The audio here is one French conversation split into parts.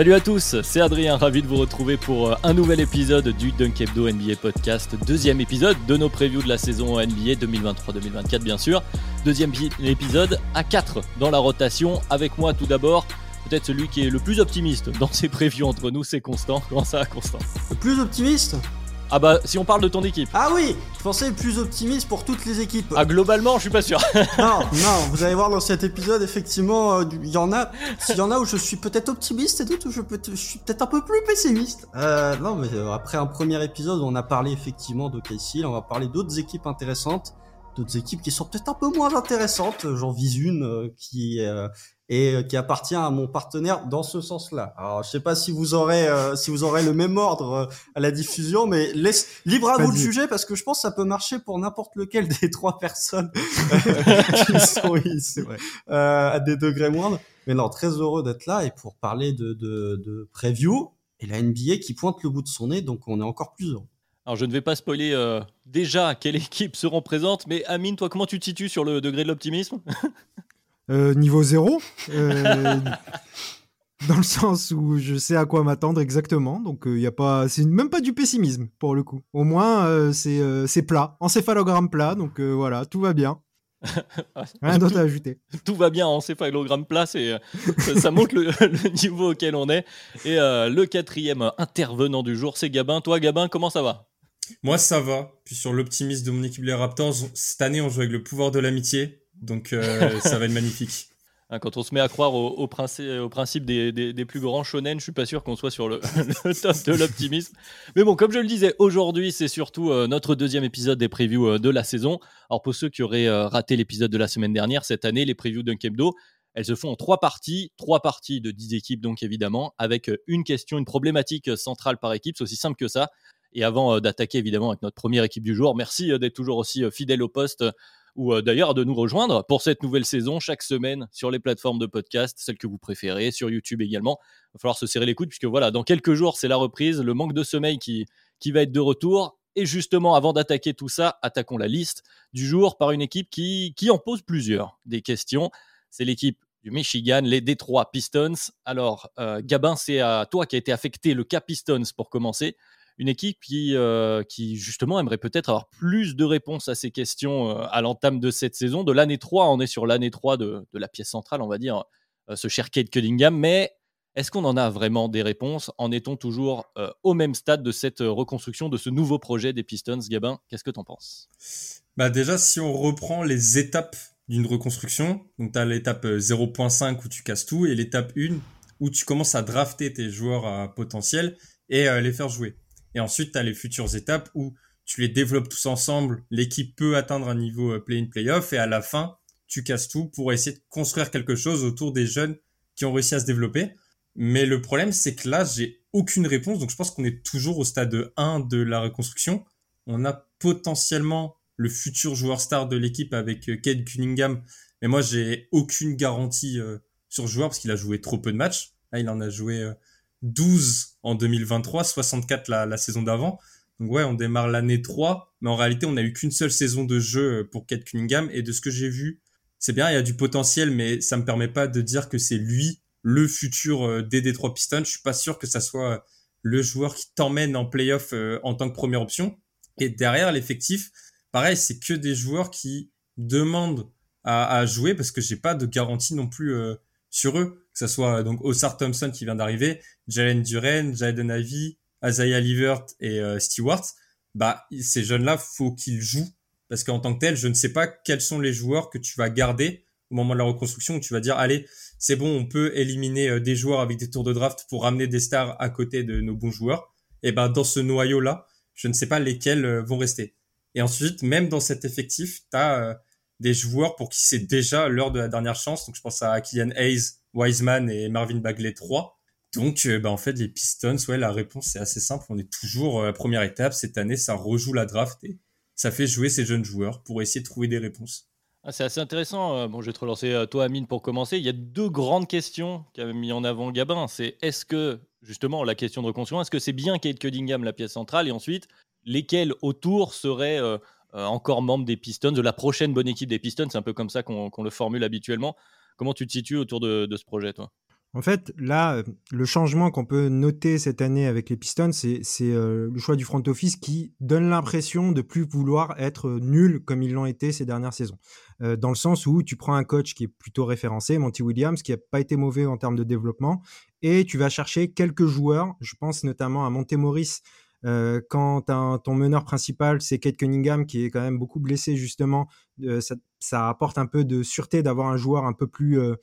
Salut à tous, c'est Adrien, ravi de vous retrouver pour euh, un nouvel épisode du Dunk Hebdo NBA Podcast, deuxième épisode de nos previews de la saison NBA 2023-2024 bien sûr, deuxième pi- épisode à 4 dans la rotation, avec moi tout d'abord, peut-être celui qui est le plus optimiste dans ces previews entre nous, c'est Constant. Comment ça Constant? Le plus optimiste? Ah bah si on parle de ton équipe, Ah oui Je pensais plus optimiste pour toutes les équipes. ah globalement je suis pas sûr. Non, non, vous allez voir dans cet épisode, effectivement, euh, il y en a, il y en a où je suis peut-être optimiste et d'autres où je, suis peut-être un peu plus pessimiste. Euh, non, mais euh, après un premier épisode où on a parlé effectivement de KC, on va parler d'autres équipes intéressantes, d'autres équipes qui sont peut-être un peu moins intéressantes. J'en vise une euh, qui euh, et euh, qui appartient à mon partenaire dans ce sens-là. Alors, je sais pas si vous aurez euh, si vous aurez le même ordre euh, à la diffusion, mais laisse libre à vous de juger parce que je pense que ça peut marcher pour n'importe lequel des trois personnes qui sont ici, euh, à des degrés moindres. Mais non, très heureux d'être là et pour parler de, de, de preview et la NBA qui pointe le bout de son nez, donc on est encore plus heureux. Alors je ne vais pas spoiler euh, déjà quelles équipes seront présentes, mais Amine, toi comment tu te situes sur le degré de l'optimisme? Euh, niveau zéro, euh, dans le sens où je sais à quoi m'attendre exactement. Donc il y a pas, c'est même pas du pessimisme pour le coup. Au moins euh, c'est euh, c'est plat, encéphalogramme plat. Donc euh, voilà, tout va bien. Rien d'autre à ajouter. tout va bien en encéphalogramme plat, euh, ça, ça montre le, le niveau auquel on est. Et euh, le quatrième intervenant du jour, c'est Gabin. Toi, Gabin, comment ça va? Moi, ça va. Puis sur l'optimisme de mon équipe, les Raptors, cette année, on joue avec le pouvoir de l'amitié. Donc, euh, ça va être magnifique. Hein, Quand on se met à croire au, au princi- au principe des, des- des plus grands shonen, je suis pas sûr qu'on soit sur le, le top de l'optimisme. Mais bon, comme je le disais, aujourd'hui, c'est surtout euh, notre deuxième épisode des previews euh, de la saison. Alors pour ceux qui auraient euh, raté l'épisode de la semaine dernière, cette année, les previews d'un Kebdo, elles se font en trois parties, trois parties de 10 équipes donc évidemment, avec une question, une problématique centrale par équipe, c'est aussi simple que ça. Et avant d'attaquer évidemment avec notre première équipe du jour, merci d'être toujours aussi fidèle au poste ou euh, d'ailleurs de nous rejoindre pour cette nouvelle saison chaque semaine sur les plateformes de podcast, celles que vous préférez, sur YouTube également. Il va falloir se serrer les coudes puisque voilà, dans quelques jours, c'est la reprise, le manque de sommeil qui, qui va être de retour. Et justement, avant d'attaquer tout ça, attaquons la liste du jour par une équipe qui, qui en pose plusieurs des questions. C'est l'équipe du Michigan, les Detroit Pistons. Alors, euh, Gabin, c'est à toi qui a été affecté le cas Pistons pour commencer une équipe qui, euh, qui justement aimerait peut-être avoir plus de réponses à ces questions euh, à l'entame de cette saison. De l'année 3, on est sur l'année 3 de, de la pièce centrale, on va dire, euh, ce cher Kate Cunningham. Mais est-ce qu'on en a vraiment des réponses? En est-on toujours au même stade de cette reconstruction, de ce nouveau projet des Pistons? Gabin, qu'est-ce que tu en penses? Bah, déjà, si on reprend les étapes d'une reconstruction, donc tu as l'étape euh, 0.5 où tu casses tout et l'étape 1 où tu commences à drafter tes joueurs à potentiel et les faire jouer. Et ensuite, tu as les futures étapes où tu les développes tous ensemble, l'équipe peut atteindre un niveau euh, play-in, play-off, et à la fin, tu casses tout pour essayer de construire quelque chose autour des jeunes qui ont réussi à se développer. Mais le problème, c'est que là, j'ai aucune réponse, donc je pense qu'on est toujours au stade 1 de la reconstruction. On a potentiellement le futur joueur star de l'équipe avec euh, Cade Cunningham, mais moi, j'ai aucune garantie euh, sur ce joueur parce qu'il a joué trop peu de matchs. Là, il en a joué euh, 12 en 2023, 64 la, la saison d'avant. Donc ouais, on démarre l'année 3, mais en réalité, on n'a eu qu'une seule saison de jeu euh, pour Kate Cunningham. Et de ce que j'ai vu, c'est bien, il y a du potentiel, mais ça me permet pas de dire que c'est lui le futur euh, des Detroit Pistons. Je suis pas sûr que ça soit euh, le joueur qui t'emmène en playoff en tant que première option. Et derrière l'effectif, pareil, c'est que des joueurs qui demandent à, à jouer parce que j'ai pas de garantie non plus euh, sur eux. Que ça soit euh, donc Osar Thompson qui vient d'arriver, Jalen Duren, Jaden Ivey, Isaiah Levert et euh, Stewart. Bah, ces jeunes-là, faut qu'ils jouent parce qu'en tant que tel, je ne sais pas quels sont les joueurs que tu vas garder au moment de la reconstruction où tu vas dire, allez, c'est bon, on peut éliminer des joueurs avec des tours de draft pour ramener des stars à côté de nos bons joueurs. Et ben dans ce noyau-là, je ne sais pas lesquels vont rester. Et ensuite, même dans cet effectif, tu as des joueurs pour qui c'est déjà l'heure de la dernière chance. Donc je pense à Kylian Hayes, Wiseman et Marvin Bagley 3. Donc euh, bah, en fait les Pistons, ouais, la réponse c'est assez simple. On est toujours à la première étape. Cette année, ça rejoue la draft et ça fait jouer ces jeunes joueurs pour essayer de trouver des réponses. Ah, c'est assez intéressant. Euh, bon, je vais te relancer euh, toi, Amine, pour commencer. Il y a deux grandes questions qu'a mis en avant Gabin. C'est est-ce que, justement, la question de reconstruction, est-ce que c'est bien Kate Cunningham la pièce centrale? Et ensuite, lesquels autour seraient encore membre des Pistons, de la prochaine bonne équipe des Pistons. C'est un peu comme ça qu'on le formule habituellement. Comment tu te situes autour de, ce projet, toi? En fait, là, euh, le changement qu'on peut noter cette année avec les Pistons, c'est euh, le choix du front office qui donne l'impression de plus vouloir être nul comme ils l'ont été ces dernières saisons. dans le sens où tu prends un coach qui est plutôt référencé, Monty Williams, qui n'a pas été mauvais en termes de développement, et tu vas chercher quelques joueurs, je pense notamment à Monté Morris, euh, quand ton meneur principal, c'est Kate Cunningham, qui est quand même beaucoup blessé, justement, euh, ça, apporte un peu de sûreté d'avoir un joueur un peu plus. Euh,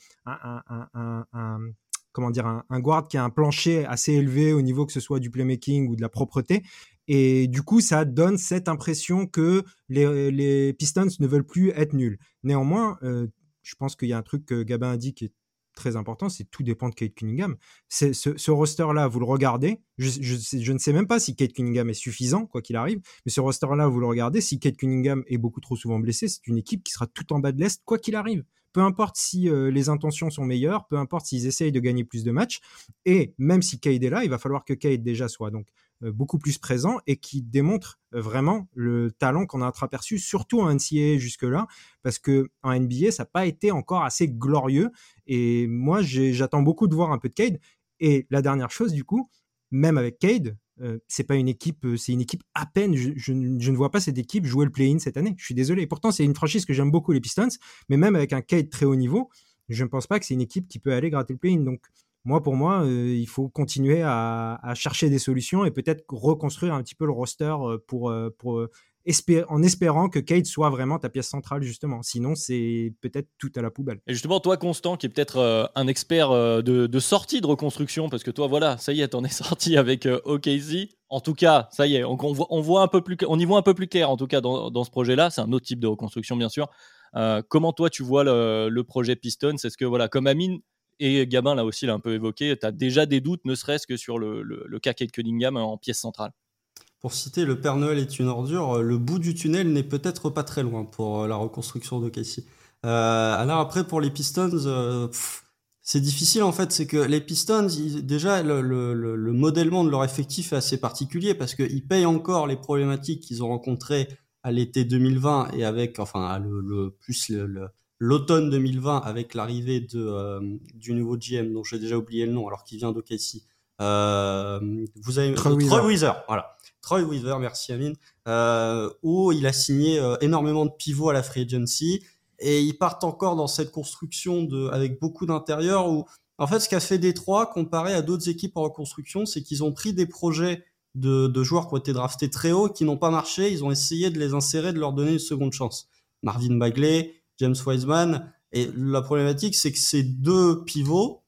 comment dire, un, guard qui a un plancher assez élevé au niveau que ce soit du playmaking ou de la propreté. Et du coup, ça donne cette impression que les, les Pistons ne veulent plus être nuls. Néanmoins, je pense qu'il y a un truc que Gabin a dit qui est très important, c'est tout dépend de Kate Cunningham. Ce, ce roster-là, vous le regardez, je, ne sais même pas si Kate Cunningham est suffisant, quoi qu'il arrive, mais ce roster-là, vous le regardez, si Kate Cunningham est beaucoup trop souvent blessé, c'est une équipe qui sera tout en bas de l'Est, quoi qu'il arrive. Peu importe si euh, les intentions sont meilleures, peu importe s'ils essayent de gagner plus de matchs, et même si Kate est là, il va falloir que Kate déjà soit donc beaucoup plus présent et qui démontre euh, vraiment le talent qu'on a entreaperçu, surtout en NCAA jusque-là, parce que en NBA, ça n'a pas été encore assez glorieux. Et moi, j'attends beaucoup de voir un peu de Cade. Et la dernière chose, du coup, même avec Cade, euh, c'est pas une équipe, c'est une équipe à peine. Je, ne vois pas cette équipe jouer le play-in cette année. Je suis désolé. pourtant, c'est une franchise que j'aime beaucoup, les Pistons. Mais même avec un Cade très haut niveau, je ne pense pas que c'est une équipe qui peut aller gratter le play-in. Donc, moi, pour moi, euh, il faut continuer à, chercher des solutions et peut-être reconstruire un petit peu le roster euh, pour, euh, en espérant que Kate soit vraiment ta pièce centrale, justement. Sinon, c'est peut-être tout à la poubelle. Et justement, toi, Constant, qui est peut-être un expert de, sortie de reconstruction, parce que toi, voilà, ça y est, t'en es sorti avec OKC. En tout cas, ça y est, on, voit, un peu plus, on y voit un peu plus clair, en tout cas, dans, ce projet-là. C'est un autre type de reconstruction, bien sûr. comment toi, tu vois le, le projet Pistons? Est-ce que, voilà, comme Amine, et Gabin l'a aussi l'a un peu évoqué, tu as déjà des doutes, ne serait-ce que sur le, le, cas Kate Cunningham en pièce centrale. Pour citer Le Père Noël est une ordure, le bout du tunnel n'est peut-être pas très loin pour euh, la reconstruction de Casey. Euh, alors après, pour les Pistons, euh, c'est difficile en fait, c'est que les Pistons, déjà le, le, le, modèlement de leur effectif est assez particulier parce qu'ils payent encore les problématiques qu'ils ont rencontrées à l'été 2020 et avec, enfin, le, plus le, l'automne 2020 avec l'arrivée de euh, du nouveau GM dont j'ai déjà oublié le nom alors qu'il vient d'OKC. Euh, vous avez Troy, Weaver. voilà. Troy Weaver, merci Amine, euh, où il a signé euh, énormément de pivots à la free agency et ils partent encore dans cette construction de avec beaucoup d'intérieur où en fait ce qu'a fait Détroit comparé à d'autres équipes en reconstruction, c'est qu'ils ont pris des projets de, de joueurs qui ont été draftés très haut qui n'ont pas marché, ils ont essayé de les insérer, de leur donner une seconde chance. Marvin Bagley, James Wiseman. Et la problématique, c'est que ces deux pivots,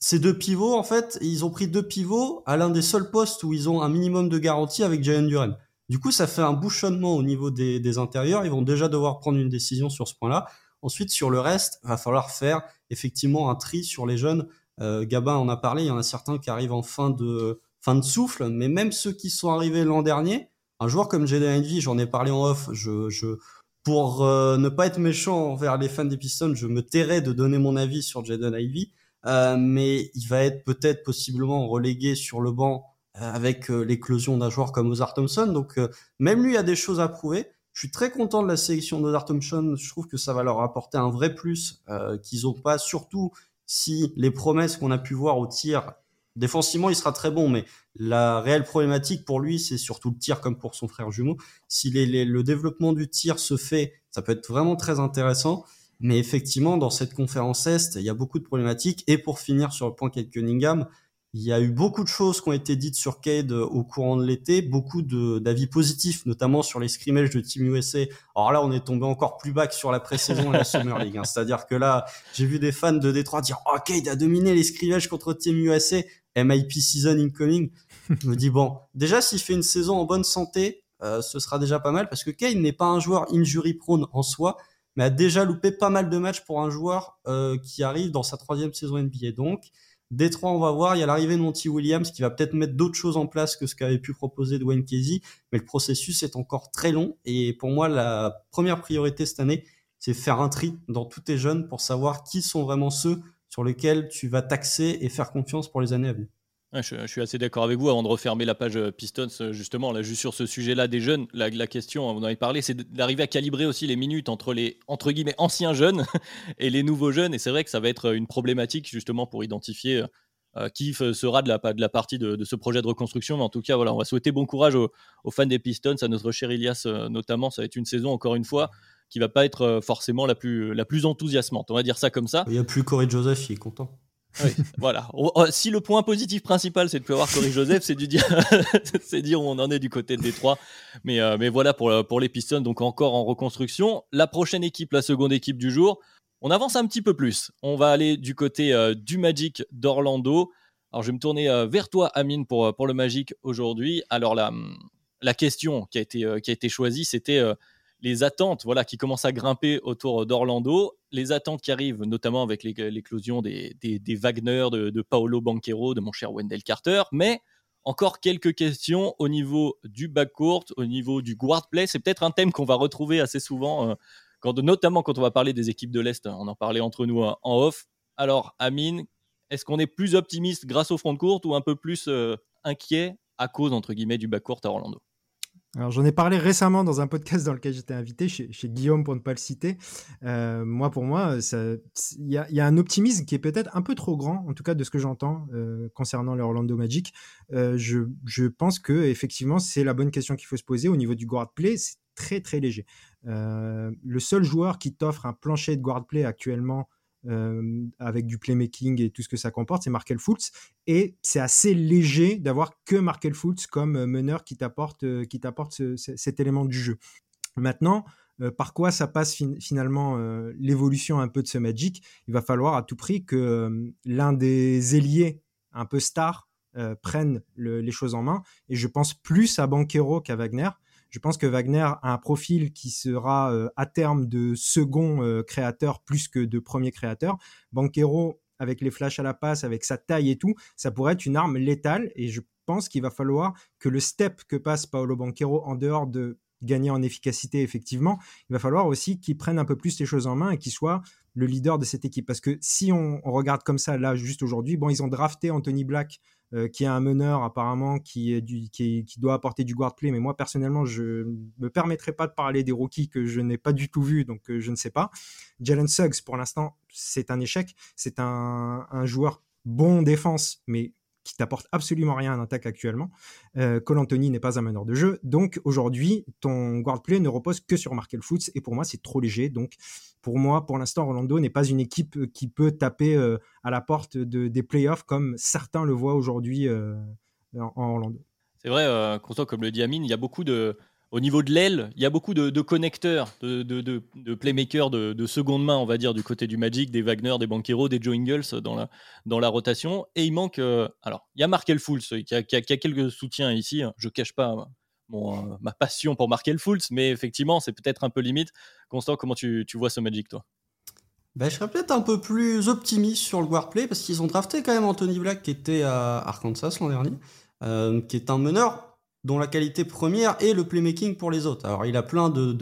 ces deux pivots, en fait, ils ont pris deux pivots à l'un des seuls postes où ils ont un minimum de garantie avec Jalen Duren. Du coup, ça fait un bouchonnement au niveau des, intérieurs. Ils vont déjà devoir prendre une décision sur ce point-là. Ensuite, sur le reste, va falloir faire effectivement un tri sur les jeunes. Euh, Gabin en a parlé, il y en a certains qui arrivent en fin de, fin de souffle, mais même ceux qui sont arrivés l'an dernier, un joueur comme Jaden Envy, j'en ai parlé en off, je, je, pour euh, ne pas être méchant envers les fans des Pistons, je me tairai de donner mon avis sur Jaden Ivy, euh, mais il va être peut-être possiblement relégué sur le banc euh, avec l'éclosion d'un joueur comme Ozar Thompson. Donc même lui a des choses à prouver. Je suis très content de la sélection d'Ozar Thompson. Je trouve que ça va leur apporter un vrai plus qu'ils n'ont pas, surtout si les promesses qu'on a pu voir au tir Défensivement, il sera très bon, mais la réelle problématique pour lui, c'est surtout le tir, comme pour son frère jumeau. Si le développement du tir se fait, ça peut être vraiment très intéressant. Mais effectivement, dans cette conférence Est, il y a beaucoup de problématiques. Et pour finir sur le point Kate Cunningham, Il y a eu beaucoup de choses qui ont été dites sur Cade euh, au courant de l'été, beaucoup d'avis positifs, notamment sur les scrimmages de Team USA. Alors là, on est tombé encore plus bas que sur la pré-saison et la Summer League. Hein. C'est-à-dire que là, j'ai vu des fans de Détroit dire « Oh, Cade a dominé les scrimmages contre Team USA, MIP season incoming ». Je me dis, bon, déjà, s'il fait une saison en bonne santé, euh, ce sera déjà pas mal, parce que Cade n'est pas un joueur injury prone en soi, mais a déjà loupé pas mal de matchs pour un joueur euh, qui arrive dans sa troisième saison NBA. Donc, Détroit, on va voir. Il y a l'arrivée de Monty Williams qui va peut-être mettre d'autres choses en place que ce qu'avait pu proposer Dwayne Casey, mais le processus est encore très long. Et pour moi, la première priorité cette année, c'est faire un tri dans tous tes jeunes pour savoir qui sont vraiment ceux sur lesquels tu vas taxer et faire confiance pour les années à venir je, suis assez d'accord avec vous. Avant de refermer la page euh, Pistons, euh, justement, là, juste sur ce sujet-là des jeunes, la, question, on en avait parlé, c'est d'arriver à calibrer aussi les minutes entre les entre guillemets anciens jeunes et les nouveaux jeunes. Et c'est vrai que ça va être une problématique justement pour identifier euh, qui sera de la, partie de, ce projet de reconstruction. Mais en tout cas, voilà, on va souhaiter bon courage aux, fans des Pistons, à notre cher Elias notamment. Ça va être une saison, encore une fois, qui va pas être forcément la plus, la plus enthousiasmante. On va dire ça comme ça. Il n'y a plus Corey Joseph, il est content. Oui, voilà. Si le point positif principal, c'est de pouvoir Corey Joseph, c'est de dire, c'est dire où on en est du côté de Détroit. Mais, euh, mais voilà pour, pour les Pistons, donc encore en reconstruction. La prochaine équipe, la seconde équipe du jour, on avance un petit peu plus. On va aller du côté euh, du Magic d'Orlando. Alors je vais me tourner euh, vers toi, Amine, pour, pour le Magic aujourd'hui. Alors la, la question qui a été, qui a été choisie, c'était les attentes voilà, qui commencent à grimper autour d'Orlando, les attentes qui arrivent notamment avec l'éclosion des, Wagner, de, Paolo Banquero, de mon cher Wendell Carter, mais encore quelques questions au niveau du backcourt, au niveau du guard play. C'est peut-être un thème qu'on va retrouver assez souvent, euh, notamment quand on va parler des équipes de l'Est. On en parlait entre nous hein, en off. Alors, Amine, est-ce qu'on est plus optimiste grâce au front court ou un peu plus euh, inquiet à cause, entre guillemets, du backcourt à Orlando? Alors j'en ai parlé récemment dans un podcast dans lequel j'étais invité chez, Guillaume pour ne pas le citer. Euh, moi pour moi, il y a, un optimisme qui est peut-être un peu trop grand, en tout cas de ce que j'entends euh, concernant le Orlando Magic. Euh, je, pense que effectivement c'est la bonne question qu'il faut se poser au niveau du guard play. C'est très très léger. le seul joueur qui t'offre un plancher de guard play actuellement avec du playmaking et tout ce que ça comporte, c'est Markel Fultz. Et c'est assez léger d'avoir que Markel Fultz comme meneur qui t'apporte qui t'apporte cet élément du jeu. Maintenant, par quoi ça passe finalement l'évolution un peu de ce Magic? Il va falloir à tout prix que l'un des ailiers un peu stars prenne les choses en main. Et je pense plus à Banquero qu'à Wagner. Je pense que Wagner a un profil qui sera euh, à terme de second euh, créateur plus que de premier créateur. Banquero, avec les flashs à la passe, avec sa taille et tout, ça pourrait être une arme létale. Et je pense qu'il va falloir que le step que passe Paolo Banquero en dehors de gagner en efficacité, effectivement, il va falloir aussi qu'il prenne un peu plus les choses en main et qu'il soit le leader de cette équipe. Parce que si on, regarde comme ça, là, juste aujourd'hui, bon, ils ont drafté Anthony Black euh, qui est un meneur apparemment qui, est qui, doit apporter du guard play. Mais moi personnellement, je ne me permettrai pas de parler des rookies que je n'ai pas du tout vus, donc euh, je ne sais pas. Jalen Suggs, pour l'instant, c'est un échec. C'est un joueur bon défense, mais qui t'apporte absolument rien en attaque actuellement. Euh, Cole Anthony n'est pas un meneur de jeu. Donc aujourd'hui, ton guard play ne repose que sur Markel Fultz. Et pour moi, c'est trop léger. Donc pour moi, pour l'instant, Orlando n'est pas une équipe euh, qui peut taper euh, à la porte de, des playoffs comme certains le voient aujourd'hui en, Orlando. C'est vrai, comme le dit Amine, il y a beaucoup de, au niveau de l'aile, il y a beaucoup de, connecteurs, de, playmakers de, seconde main, on va dire, du côté du Magic, des Wagner, des Banquero, des Joe Ingles dans la, dans la rotation. Et il manque. Euh, alors, il y a Markel qui a, qui, a, quelques soutiens ici. Je cache pas mon, euh, ma passion pour Markel Fultz, mais effectivement, c'est peut-être un peu limite. Constant, comment tu, tu vois ce Magic, toi? Ben, je serais peut-être un peu plus optimiste sur le Warplay parce qu'ils ont drafté quand même Anthony Black qui était à Arkansas l'an dernier, euh, qui est un meneur dont la qualité première est le playmaking pour les autres. Alors il a plein de,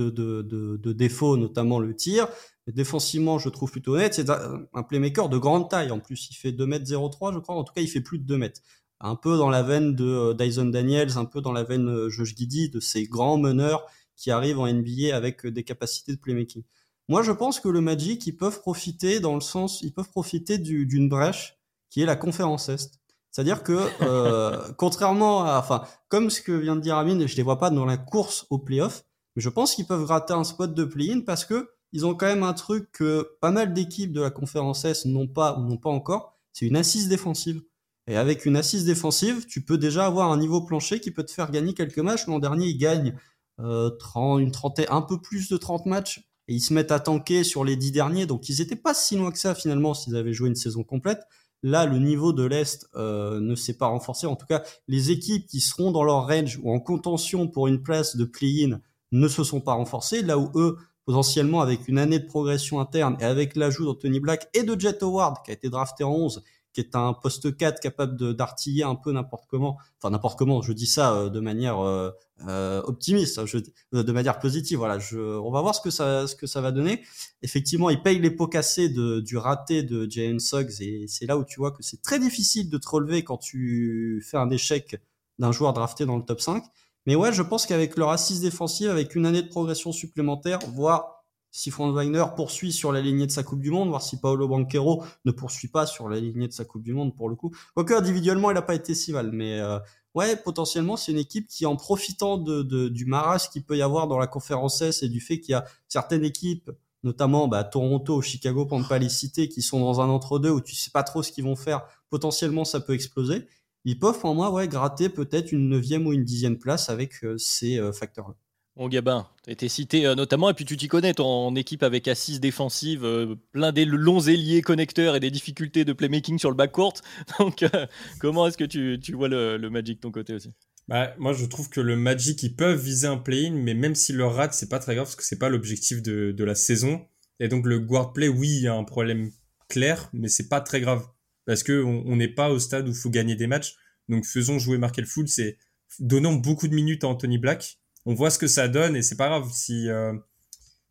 défauts, notamment le tir. Défensivement, je trouve plutôt honnête. C'est un playmaker de grande taille. En plus, il fait 2m03, je crois. En tout cas, il fait plus de 2 mètres. Un peu dans la veine de euh, Dyson Daniels, un peu dans la veine euh, Josh Giddy, de ces grands meneurs qui arrivent en NBA avec euh, des capacités de playmaking. Moi, je pense que le Magic, ils peuvent profiter dans le sens, ils peuvent profiter d'une brèche qui est la conférence Est. C'est-à-dire que, euh, contrairement à, enfin, comme ce que vient de dire Amine, je les vois pas dans la course au playoff, mais je pense qu'ils peuvent rater un spot de play-in parce que ils ont quand même un truc que pas mal d'équipes de la conférence S n'ont pas ou n'ont pas encore, c'est une assise défensive. Et avec une assise défensive, tu peux déjà avoir un niveau plancher qui peut te faire gagner quelques matchs. L'an dernier, ils gagnent euh, 30, une trentaine, un peu plus de 30 matchs et ils se mettent à tanker sur les 10 derniers. Donc ils n'étaient pas si loin que ça finalement s'ils avaient joué une saison complète. Là, le niveau de l'Est euh, ne s'est pas renforcé. En tout cas, les équipes qui seront dans leur range ou en contention pour une place de play-in ne se sont pas renforcées. Là où eux, potentiellement avec une année de progression interne et avec l'ajout d'Anthony Black et de Jet Howard, qui a été drafté en 11, qui est un poste 4 capable d'artiller un peu n'importe comment. Enfin, n'importe comment, je dis ça euh, de manière euh, euh, optimiste, je, de manière positive. Voilà, je, on va voir ce que ça, ce que ça va donner. Effectivement, il paye les pots cassés de, du raté de Jalen Suggs et c'est là où tu vois que c'est très difficile de te relever quand tu fais un échec d'un joueur drafté dans le top 5. Mais ouais, je pense qu'avec leur assise défensive, avec une année de progression supplémentaire, voire si Franz Wagner poursuit sur la lignée de sa Coupe du Monde, voir si Paolo Banquero ne poursuit pas sur la lignée de sa Coupe du Monde pour le coup. Quoique individuellement, il n'a pas été si mal, mais euh, ouais, potentiellement, c'est une équipe qui, en profitant de, de du marage qu'il peut y avoir dans la conférence S et du fait qu'il y a certaines équipes, notamment bah, Toronto, Chicago, pour ne pas les citer, qui sont dans un entre-deux où tu sais pas trop ce qu'ils vont faire, potentiellement, ça peut exploser. Ils peuvent, en moi, ouais, gratter peut-être une neuvième ou une dixième place avec euh, ces euh, facteurs-là. Bon Gabin, tu as été cité euh, notamment, et puis tu t'y connais, ton équipe avec assise défensive, euh, plein des longs ailiers connecteurs et des difficultés de playmaking sur le backcourt. Donc euh, comment est-ce que tu, vois le, Magic de ton côté aussi? Bah, Moi je trouve que le Magic, ils peuvent viser un play-in, mais même s'ils le ratent, c'est pas très grave parce que c'est pas l'objectif de, la saison. Et donc le guard play, oui, il y a un problème clair, mais c'est pas très grave. Parce que on n'est pas au stade où il faut gagner des matchs. Donc faisons jouer Markel Foul, c'est donnons beaucoup de minutes à Anthony Black on voit ce que ça donne et c'est pas grave si euh,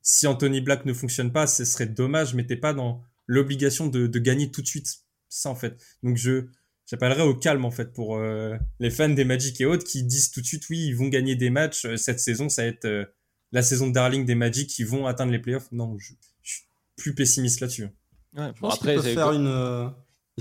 si Anthony Black ne fonctionne pas, ce serait dommage, mais t'es pas dans l'obligation de, de, gagner tout de suite. C'est ça en fait. Donc je j'appellerais au calme en fait pour euh, les fans des Magic et autres qui disent tout de suite oui ils vont gagner des matchs euh, cette saison, ça va être la saison de darling des Magic qui vont atteindre les playoffs. Non, je, suis plus pessimiste là-dessus. Ouais, bon, après, faire une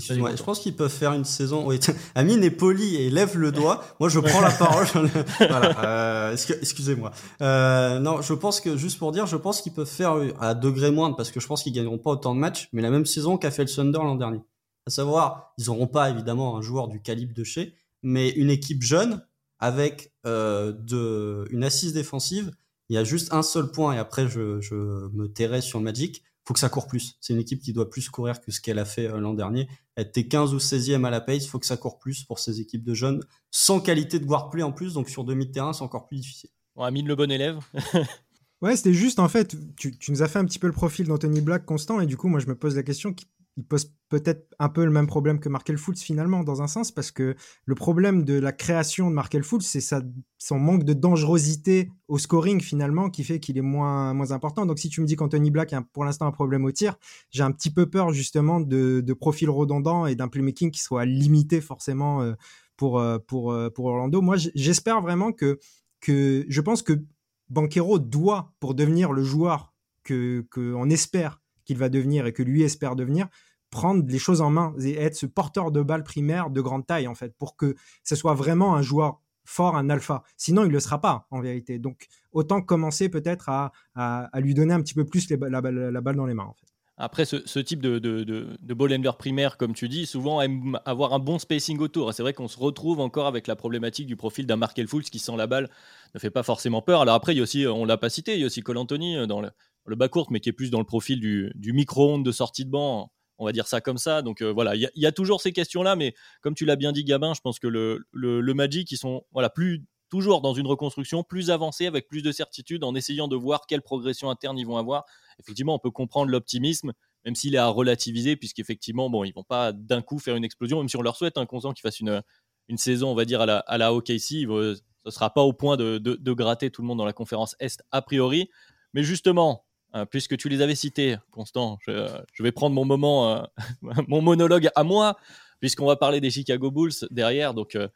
Je pense qu'ils peuvent faire une saison. Oui, Amine est poli et lève le doigt. Moi, je prends la parole. voilà. Euh, excusez-moi. Euh, non, je pense que juste pour dire, je pense qu'ils peuvent faire à degré moindre parce que je pense qu'ils gagneront pas autant de matchs, mais la même saison qu'a fait le Thunder l'an dernier. À savoir, ils n'auront pas évidemment un joueur du calibre de chez, mais une équipe jeune avec euh, de une assise défensive. Il y a juste un seul point et après je, je me tairai sur le Magic faut que ça court plus. C'est une équipe qui doit plus courir que ce qu'elle a fait euh, l'an dernier. Elle était 15 ou 16e à la pace, faut que ça court plus pour ces équipes de jeunes, sans qualité de guard play en plus, donc sur demi-terrain, c'est encore plus difficile. On a mis le bon élève. ouais, c'était juste, en fait, tu, tu, nous as fait un petit peu le profil d'Anthony Black constant, et du coup, moi, je me pose la question, il pose peut-être un peu le même problème que Markel Fultz finalement dans un sens parce que le problème de la création de Markel Fultz c'est son manque de dangerosité au scoring finalement qui fait qu'il est moins moins important. Donc si tu me dis qu'Anthony Black a pour l'instant un problème au tir j'ai un petit peu peur justement de, de profils redondants et d'un playmaking qui soit limité forcément euh, pour euh, euh, pour Orlando. Moi j'espère vraiment que que je pense que Banquero doit pour devenir le joueur que qu'on espère qu'il va devenir et que lui espère devenir, prendre les choses en main et être ce porteur de balle primaire de grande taille, en fait, pour que ce soit vraiment un joueur fort, un alpha. Sinon, il ne le sera pas, en vérité. Donc, autant commencer peut-être à, à, lui donner un petit peu plus la, balle dans les mains. Après, ce, type de, de, de, de ball handler primaire, comme tu dis, souvent aime avoir un bon spacing autour. C'est vrai qu'on se retrouve encore avec la problématique du profil d'un Markel Fultz qui sent la balle ne fait pas forcément peur. Alors après, il y a aussi, on l'a pas cité, il y a aussi Cole Anthony euh, dans le, le bas court, mais qui est plus dans le profil du, micro-ondes de sortie de banc, on va dire ça comme ça. Donc euh, voilà, il y, a toujours ces questions-là, mais comme tu l'as bien dit, Gabin, je pense que le, le, Magic, ils sont voilà, plus, toujours dans une reconstruction plus avancée, avec plus de certitude, en essayant de voir quelle progression interne ils vont avoir. Effectivement, on peut comprendre l'optimisme, même s'il est à relativiser, puisqu'effectivement, bon, ils vont pas d'un coup faire une explosion, même si on leur souhaite un consent qu'ils fassent une, une saison, on va dire, à la, à la OKC. ce ne sera pas au point de, de, gratter tout le monde dans la conférence Est a priori. Mais justement, euh, puisque tu les avais cités, Constant, je, je vais prendre mon moment, euh, mon monologue à moi, puisqu'on va parler des Chicago Bulls derrière. Donc, euh,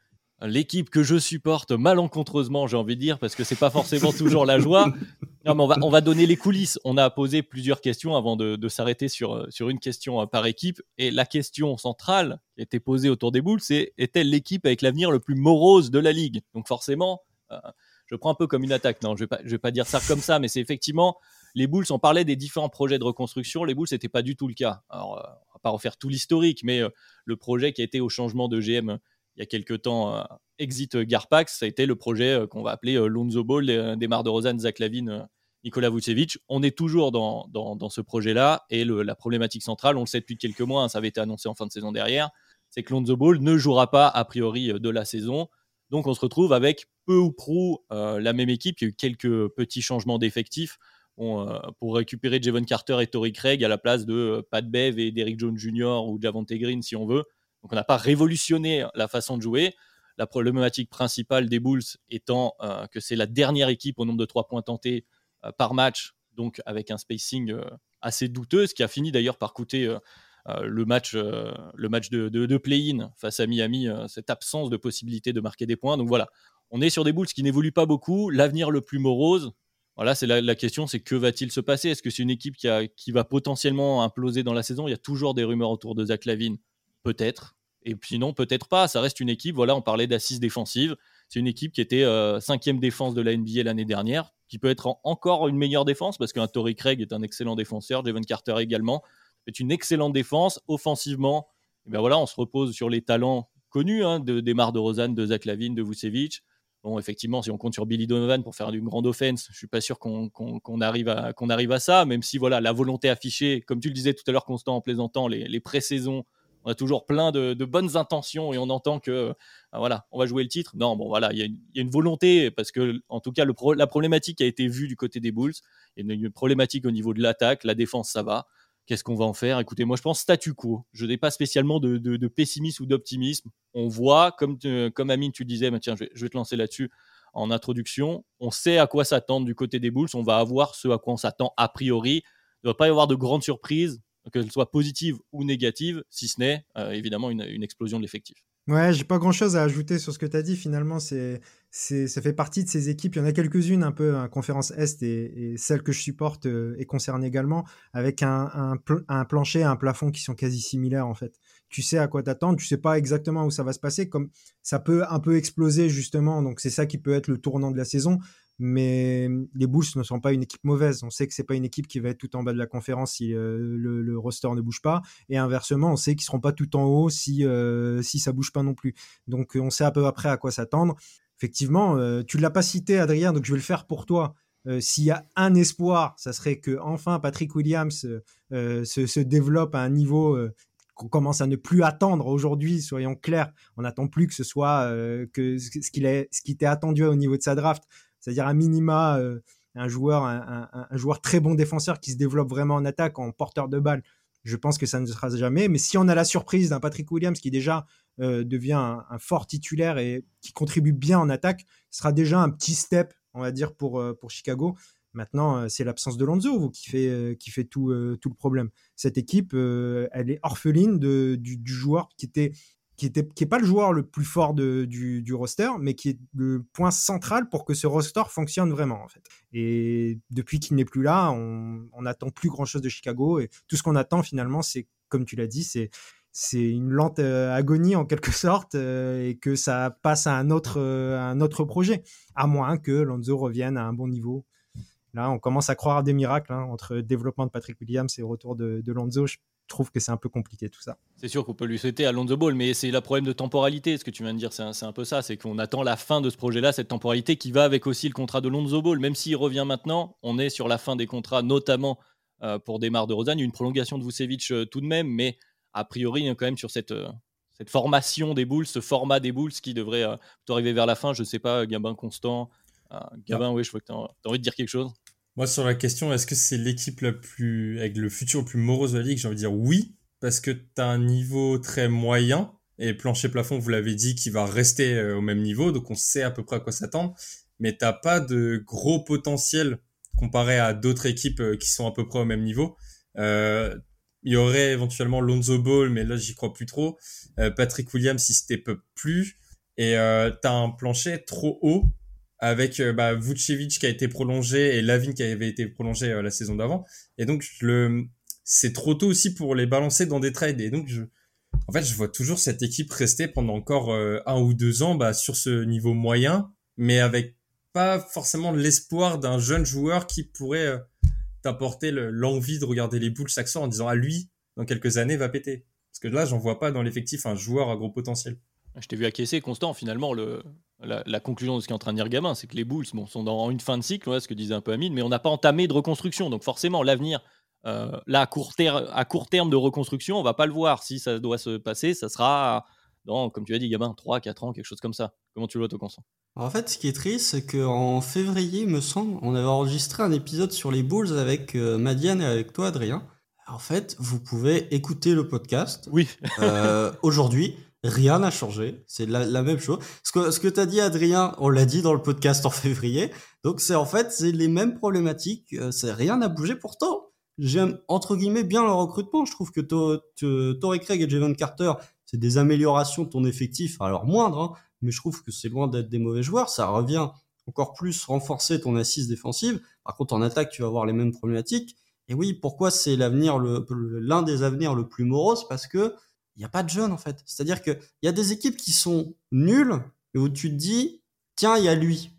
l'équipe que je supporte malencontreusement, j'ai envie de dire, parce que c'est pas forcément toujours la joie. Non, mais on va, on va donner les coulisses. On a posé plusieurs questions avant de, de s'arrêter sur, sur une question par équipe. Et la question centrale qui était posée autour des Bulls, c'est est-elle l'équipe avec l'avenir le plus morose de la ligue? Donc forcément, euh, je prends un peu comme une attaque. Non, je vais pas, vais pas dire ça comme ça, mais c'est effectivement les Bulls. On parlait des différents projets de reconstruction. Les Bulls, c'était pas du tout le cas. Alors, euh, on va pas refaire tout l'historique, mais le projet qui a été au changement de GM il y a quelques temps, Exit Garpax, ça a été le projet qu'on va appeler Lonzo Ball, des, Mar de Rosanne, Zach Lavine, Nikola Vucevic. On est toujours dans, dans, ce projet-là et la problématique centrale, on le sait depuis quelques mois, hein, ça avait été annoncé en fin de saison derrière, c'est que Lonzo Ball ne jouera pas a priori de la saison. Donc on se retrouve avec peu ou prou la même équipe. Il y a eu quelques petits changements d'effectifs. Euh, pour récupérer Javon Carter et Tory Craig à la place de euh, Pat Bev et Derrick Jones Jr. ou Javonte Green si on veut. Donc on n'a pas révolutionné la façon de jouer. La problématique principale des Bulls étant euh, que c'est la dernière équipe au nombre de trois points tentés par match, donc avec un spacing assez douteux, ce qui a fini d'ailleurs par coûter le match, le match de, play-in face à Miami, cette absence de possibilité de marquer des points. Donc voilà, on est sur des Bulls qui n'évoluent pas beaucoup. L'avenir le plus morose, voilà, c'est la, question, c'est que va-t-il se passer? Est-ce que c'est une équipe qui, a, qui, va potentiellement imploser dans la saison? Il y a toujours des rumeurs autour de Zach Lavine, peut-être. Et puis non, peut-être pas. Ça reste une équipe. Voilà, on parlait d'assises défensive. C'est une équipe qui était euh, cinquième défense de la NBA l'année dernière, qui peut être encore une meilleure défense parce qu'un Tory Craig est un excellent défenseur, Devon Carter également. C'est une excellente défense offensivement. Et bien voilà, on se repose sur les talents connus hein, de Demar de Rosanne, de Zach Lavine, de Vucevic. Bon, effectivement, si on compte sur Billy Donovan pour faire une grande offense, je suis pas sûr qu'on arrive, à, arrive à ça, même si voilà, la volonté affichée, comme tu le disais tout à l'heure, Constant, en plaisantant, les, les pré-saisons, on a toujours plein de, bonnes intentions et on entend que ah, voilà, on va jouer le titre. Non, bon voilà, il y, a une volonté parce que en tout cas, la problématique a été vue du côté des Bulls. Il y a une problématique au niveau de l'attaque, la défense, ça va. Qu'est-ce qu'on va en faire? Écoutez, moi je pense statu quo. Je n'ai pas spécialement de, pessimisme ou d'optimisme. On voit, comme, Amine, tu disais, je vais, te lancer là-dessus en introduction. On sait à quoi s'attendre du côté des Bulls. On va avoir ce à quoi on s'attend a priori. Il ne va pas y avoir de grandes surprises, qu'elles soient positives ou négatives, si ce n'est euh, évidemment une explosion de l'effectif. Ouais, j'ai pas grand chose à ajouter sur ce que tu as dit. Finalement, c'est, c'est, ça fait partie de ces équipes. Il y en a quelques-unes un peu, en conférence Est et, celle que je supporte euh, est concernée également, avec un, un, un, plancher et un plafond qui sont quasi similaires en fait. Tu sais à quoi t'attendre, tu sais pas exactement où ça va se passer, comme ça peut un peu exploser justement. Donc c'est ça qui peut être le tournant de la saison mais les Bulls ne sont pas une équipe mauvaise. On sait que c'est pas une équipe qui va être tout en bas de la conférence si euh, le, roster ne bouge pas, et inversement, on sait qu'ils seront pas tout en haut si euh, si ça bouge pas non plus. Donc on sait à peu près à quoi s'attendre. Effectivement, euh, tu l'as pas cité, Adrien, donc je vais le faire pour toi. S'il y a un espoir, ça serait que enfin Patrick Williams se, se, développe à un niveau qu'on commence à ne plus attendre aujourd'hui, soyons clairs, on n'attend plus que ce soit que ce qu'il est, ce qui était attendu au niveau de sa draft, c'est-à-dire un minima, euh, un joueur, très bon défenseur qui se développe vraiment en attaque, en porteur de balle. Je pense que ça ne sera jamais. Mais si on a la surprise d'un Patrick Williams qui déjà euh, devient un, fort titulaire et qui contribue bien en attaque, ce sera déjà un petit step, on va dire, pour, euh, Chicago. Maintenant, c'est l'absence de Lonzo qui fait, tout, le problème. Cette équipe, elle est orpheline du, joueur qui était qui n'est qui est pas le joueur le plus fort du, du, roster, mais qui est le point central pour que ce roster fonctionne vraiment en fait. Et depuis qu'il n'est plus là, on n'attend plus grand chose de Chicago et tout ce qu'on attend finalement, c'est comme tu l'as dit, c'est c'est une lente euh, agonie en quelque sorte euh, et que ça passe à un autre euh, un autre projet, à moins que Lonzo revienne à un bon niveau. Là, on commence à croire à des miracles hein, entre développement de Patrick Williams et retour de, de Lonzo trouve que c'est un peu compliqué tout ça. C'est sûr qu'on peut lui souhaiter à Lonzo Ball, mais c'est le problème de temporalité. Ce que tu viens de dire, c'est un, peu ça. C'est qu'on attend la fin de ce projet-là, cette temporalité qui va avec aussi le contrat de Lonzo Ball. Même s'il revient maintenant, on est sur la fin des contrats, notamment euh, pour Desmar de Rosanne. Une prolongation de Vucevic euh, tout de même, mais a priori, a quand même sur cette, euh, cette formation des Bulls, ce format des Bulls qui devrait arriver vers la fin. Je ne sais pas, Gabin Constant. Gabin, oui, je vois que tu as envie de dire quelque chose. Moi, sur la question, est-ce que c'est l'équipe la plus, avec le futur le plus morose de la ligue, j'ai envie de dire oui, parce que tu as un niveau très moyen, et plancher plafond, vous l'avez dit, qui va rester euh, au même niveau, donc on sait à peu près à quoi s'attendre, mais t'as pas de gros potentiel comparé à d'autres équipes euh, qui sont à peu près au même niveau. Euh, il y aurait éventuellement Lonzo Ball, mais là j'y crois plus trop. Patrick Williams, il se peu plus. Et euh, t'as un plancher trop haut avec euh, bah, Vucevic qui a été prolongé et Lavin qui avait été prolongé euh, la saison d'avant. Et donc le c'est trop tôt aussi pour les balancer dans des trades. Et donc je en fait je vois toujours cette équipe rester pendant encore euh, un ou deux ans bah, sur ce niveau moyen, mais avec pas forcément l'espoir d'un jeune joueur qui pourrait t'apporter l'envie de regarder les Bulls accent en disant à ah, lui dans quelques années, va péter. Parce que là, j'en vois pas dans l'effectif un joueur à gros potentiel. Je t'ai vu acquiescer, Constant. Finalement, le, la, conclusion de ce qu'est en train de dire Gamin, c'est que les Bulls bon, sont dans une fin de cycle, ce que disait un peu Amine, mais on n'a pas entamé de reconstruction. Donc forcément, l'avenir, euh, là, à court, à court terme de reconstruction, on va pas le voir. Si ça doit se passer, ça sera dans, comme tu as dit, Gamin, 3, 4 ans, quelque chose comme ça. Comment tu le vois, Constant? En fait, ce qui est triste, c'est qu'en février, me semble, on avait enregistré un épisode sur les Bulls avec euh, Madiane et avec toi, Adrien. En fait, vous pouvez écouter le podcast. Oui. euh, Aujourd'hui, Rien n'a changé, c'est la, même chose. Ce que, ce que tu dit, Adrien, on l'a dit dans le podcast en février. Donc c'est en fait, c'est les mêmes problématiques. Euh, c'est rien n'a bougé pourtant. J'aime entre guillemets bien le recrutement. Je trouve que Torrey Craig et Javon Carter, c'est des améliorations de ton effectif, alors moindre, hein, mais je trouve que c'est loin d'être des mauvais joueurs. Ça revient encore plus renforcer ton assise défensive. Par contre, en attaque, tu vas avoir les mêmes problématiques. Et oui, pourquoi c'est l'avenir, l'un des avenirs le plus morose? Parce que il n'y a pas de jeunes en fait. C'est-à-dire qu'il y a des équipes qui sont nulles et où tu te dis, tiens, il y a lui.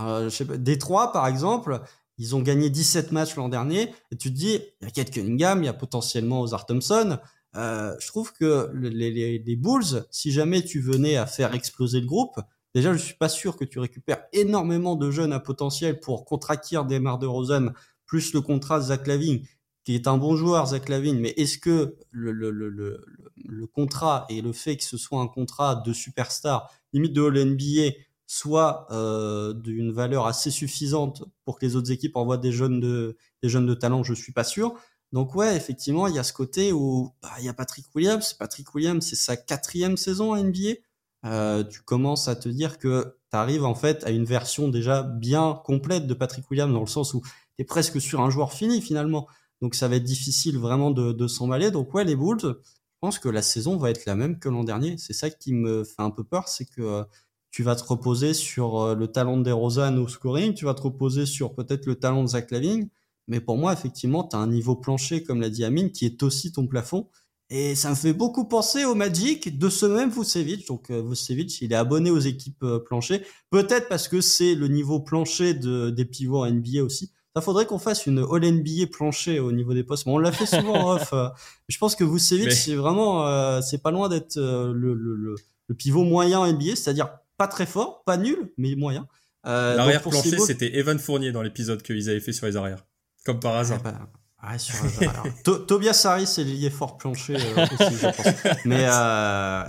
Euh, je sais pas, Détroit, par exemple, ils ont gagné 17 matchs l'an dernier et tu te dis, il y a Kate Cunningham, il y a potentiellement Ozar Thompson. Euh, je trouve que les, Bulls, si jamais tu venais à faire exploser le groupe, déjà je suis pas sûr que tu récupères énormément de jeunes à potentiel pour contraquer des de Rosen plus le contrat Zach Lavine qui est un bon joueur, Zach Lavine, mais est-ce que le, contrat et le fait que ce soit un contrat de superstar, limite de All-NBA, soit euh, d'une valeur assez suffisante pour que les autres équipes envoient des jeunes de, des jeunes de talent, je suis pas sûr. Donc ouais, effectivement, il y a ce côté où bah, il y a Patrick Williams. Patrick Williams, c'est sa quatrième saison à NBA. Euh, tu commences à te dire que tu arrives en fait à une version déjà bien complète de Patrick Williams dans le sens où tu es presque sur un joueur fini finalement. Donc ça va être difficile vraiment de, de s'emballer. Donc ouais, les Bulls, je pense que la saison va être la même que l'an dernier. C'est ça qui me fait un peu peur, c'est que euh, tu vas te reposer sur euh, le talent de DeRozan au scoring, tu vas te reposer sur peut-être le talent de Zach Lavine, mais pour moi, effectivement, tu as un niveau plancher, comme l'a dit Amine, qui est aussi ton plafond. Et ça me fait beaucoup penser au Magic de ce même Vucevic. Donc euh, Vucevic, il est abonné aux équipes plancher. Peut-être parce que c'est le niveau plancher de, des pivots NBA aussi. Ça faudrait qu'on fasse une All NBA plancher au niveau des postes. on l'a fait souvent en off. Euh. je pense que vous Vucevic, c'est vraiment, euh, c'est pas loin d'être euh, le, le, le, pivot moyen NBA, c'est-à-dire pas très fort, pas nul, mais moyen. L'arrière plancher, c'était Evan Fournier dans l'épisode qu'ils avaient fait sur les arrières. Comme par hasard. Ah bah, ouais, sur, Tobias Harris est lié fort plancher aussi, je pense. Mais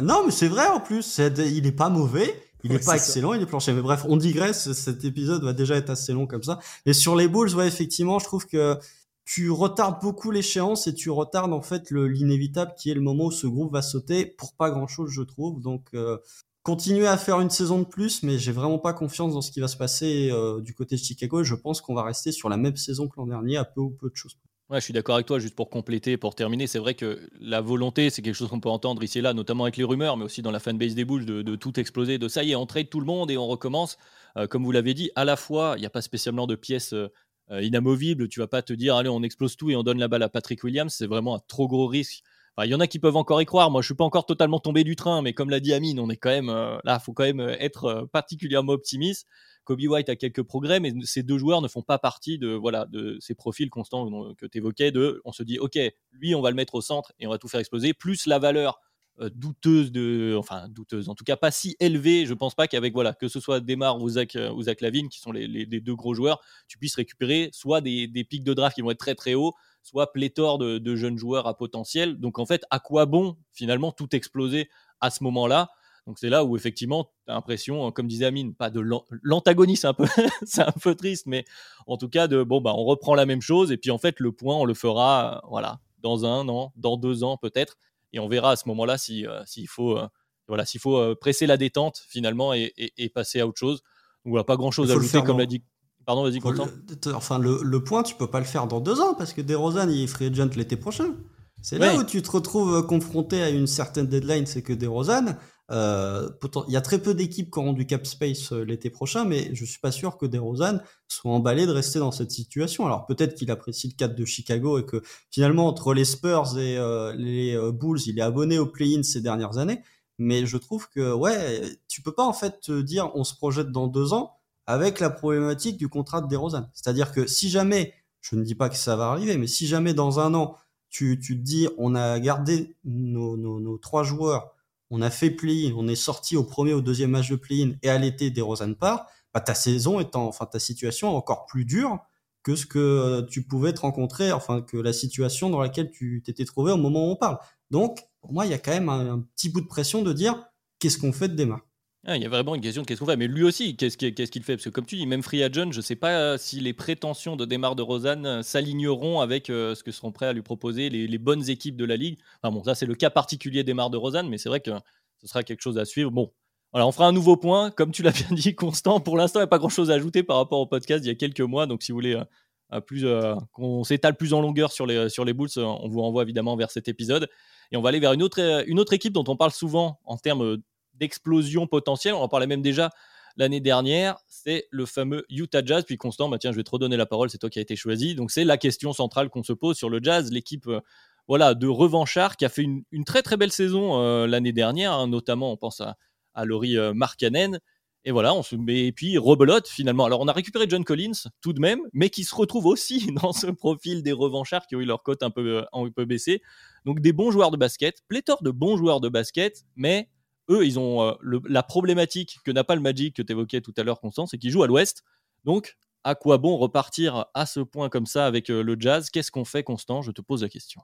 non, mais c'est vrai en plus. il est pas mauvais. Il n'est pas excellent, il est planché. Mais bref, on digresse. Cet épisode va déjà être assez long comme ça. Et sur les Bulls, ouais, effectivement, je trouve que tu retardes beaucoup l'échéance et tu retardes en fait l'inévitable qui est le moment où ce groupe va sauter pour pas grand chose, je trouve. Donc, euh, continuer à faire une saison de plus, mais j'ai vraiment pas confiance dans ce qui va se passer euh, du côté de Chicago. Je pense qu'on va rester sur la même saison que l'an dernier, à peu ou peu de choses. Ouais, je suis d'accord avec toi, juste pour compléter, pour terminer, c'est vrai que la volonté, c'est quelque chose qu'on peut entendre ici et là, notamment avec les rumeurs, mais aussi dans la fanbase des Bulls, de, tout exploser, de ça y est, on trade tout le monde et on recommence. Euh, comme vous l'avez dit, à la fois, il n'y a pas spécialement de pièces euh, inamovibles, tu vas pas te dire, allez, on explose tout et on donne la balle à Patrick Williams, c'est vraiment un trop gros risque. Il y en a qui peuvent encore y croire, moi je suis pas encore totalement tombé du train, mais comme l'a dit Amine, on est quand même, euh, là, faut quand même être particulièrement optimiste. Kobe White a quelques progrès, mais ces deux joueurs ne font pas partie de, voilà, de ces profils constants que tu évoquais. De, on se dit, OK, lui, on va le mettre au centre et on va tout faire exploser, plus la valeur euh, douteuse de, enfin douteuse, en tout cas pas si élevée. Je pense pas qu'avec voilà que ce soit Demar ou Zach, ou Lavine qui sont les, deux gros joueurs, tu puisses récupérer soit des, des, pics de draft qui vont être très très hauts, soit pléthore de, de, jeunes joueurs à potentiel. Donc en fait, à quoi bon finalement tout exploser à ce moment-là? Donc c'est là où effectivement, tu as l'impression, hein, comme disait Amine, pas de l'antagonisme, un peu, c'est un peu triste, mais en tout cas de bon bah on reprend la même chose et puis en fait le point on le fera voilà dans un an, dans deux ans peut-être et on verra à ce moment-là si euh, s'il faut euh, voilà s'il faut euh, presser la détente finalement et, passer à autre chose. Voilà, pas grand-chose à ajouter comme l'a dit. Pardon, vas-y, Quentin. Enfin, le, point, tu peux pas le faire dans deux ans parce que DeRozan, il est free agent l'été prochain. C'est là où tu te retrouves confronté à une certaine deadline, c'est que DeRozan, euh, il y a très peu d'équipes qui auront du cap space euh, l'été prochain, mais je suis pas sûr que DeRozan soit emballé de rester dans cette situation. Alors peut-être qu'il apprécie le cadre de Chicago et que finalement entre les Spurs et euh, les Bulls, il est abonné au play-in ces dernières années. Mais je trouve que ouais, tu peux pas en fait te dire on se projette dans deux ans avec la problématique du contrat de DeRozan. C'est-à-dire que si jamais, je ne dis pas que ça va arriver, mais si jamais dans un an tu, te dis, on a gardé nos, trois joueurs, on a fait play on est sorti au premier ou deuxième match de play-in et à l'été des Rosanne part, bah, ta saison est enfin ta situation est encore plus dure que ce que tu pouvais te rencontrer, enfin que la situation dans laquelle tu t'étais trouvé au moment où on parle. Donc, pour moi, il y a quand même un, petit bout de pression de dire qu'est-ce qu'on fait de Desmar ah, il y a vraiment une question de qu'est-ce qu'on fait. Mais lui aussi, qu'est-ce qu'il fait? Parce que comme tu dis, même Free Agent, je ne sais pas si les prétentions de Desmar de Rosanne s'aligneront avec euh, ce que seront prêts à lui proposer les, bonnes équipes de la Ligue. Enfin bon, ça c'est le cas particulier Desmar de Rosanne, mais c'est vrai que ce sera quelque chose à suivre. Bon, voilà, on fera un nouveau point. Comme tu l'as bien dit, Constant, pour l'instant, il n'y a pas grand-chose à ajouter par rapport au podcast d'il y a quelques mois. Donc si vous voulez euh, euh, qu'on s'étale plus en longueur sur les, sur les Bulls, on vous renvoie évidemment vers cet épisode. Et on va aller vers une autre, une autre équipe dont on parle souvent en termes d'explosion potentielle. On en parlait même déjà l'année dernière. C'est le fameux Utah Jazz. Puis Constant, bah tiens, je vais te redonner la parole. C'est toi qui as été choisi. Donc c'est la question centrale qu'on se pose sur le Jazz, l'équipe. Euh, voilà, de revanchard qui a fait une, très très belle saison euh, l'année dernière, hein. notamment on pense à, Laurie euh, Markkanen. Et voilà, on se met, et puis rebelote finalement. Alors on a récupéré John Collins tout de même, mais qui se retrouve aussi dans ce profil des revanchards qui ont eu leur cote un peu, un peu baissée. Donc des bons joueurs de basket, pléthore de bons joueurs de basket, mais eux, ils ont euh, la problématique que n'a pas le Magic que tu évoquais tout à l'heure, Constance, c'est qu'ils jouent à l'ouest. Donc, à quoi bon repartir à ce point comme ça avec euh, le jazz? Qu'est-ce qu'on fait, Constant? Je te pose la question.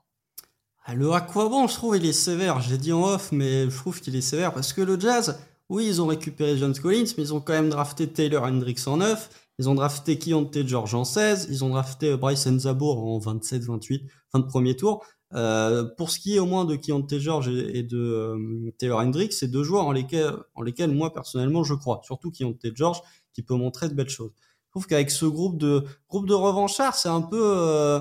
Ah, le à quoi bon, je trouve, il est sévère. J'ai dit en off, mais je trouve qu'il est sévère parce que le jazz, oui, ils ont récupéré John Collins, mais ils ont quand même drafté Taylor Hendricks en 9. Ils ont drafté Keontae George en 16. Ils ont drafté euh, Bryce Zabour en 27-28, fin de premier tour. Euh, pour ce qui est au moins de Keontae George et, de euh, Taylor Hendricks, c'est deux joueurs en lesquels, en lesquels moi personnellement je crois. Surtout Keontae George qui peut montrer de belles choses. Je trouve qu'avec ce groupe de groupe de revanchards, c'est un peu euh,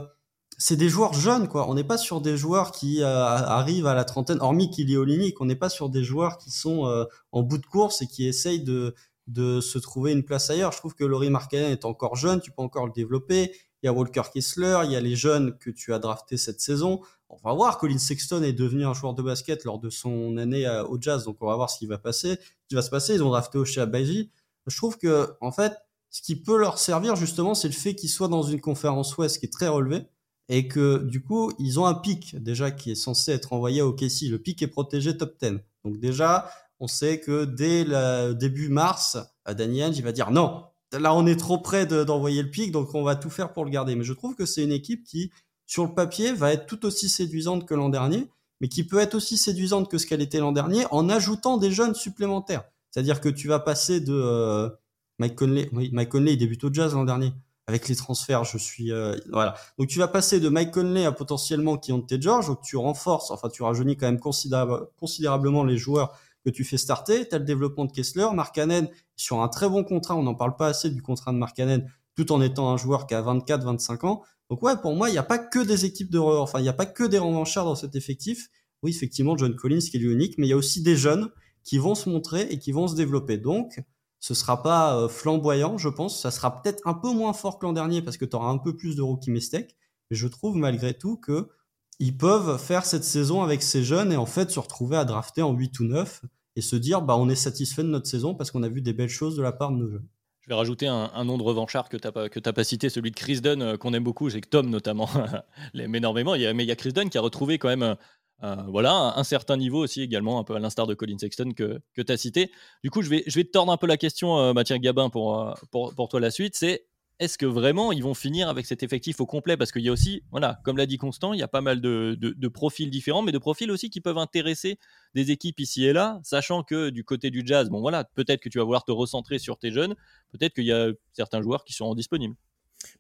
c'est des joueurs jeunes quoi. On n'est pas sur des joueurs qui arrivent à la trentaine, hormis Kili Olinik, on n'est pas sur des joueurs qui sont en bout de course et qui essayent de de se trouver une place ailleurs. Je trouve que Laurie Markkanen est encore jeune, tu peux encore le développer. Il y a Walker Kessler, il y a les jeunes que tu as draftés cette saison on va voir. Colin Sexton est devenu un joueur de basket lors de son année au Jazz, donc on va voir ce qui va passer, ce qui va se passer. Ils ont drafté Osha Baji. Je trouve que, en fait, ce qui peut leur servir justement, c'est le fait qu'ils soient dans une conférence Ouest qui est très relevée et que du coup, ils ont un pic déjà qui est censé être envoyé au KC. Le pic est protégé top 10. Donc déjà, on sait que dès le début mars, Daniel, il va dire non. Là, on est trop près d'envoyer le pic, donc on va tout faire pour le garder. Mais je trouve que c'est une équipe qui sur le papier, va être tout aussi séduisante que l'an dernier, mais qui peut être aussi séduisante que ce qu'elle était l'an dernier en ajoutant des jeunes supplémentaires. C'est-à-dire que tu vas passer de euh, Mike Conley, Mike Conley, il débute au Jazz l'an dernier. Avec les transferts, je suis euh, voilà. Donc tu vas passer de Mike Conley à potentiellement Keontae George, donc tu renforces, enfin tu rajeunis quand même considérablement les joueurs que tu fais starter. Tu as le développement de Kessler, Markkanen sur un très bon contrat, on n'en parle pas assez du contrat de Markkanen, tout en étant un joueur qui a 24-25 ans. Donc ouais, pour moi, il n'y a pas que des équipes de, enfin, il n'y a pas que des revanchards dans cet effectif. Oui, effectivement, John Collins qui est l'unique, mais il y a aussi des jeunes qui vont se montrer et qui vont se développer. Donc, ce sera pas euh, flamboyant, je pense. Ça sera peut-être un peu moins fort que l'an dernier parce que tu auras un peu plus de rookie mistake. Mais je trouve malgré tout que ils peuvent faire cette saison avec ces jeunes et en fait se retrouver à drafter en 8 ou 9 et se dire bah on est satisfait de notre saison parce qu'on a vu des belles choses de la part de nos jeunes. Je vais rajouter un, nom de revanchard que tu n'as pas, cité, celui de Chris Dunn, euh, qu'on aime beaucoup. C'est que Tom, notamment, l'aime énormément. Il y a, mais il y a Chris Dunn qui a retrouvé quand même euh, euh, voilà, un, certain niveau aussi, également, un peu à l'instar de Colin Sexton que, que tu as cité. Du coup, je vais, je vais te tordre un peu la question, Mathieu Gabin, pour, pour, pour toi la suite. C'est est-ce que vraiment ils vont finir avec cet effectif au complet? Parce qu'il y a aussi, voilà, comme l'a dit Constant, il y a pas mal de, profils différents, mais de profils aussi qui peuvent intéresser des équipes ici et là, sachant que du côté du jazz, bon voilà, peut-être que tu vas vouloir te recentrer sur tes jeunes, peut-être qu'il y a certains joueurs qui seront disponibles.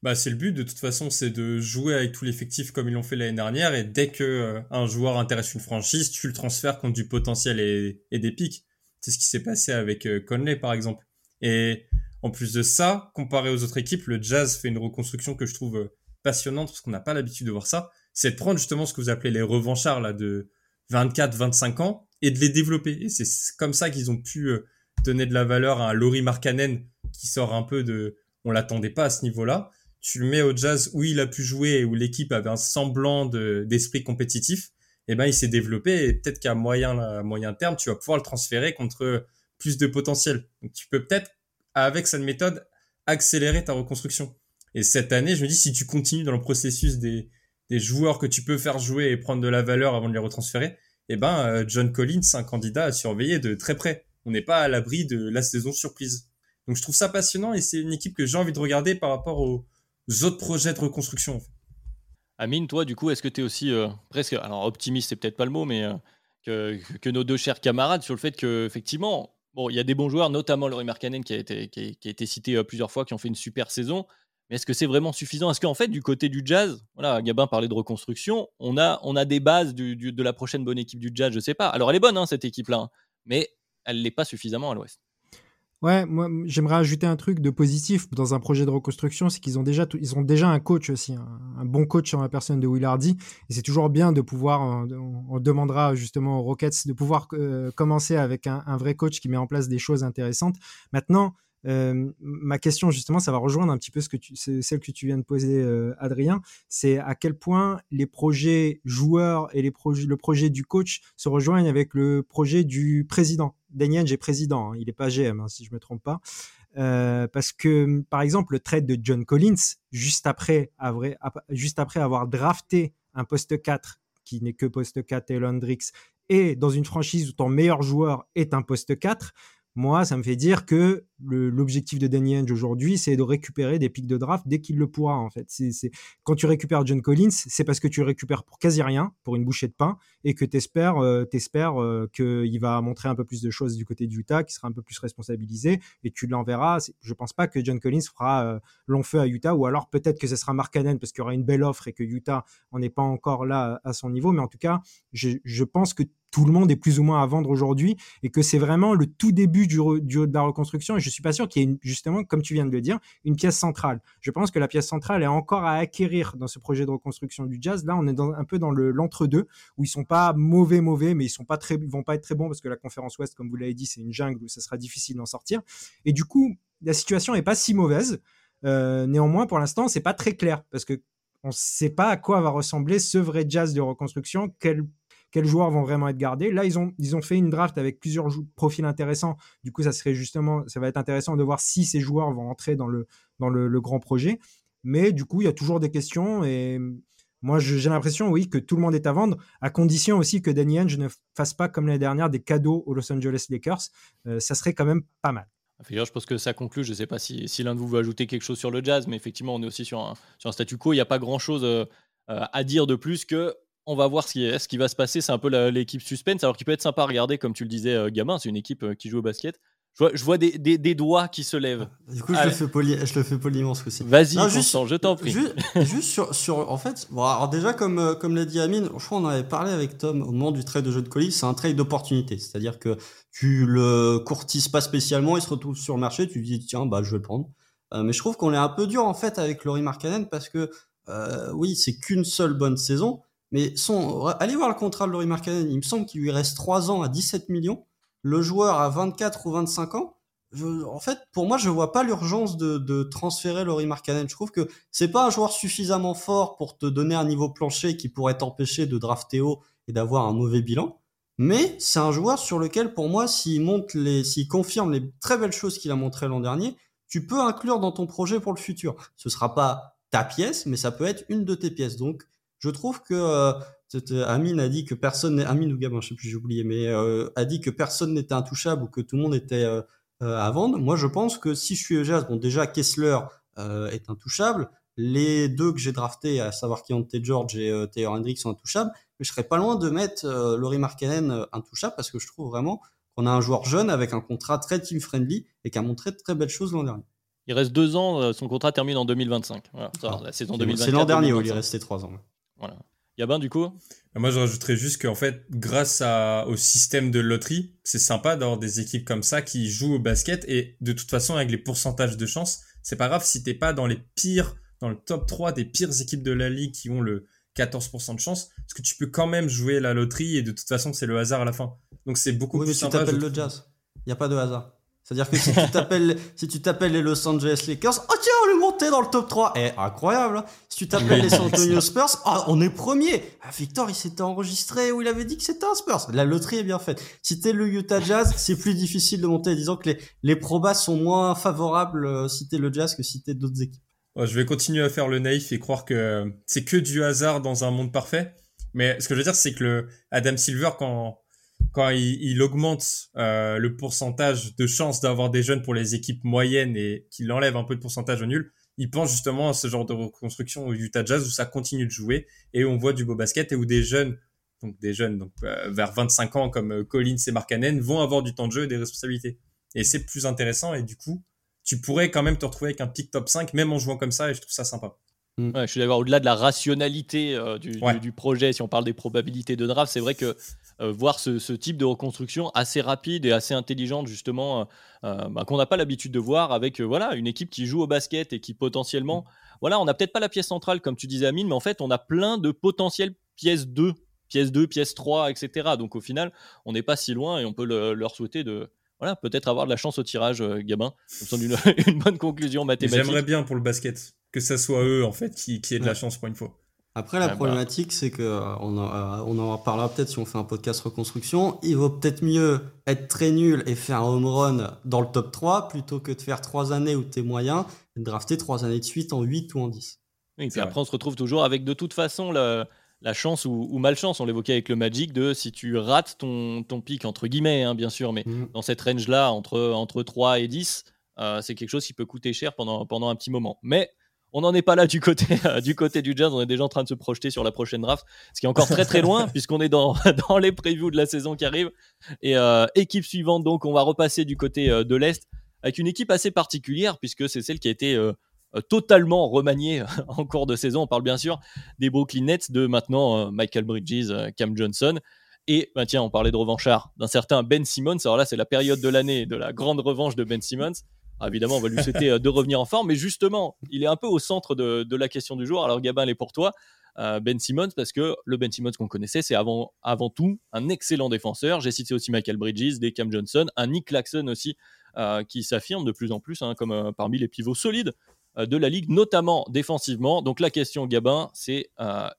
Bah, c'est le but de toute façon, c'est de jouer avec tout l'effectif comme ils l'ont fait l'année dernière, et dès que euh, un joueur intéresse une franchise, tu le transfères contre du potentiel et, des pics. C'est ce qui s'est passé avec euh, Conley par exemple. Et en plus de ça, comparé aux autres équipes, le Jazz fait une reconstruction que je trouve euh, passionnante parce qu'on n'a pas l'habitude de voir ça. C'est de prendre justement ce que vous appelez les revanchards là de 24-25 ans et de les développer. C'est comme ça qu'ils ont pu euh, donner de la valeur à un Laurie Markkanen qui sort un peu de, on l'attendait pas à ce niveau-là. Tu le mets au Jazz où il a pu jouer et où l'équipe avait un semblant d'esprit compétitif. Et eh ben il s'est développé et peut-être qu'à moyen moyen terme tu vas pouvoir le transférer contre plus de potentiel. Donc tu peux peut-être avec cette méthode, accélérer ta reconstruction. Et cette année, je me dis, si tu continues dans le processus des, joueurs que tu peux faire jouer et prendre de la valeur avant de les retransférer, eh ben, euh, John Collins, un candidat à surveiller de très près. On n'est pas à l'abri de la saison surprise. Donc je trouve ça passionnant et c'est une équipe que j'ai envie de regarder par rapport aux autres projets de reconstruction. Amine, toi, du coup, est-ce que tu es aussi euh, presque, alors optimiste, c'est peut-être pas le mot, mais que, que, nos deux chers camarades sur le fait que effectivement, bon, il y a des bons joueurs, notamment Laurie Markkanen qui a été, qui cité plusieurs fois, qui ont fait une super saison. Mais est-ce que c'est vraiment suffisant? Est-ce qu'en fait, du côté du jazz, voilà, Gabin parlait de reconstruction, on a, des bases de la prochaine bonne équipe du jazz, je sais pas. Alors elle est bonne, hein, cette équipe-là, hein, mais elle l'est pas suffisamment à l'ouest. Ouais, moi j'aimerais ajouter un truc de positif dans un projet de reconstruction, c'est qu'ils ont déjà ils ont déjà un coach aussi, un, bon coach en la personne de Will Hardy, et c'est toujours bien de pouvoir, on, demandera justement aux Rockets de pouvoir euh, commencer avec un, vrai coach qui met en place des choses intéressantes. Maintenant, euh, ma question justement, ça va rejoindre un petit peu ce que tu, celle que tu viens de poser, euh, Adrien. C'est à quel point les projets joueurs et les le projet du coach se rejoignent avec le projet du président. Daniel, j'ai président, hein, il n'est pas GM hein, si je me trompe pas. Euh, parce que par exemple le trade de John Collins juste après, juste après avoir drafté un poste 4 qui n'est que poste 4 et Londrix et dans une franchise où ton meilleur joueur est un poste 4, moi, ça me fait dire que l'objectif de Danny Henge aujourd'hui, c'est de récupérer des pics de draft dès qu'il le pourra. En fait, c'est quand tu récupères John Collins, c'est parce que tu le récupères pour quasi rien, pour une bouchée de pain, et que t'espères, euh, t'espères euh, qu'il va montrer un peu plus de choses du côté du Utah, qu'il sera un peu plus responsabilisé, et tu l'enverras. Je pense pas que John Collins fera euh, long feu à Utah, ou alors peut-être que ce sera Mark Cannon parce qu'il y aura une belle offre et que Utah en est pas encore là à son niveau. Mais en tout cas, je, je pense que tout le monde est plus ou moins à vendre aujourd'hui et que c'est vraiment le tout début du, du, de la reconstruction. Et je suis pas sûr qu'il y ait justement, comme tu viens de le dire, une pièce centrale. Je pense que la pièce centrale est encore à acquérir dans ce projet de reconstruction du jazz. Là, on est un peu dans le l'entre-deux où ils sont pas mauvais, mauvais, mais ils sont pas très, vont pas être très bons parce que la conférence Ouest, comme vous l'avez dit, c'est une jungle où ça sera difficile d'en sortir. Et du coup, la situation est pas si mauvaise. Euh, néanmoins, pour l'instant, c'est pas très clair parce que on ne sait pas à quoi va ressembler ce vrai jazz de reconstruction, quel quels joueurs vont vraiment être gardés. Là, ils ont, ils ont fait une draft avec plusieurs profils intéressants. Du coup, ça serait justement, ça va être intéressant de voir si ces joueurs vont entrer dans le, dans le, grand projet. Mais du coup, il y a toujours des questions et moi, j'ai l'impression, oui, que tout le monde est à vendre, à condition aussi que Danny Ainge ne fasse pas comme l'année dernière des cadeaux aux Los Angeles Lakers. Euh, ça serait quand même pas mal. Je pense que ça conclut. Je ne sais pas si, si l'un de vous veut ajouter quelque chose sur le jazz, mais effectivement, on est aussi sur un, sur un statu quo. Il n'y a pas grand-chose euh, à dire de plus que on va voir ce qui, ce qui va se passer. C'est un peu l'équipe suspense, alors qu'il peut être sympa à regarder, comme tu le disais, euh, gamin. C'est une équipe euh, qui joue au basket. Je vois, des, doigts qui se lèvent. Du coup, je le, fais poli, je le fais poliment ce Vas-y, je t'en prie. Juste, sur, en fait, bon, alors déjà, comme, euh, comme l'a dit Amine, je crois qu'on avait parlé avec Tom au moment du trade de jeu de colis, c'est un trade d'opportunité. C'est-à-dire que tu le courtises pas spécialement, il se retrouve sur le marché, tu dis, tiens, bah, je vais le prendre. mais je trouve qu'on est un peu dur, en fait, avec Laurie Markkanen parce que, oui, c'est qu'une seule bonne saison, mais son, allez voir le contrat de Laurie Markkanen. Il me semble qu'il lui reste 3 ans à 17 millions. Le joueur a 24 ou 25 ans. en fait, pour moi, je vois pas l'urgence de, transférer Laurie Markkanen. Je trouve que c'est pas un joueur suffisamment fort pour te donner un niveau plancher qui pourrait t'empêcher de drafter haut et d'avoir un mauvais bilan. Mais c'est un joueur sur lequel, pour moi, s'il monte s'il confirme les très belles choses qu'il a montrées l'an dernier, tu peux inclure dans ton projet pour le futur. Ce sera pas ta pièce, mais ça peut être une de tes pièces. Donc, je trouve que euh, Amine a dit que personne Amine ou Gabin, je sais plus, j'ai oublié, mais euh, a dit que personne n'était intouchable ou que tout le monde était euh, à vendre. Moi, je pense que si je suis Jazz, bon déjà Kessler est intouchable, les deux que j'ai draftés, à savoir Keontae George et Taylor Hendricks sont intouchables, mais je serais pas loin de mettre Laurie Markkanen intouchable parce que je trouve vraiment qu'on a un joueur jeune avec un contrat très team friendly et qui a montré de très belles choses l'an dernier. Il reste deux ans, son contrat termine en 2025. Voilà, la saison C'est l'an dernier où il est resté trois ans. Voilà. Yabin, du coup? Moi, je rajouterais juste qu'en fait, grâce à, au système de loterie, c'est sympa d'avoir des équipes comme ça qui jouent au basket et de toute façon, avec les pourcentages de chance, c'est pas grave si t'es pas dans les pires, dans le top 3 des pires équipes de la ligue qui ont le 14% de chance, parce que tu peux quand même jouer la loterie et de toute façon, c'est le hasard à la fin. Donc c'est beaucoup plus sympa. Tu t'appelles le jazz. Il n'y a pas de hasard. C'est-à-dire que si tu t'appelles si tu t'appelles les Los Angeles Lakers, oh tiens, on est monté dans le top 3. Eh, incroyable. Hein. Si tu t'appelles les San Antonio Spurs, ah, on est premier. Ah, Victor, il s'était enregistré où il avait dit que c'était un Spurs. La loterie est bien faite. Si t'es le Utah Jazz, c'est plus difficile de monter, disons que les les probas sont moins favorables euh, si t'es le Jazz que si t'es d'autres équipes. je vais continuer à faire le naïf et croire que c'est que du hasard dans un monde parfait. Mais ce que je veux dire, c'est que le Adam Silver, quand, quand il, augmente euh, le pourcentage de chances d'avoir des jeunes pour les équipes moyennes et qu'il enlève un peu de pourcentage au nul, il pense justement à ce genre de reconstruction au Utah Jazz où ça continue de jouer et on voit du beau basket et où des jeunes, donc des jeunes donc euh, vers 25 ans comme euh, Collins et Markkanen vont avoir du temps de jeu et des responsabilités. Et c'est plus intéressant et du coup, tu pourrais quand même te retrouver avec un pick top 5 même en jouant comme ça et je trouve ça sympa. Mm. je suis d'accord. Au-delà de la rationalité euh, du, projet, si on parle des probabilités de draft, c'est vrai que euh, voir ce, type de reconstruction assez rapide et assez intelligente, justement, euh, bah, qu'on n'a pas l'habitude de voir avec voilà une équipe qui joue au basket et qui potentiellement, mm. voilà, on n'a peut-être pas la pièce centrale comme tu disais, Amine, mais en fait, on a plein de potentielles pièces 2, pièces 2, pièces 3, etc. Donc au final, on n'est pas si loin et on peut leur souhaiter de, voilà, peut-être avoir de la chance au tirage, Gabin. Ça une, une bonne conclusion mathématique. J'aimerais bien pour le basket que ce soit eux en fait qui, qui aient de la chance pour une fois. Après, la ah bah. problématique, c'est que euh, on, en, euh, on en parlera peut-être si on fait un podcast reconstruction. Il vaut peut-être mieux être très nul et faire un home run dans le top 3 plutôt que de faire 3 années où tu es moyen et de drafter 3 années de suite en 8 ou en 10. et puis après, on se retrouve toujours avec de toute façon la chance ou, malchance. On l'évoquait avec le Magic de si tu rates ton, ton pic, entre guillemets, hein, bien sûr, mais mm. dans cette range-là, entre, entre 3 et 10, euh, c'est quelque chose qui peut coûter cher pendant, pendant un petit moment. Mais on n'en est pas là du côté, euh, du côté du Jazz. On est déjà en train de se projeter sur la prochaine draft, ce qui est encore très très loin puisqu'on est dans, dans les previews de la saison qui arrive. Et euh, équipe suivante, donc on va repasser du côté euh, de l'Est avec une équipe assez particulière puisque c'est celle qui a été totalement remaniée en cours de saison. On parle bien sûr des Brooklyn Nets de maintenant Michael Bridges, Cam Johnson. Et bah, tiens, on parlait de revanchard d'un certain Ben Simmons. Alors là, c'est la période de l'année de la grande revanche de Ben Simmons. Ah, évidemment, on va lui souhaiter euh, de revenir en forme, mais justement, il est un peu au centre de, la question du jour. Alors, Gabin, elle est pour toi, euh, Ben Simmons, parce que le Ben Simmons qu'on connaissait, c'est avant, avant tout un excellent défenseur. J'ai cité aussi Michael Bridges, des Cam Johnson, un Nick Claxton aussi, euh, qui s'affirme de plus en plus hein, comme parmi les pivots solides de la ligue, notamment défensivement. Donc la question, Gabin, c'est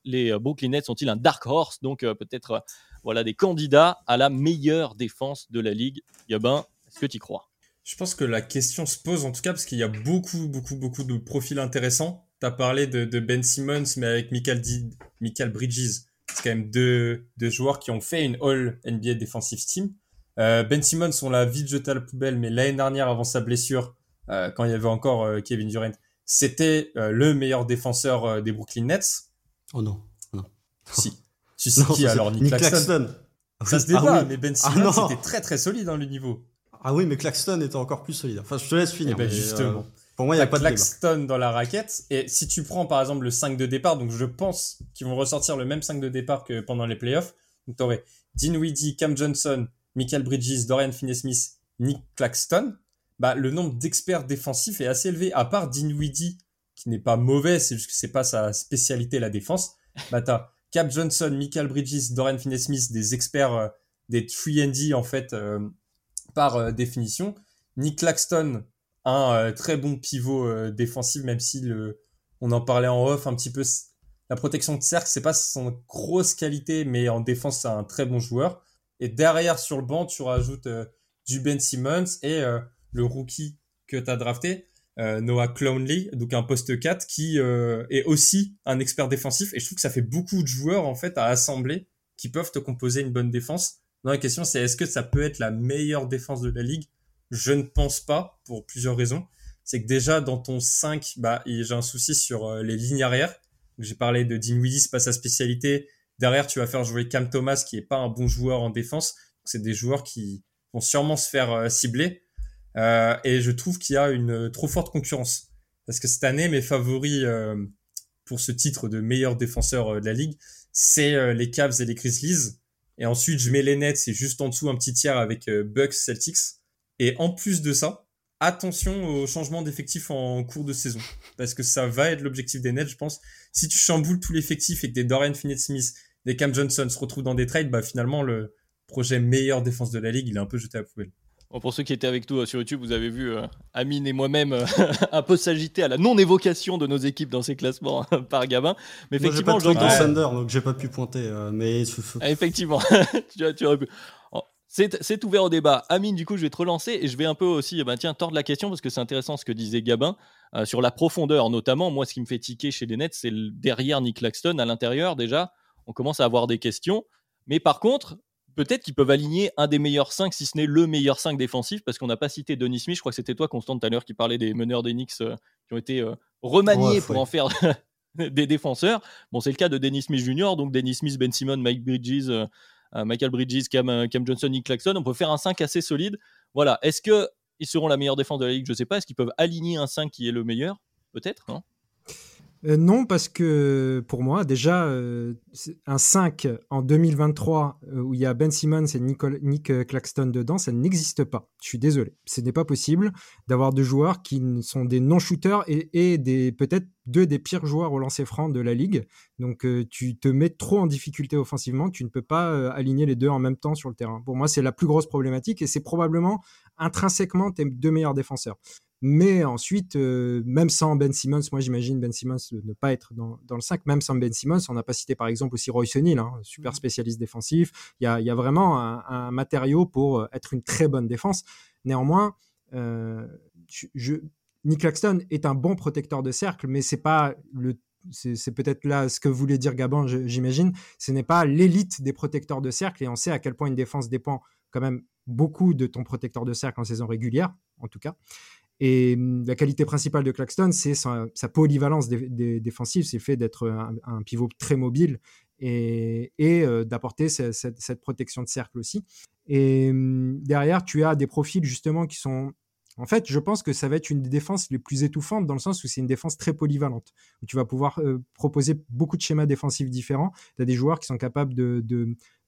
les Brooklyn Nets sont-ils un dark horse? Donc peut-être voilà des candidats à la meilleure défense de la ligue. Gabin, est-ce que tu y crois? Je pense que la question se pose en tout cas parce qu'il y a beaucoup, beaucoup, beaucoup de profils intéressants. Tu as parlé de, Ben Simmons, mais avec Michael, Michael Bridges. C'est quand même deux, deux, joueurs qui ont fait une All NBA Defensive Team. Euh, ben Simmons, on l'a vite jeté à la poubelle, mais l'année dernière, avant sa blessure, euh, quand il y avait encore euh, Kevin Durant, c'était le meilleur défenseur des Brooklyn Nets. Oh non, non. Si. Tu sais qui alors Nick, Claxton. Ça se débat, ah mais Ben ah Simmons était très très solide dans le niveau. Ah oui, mais Claxton était encore plus solide. Enfin, je te laisse finir. Eh ben, justement. Euh, pour moi, il n'y a pas de Claxton dans la raquette. Et si tu prends par exemple le 5 de départ, donc je pense qu'ils vont ressortir le même 5 de départ que pendant les playoffs. Donc tu aurais Dinwiddie, Cam Johnson, Michael Bridges, Dorian Finney-Smith, Nick Claxton. Bah, le nombre d'experts défensifs est assez élevé. À part Dinwiddie, qui n'est pas mauvais, c'est juste que c'est pas sa spécialité la défense. Bah, t'as Cam Johnson, Michael Bridges, Dorian Finney-Smith, des experts, euh, des 3D en fait, euh, par euh, définition. Nick Claxton, un euh, très bon pivot euh, défensif, même si le, on en parlait en off un petit peu. La protection de cercle, c'est pas son grosse qualité, mais en défense, c'est un très bon joueur. Et derrière, sur le banc, tu rajoutes du Ben Simmons et le rookie que tu as drafté, Noah Clowney, donc un poste 4, qui est aussi un expert défensif. Et je trouve que ça fait beaucoup de joueurs, en fait, à assembler qui peuvent te composer une bonne défense. Non, la question c'est est-ce que ça peut être la meilleure défense de la ligue? Je ne pense pas pour plusieurs raisons. C'est que déjà dans ton 5, bah, j'ai un souci sur euh, les lignes arrière. J'ai parlé de Dinwiddie, c'est pas sa spécialité. Derrière, tu vas faire jouer Cam Thomas, qui est pas un bon joueur en défense. C'est des joueurs qui vont sûrement se faire euh, cibler. Euh, et je trouve qu'il y a une trop forte concurrence. Parce que cette année, mes favoris pour ce titre de meilleur défenseur de la ligue, c'est les Cavs et les Grizzlies. Et ensuite, je mets les Nets, c'est juste en dessous un petit tiers avec euh, Bucks, Celtics. Et en plus de ça, attention au changement d'effectif en cours de saison. Parce que ça va être l'objectif des Nets, je pense. Si tu chamboules tout l'effectif et que des Dorian Finney-Smith, des Cam Johnson se retrouvent dans des trades, bah finalement, le projet meilleure défense de la ligue, il est un peu jeté à la poubelle pour ceux qui étaient avec nous euh, sur YouTube, vous avez vu euh, Amine et moi-même euh, un peu s'agiter à la non-évocation de nos équipes dans ces classements par Gabin. Mais effectivement, je pas Thunder, donc j'ai pas pu pointer. mais ah, effectivement, tu, aurais pu. C'est ouvert au débat. Amine, du coup, je vais te relancer et je vais un peu aussi, bah, tiens, tordre la question parce que c'est intéressant ce que disait Gabin euh, sur la profondeur, notamment. Moi, ce qui me fait tiquer chez les Nets, c'est derrière Nick Claxton, à l'intérieur, déjà, on commence à avoir des questions. Mais par contre, peut-être qu'ils peuvent aligner un des meilleurs 5, si ce n'est le meilleur 5 défensif, parce qu'on n'a pas cité Denis Smith. Je crois que c'était toi, Constant, tout à l'heure, qui parlait des meneurs des Knicks euh, qui ont été euh, remaniés pour en faire des défenseurs. Bon, c'est le cas de Dennis Smith Jr., donc Dennis Smith, Ben Simon, Mike Bridges, euh, Michael Bridges, Cam, Cam, Johnson, Nick Claxton. On peut faire un 5 assez solide. Voilà. Est-ce qu'ils seront la meilleure défense de la ligue? Je ne sais pas. Est-ce qu'ils peuvent aligner un 5 qui est le meilleur? Peut-être, non? Euh, non, parce que pour moi, déjà, euh, un 5 en 2023 euh, où il y a Ben Simmons et Nick Claxton dedans, ça n'existe pas. Je suis désolé. Ce n'est pas possible d'avoir deux joueurs qui sont des non-shooters et, des peut-être deux des pires joueurs au lancer franc de la ligue. Donc tu te mets trop en difficulté offensivement, tu ne peux pas aligner les deux en même temps sur le terrain. Pour moi, c'est la plus grosse problématique et c'est probablement intrinsèquement tes deux meilleurs défenseurs. Mais ensuite, euh, même sans Ben Simmons, moi j'imagine Ben Simmons ne pas être dans, le 5, même sans Ben Simmons, on n'a pas cité par exemple aussi Roy O'Neal, hein, super mmh. spécialiste défensif. Il y a, vraiment un, matériau pour euh, être une très bonne défense. Néanmoins, euh, Nick Claxton est un bon protecteur de cercle, mais c'est pas le c'est peut-être là ce que voulait dire Gabin, j'imagine. Ce n'est pas l'élite des protecteurs de cercle et on sait à quel point une défense dépend quand même beaucoup de ton protecteur de cercle en saison régulière, en tout cas. Et mmh, la qualité principale de Claxton, c'est sa, polyvalence défensive, c'est le fait d'être un, pivot très mobile et, euh, d'apporter cette, protection de cercle aussi. Et mmh, derrière, tu as des profils justement qui sont en fait, je pense que ça va être une des défenses les plus étouffantes dans le sens où c'est une défense très polyvalente, tu vas pouvoir euh, proposer beaucoup de schémas défensifs différents. Tu as des joueurs qui sont capables de,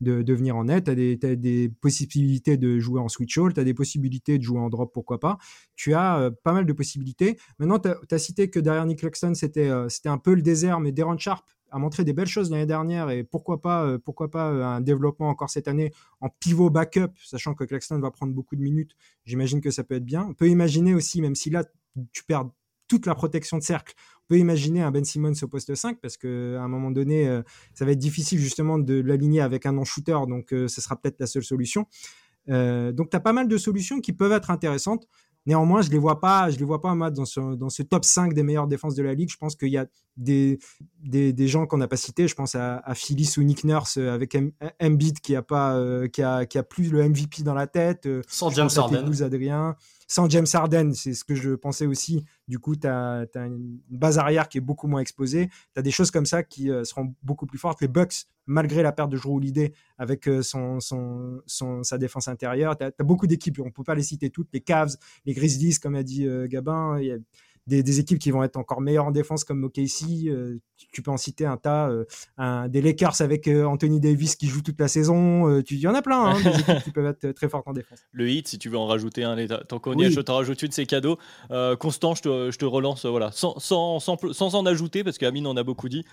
de, venir en net, tu as, des possibilités de jouer en switch all, tu as des possibilités de jouer en drop, pourquoi pas. Tu as euh, pas mal de possibilités. Maintenant, tu as, cité que derrière Nick Claxton, c'était euh, c'était un peu le désert, mais Deron Sharp, a montré des belles choses l'année dernière et pourquoi pas, euh, pourquoi pas euh, un développement encore cette année en pivot backup, sachant que Claxton va prendre beaucoup de minutes. J'imagine que ça peut être bien. On peut imaginer aussi, même si là tu perds toute la protection de cercle, on peut imaginer un Ben Simmons au poste 5 parce qu'à un moment donné, euh, ça va être difficile justement de l'aligner avec un non-shooter, donc ce sera peut-être la seule solution. donc tu as pas mal de solutions qui peuvent être intéressantes. Néanmoins, je les vois pas, je les vois pas moi, dans ce, dans ce top 5 des meilleures défenses de la ligue. Je pense qu'il y a des, des, des gens qu'on n'a pas cités. Je pense à, à Phyllis ou Nick Nurse euh, avec Embiid qui a pas, euh, qui a, qui a plus le MVP dans la tête. Euh, Sans James Harden. Adrien sans James Harden, c'est ce que je pensais aussi. Du coup, tu as, une base arrière qui est beaucoup moins exposée. Tu as des choses comme ça qui euh, seront beaucoup plus fortes. Les Bucks, malgré la perte de Drew Holiday avec euh, sa défense intérieure, tu as, beaucoup d'équipes. On ne peut pas les citer toutes. Les Cavs, les Grizzlies, comme a dit euh, Gabin. Des, équipes qui vont être encore meilleures en défense comme OKC. Euh, tu peux en citer un tas. Euh, des Lakers avec euh, Anthony Davis qui joue toute la saison. tu, il y en a plein, hein, des équipes qui peuvent être très fortes en défense. Le hit, si tu veux en rajouter un, tant qu'on je t'en rajoute une, c'est cadeau. Constant, je te, je te, relance, voilà, sans, sans, sans, sans, en ajouter, parce qu'Amine en a beaucoup dit.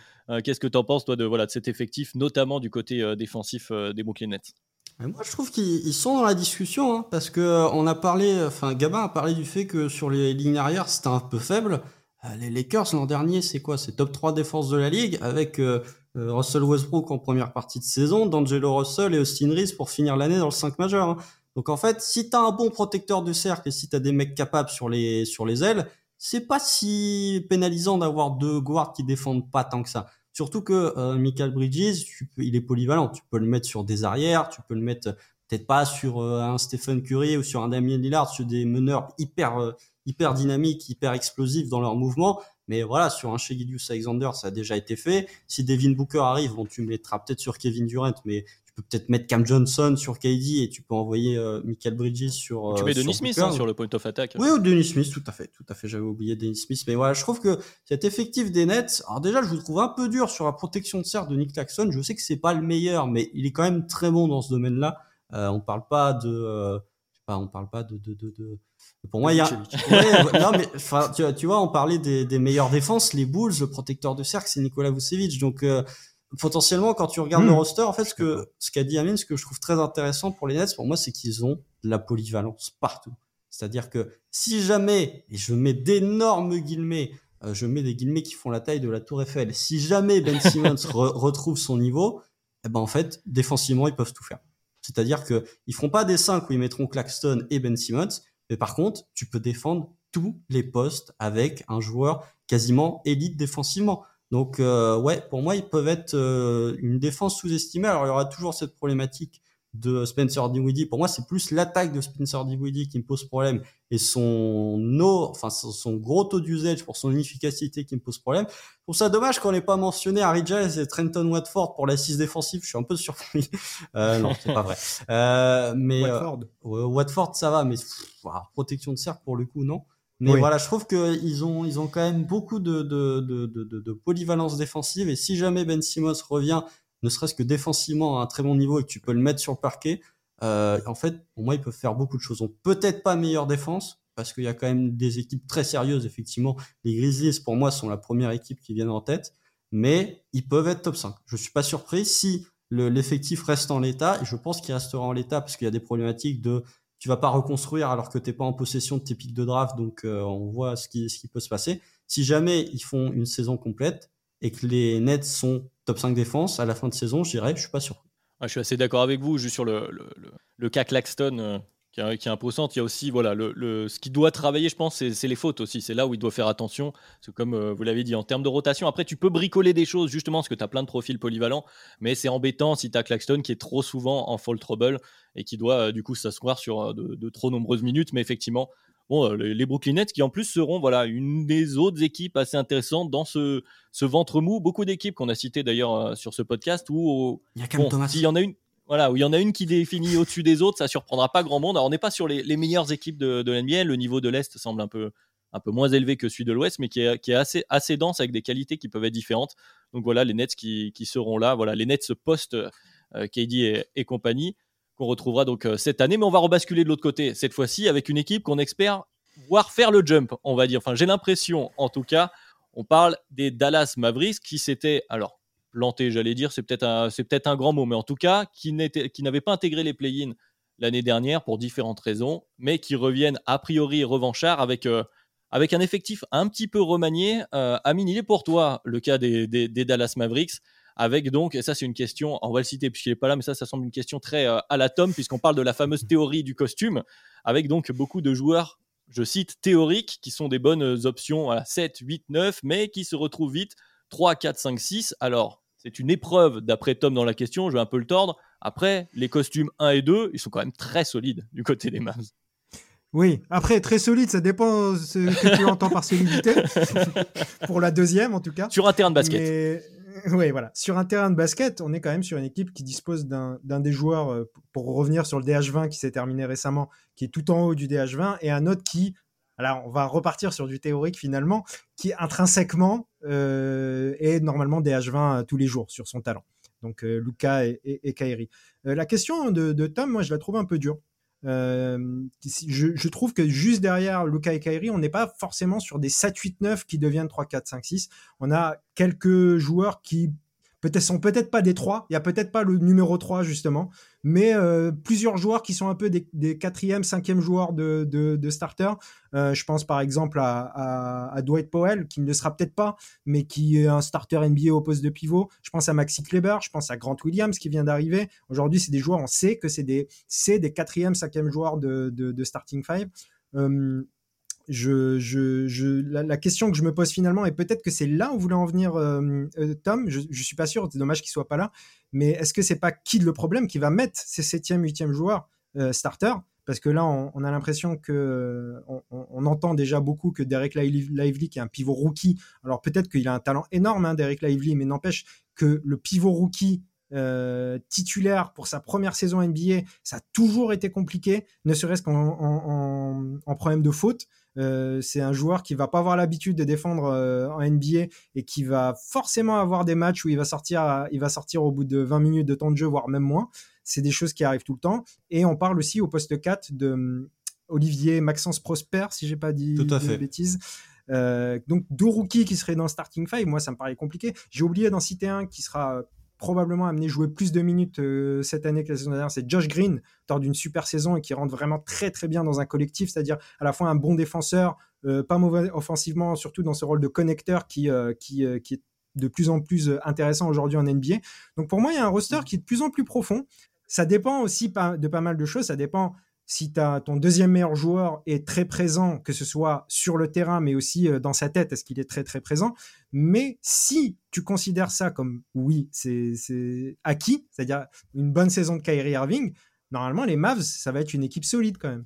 Qu'est-ce que tu en penses, toi, de, voilà, de cet effectif, notamment du côté défensif des Brooklyn Nets? Moi, je trouve qu'ils sont dans la discussion, hein, parce que euh, on a parlé, enfin, Gabin a parlé du fait que sur les lignes arrière, c'était un peu faible. Euh, les Lakers l'an dernier, c'est quoi? C'est top 3 défense de la ligue, avec euh, Russell Westbrook en première partie de saison, D'Angelo Russell et Austin Reeves pour finir l'année dans le 5 majeur. Hein. Donc en fait, si t'as un bon protecteur de cercle et si t'as des mecs capables sur les sur les ailes, c'est pas si pénalisant d'avoir deux guards qui défendent pas tant que ça. Surtout que euh, Michael Bridges, il est polyvalent. Tu peux le mettre sur des arrières, tu peux le mettre peut-être pas sur euh, un Stephen Curry ou sur un Damien Lillard, sur des meneurs hyper euh, hyper dynamiques, hyper explosifs dans leur mouvement. Mais voilà, sur un Shea Alexander, ça a déjà été fait. Si Devin Booker arrive, bon, tu mettras peut-être sur Kevin Durant, mais peux peut-être mettre Cam Johnson sur KD et tu peux envoyer euh, Michael Bridges sur. tu mets Denis Smith hein, sur le point of attack. Oui, ou Denis Smith, tout à fait, tout à fait. J'avais oublié Denis Smith, mais voilà, je trouve que cet effectif des Nets, alors déjà, je vous trouve un peu dur sur la protection de serre de Nick Claxton. Je sais que c'est pas le meilleur, mais il est quand même très bon dans ce domaine-là. Euh, on parle pas de, euh, je sais pas, on parle pas de, de, de, de... Pour moi, il y a. ouais, non, mais tu, tu, vois, on parlait des, des meilleures défenses. Les Bulls, le protecteur de cercle, c'est Nikola Vucevic. Donc, euh, potentiellement, quand tu regardes le hmm. roster, en fait, ce que ce qu'a dit Amine, ce que je trouve très intéressant pour les Nets, pour moi, c'est qu'ils ont de la polyvalence partout. C'est-à-dire que si jamais, et je mets d'énormes guillemets, euh, je mets des guillemets qui font la taille de la Tour Eiffel, si jamais Ben Simmons retrouve son niveau, eh ben en fait, défensivement, ils peuvent tout faire. C'est-à-dire que ils feront pas des 5 où ils mettront Claxton et Ben Simmons, mais par contre, tu peux défendre tous les postes avec un joueur quasiment élite défensivement. Donc euh, ouais, pour moi, ils peuvent être euh, une défense sous-estimée. Alors il y aura toujours cette problématique de Spencer Dinwiddie. Pour moi, c'est plus l'attaque de Spencer Dinwiddie qui me pose problème et son no, enfin son gros taux d'usage pour son inefficacité qui me pose problème. Pour ça dommage qu'on n'ait pas mentionné Harry Giles et Trenton Watford pour l'assise défensive. Je suis un peu surpris. Euh, non, c'est pas vrai. Euh, mais Watford. Euh, Watford, ça va, mais protection de cercle pour le coup, non. Mais voilà, je trouve qu'ils ont, ils ont quand même beaucoup de, de, de, de, de polyvalence défensive. Et si jamais Ben Simmons revient, ne serait-ce que défensivement à un très bon niveau et que tu peux le mettre sur le parquet, euh, en fait, pour moi, ils peuvent faire beaucoup de choses. Donc, peut-être pas meilleure défense, parce qu'il y a quand même des équipes très sérieuses, effectivement. Les Grizzlies, pour moi, sont la première équipe qui vient en tête, mais ils peuvent être top 5. Je suis pas surpris si l'effectif reste en l'état, et je pense qu'il restera en l'état parce qu'il y a des problématiques de tu vas pas reconstruire alors que t'es pas en possession de tes pics de draft, donc euh, on voit ce qui, peut se passer. Si jamais ils font une saison complète et que les Nets sont top 5 défense à la fin de saison, je dirais, je suis pas surpris. je suis assez d'accord avec vous, juste sur le, le, le, cas Claxton. Euh, qui, est, qui est imposante. Il y a aussi, voilà, le, ce qui doit travailler, je pense, c'est les fautes aussi. C'est là où il doit faire attention. C'est comme euh, vous l'avez dit, en termes de rotation. Après, tu peux bricoler des choses, justement, parce que tu as plein de profils polyvalents. Mais c'est embêtant si tu as Claxton qui est trop souvent en fall trouble et qui doit, du coup, s'asseoir sur de, de, trop nombreuses minutes. Mais effectivement, bon, euh, les, Brooklyn Nets qui en plus seront voilà une des autres équipes assez intéressantes dans ce, ce ventre mou. Beaucoup d'équipes qu'on a citées d'ailleurs euh, sur ce podcast où il a y en a une voilà, il y en a une qui définit au-dessus des autres, ça surprendra pas grand monde. Alors, on n'est pas sur les, meilleures équipes de, de. Le niveau de l'Est semble un peu, un peu moins élevé que celui de l'Ouest, mais qui est, assez, dense avec des qualités qui peuvent être différentes. Donc voilà, les Nets qui, seront là. Voilà, les Nets post euh, KD et, compagnie qu'on retrouvera donc cette année. Mais on va rebasculer de l'autre côté cette fois-ci avec une équipe qu'on espère voir faire le jump, on va dire. Enfin, j'ai l'impression, en tout cas, on parle des Dallas Mavericks qui s'étaient, alors, plantés, j'allais dire, c'est peut-être un, peut-être un grand mot, mais en tout cas, qui, n'avaient pas intégré les play-ins l'année dernière pour différentes raisons, mais qui reviennent a priori revanchards avec, euh, avec un effectif un petit peu remanié. Euh, Amine, il est pour toi le cas des, des, Dallas Mavericks avec donc, et ça c'est une question, on va le citer puisqu'il n'est pas là, mais ça, ça semble une question très euh, à la tome, puisqu'on parle de la fameuse théorie du costume, avec donc beaucoup de joueurs je cite, théoriques, qui sont des bonnes options à 7, 8, 9, mais qui se retrouvent vite 3, 4, 5, 6. Alors, c'est une épreuve d'après Tom dans la question, je vais un peu le tordre. Après, les costumes 1 et 2, ils sont quand même très solides du côté des Mavs. Oui, après, très solide, ça dépend ce que tu entends par solidité. Pour la deuxième, en tout cas. Sur un terrain de basket. oui, voilà. Sur un terrain de basket, on est quand même sur une équipe qui dispose d'un des joueurs, euh, pour revenir sur le DH20 qui s'est terminé récemment, qui est tout en haut du DH20, et un autre qui, alors on va repartir sur du théorique finalement, qui intrinsèquement euh, est normalement DH20 euh, tous les jours sur son talent. Donc Luca et, Kairi. la question de, Tom, moi je la trouve un peu dure. Euh, je, trouve que juste derrière Luca et Kairi, on n'est pas forcément sur des 7, 8, 9 qui deviennent 3, 4, 5, 6. On a quelques joueurs qui peut-être sont peut-être pas des 3, il y a peut-être pas le numéro 3 justement, mais euh, plusieurs joueurs qui sont un peu des, 4e, 5e joueurs de, de, starter. Euh, je pense par exemple à, Dwight Powell, qui ne le sera peut-être pas, mais qui est un starter NBA au poste de pivot. Je pense à Maxi Kleber, je pense à Grant Williams qui vient d'arriver. Aujourd'hui, c'est des joueurs, on sait que c'est des, c'est des 4e, 5e joueurs de, de, starting five. Euh, la, question que je me pose finalement, et peut-être que c'est là où voulait en venir euh, euh, Tom, je, je suis pas sûr, c'est dommage qu'il soit pas là, mais est-ce que c'est pas qui le problème qui va mettre ces septième, huitième joueurs euh, starter Parce que là, on, a l'impression que on, on, entend déjà beaucoup que Derek Lively, qui est un pivot rookie, alors peut-être qu'il a un talent énorme, hein, Derek Lively, mais n'empêche que le pivot rookie euh, titulaire pour sa première saison NBA, ça a toujours été compliqué, ne serait-ce qu'en en, en, problème de faute. Euh, c'est un joueur qui va pas avoir l'habitude de défendre euh, en NBA et qui va forcément avoir des matchs où il va sortir, il va sortir au bout de 20 minutes de temps de jeu, voire même moins. C'est des choses qui arrivent tout le temps. Et on parle aussi au poste 4 de hum, Olivier Maxence Prosper, si j'ai pas dit tout à fait. de bêtises. Euh, donc deux rookies qui seraient dans le starting five, moi ça me paraît compliqué. J'ai oublié d'en citer un qui sera probablement amené jouer plus de minutes euh, cette année que la saison dernière, c'est Josh Green, lors d'une super saison et qui rentre vraiment très très bien dans un collectif, c'est-à-dire à la fois un bon défenseur, euh, pas mauvais offensivement, surtout dans ce rôle de connecteur qui, euh, qui, qui est de plus en plus intéressant aujourd'hui en NBA. Donc pour moi, il y a un roster qui est de plus en plus profond. ça dépend aussi de pas mal de choses. Ça dépend si as, ton deuxième meilleur joueur est très présent, que ce soit sur le terrain, mais aussi euh, dans sa tête, est-ce qu'il est très très présent? Mais si tu considères ça comme oui, c'est acquis, c'est-à-dire une bonne saison de Kyrie Irving, normalement les Mavs, ça va être une équipe solide quand même.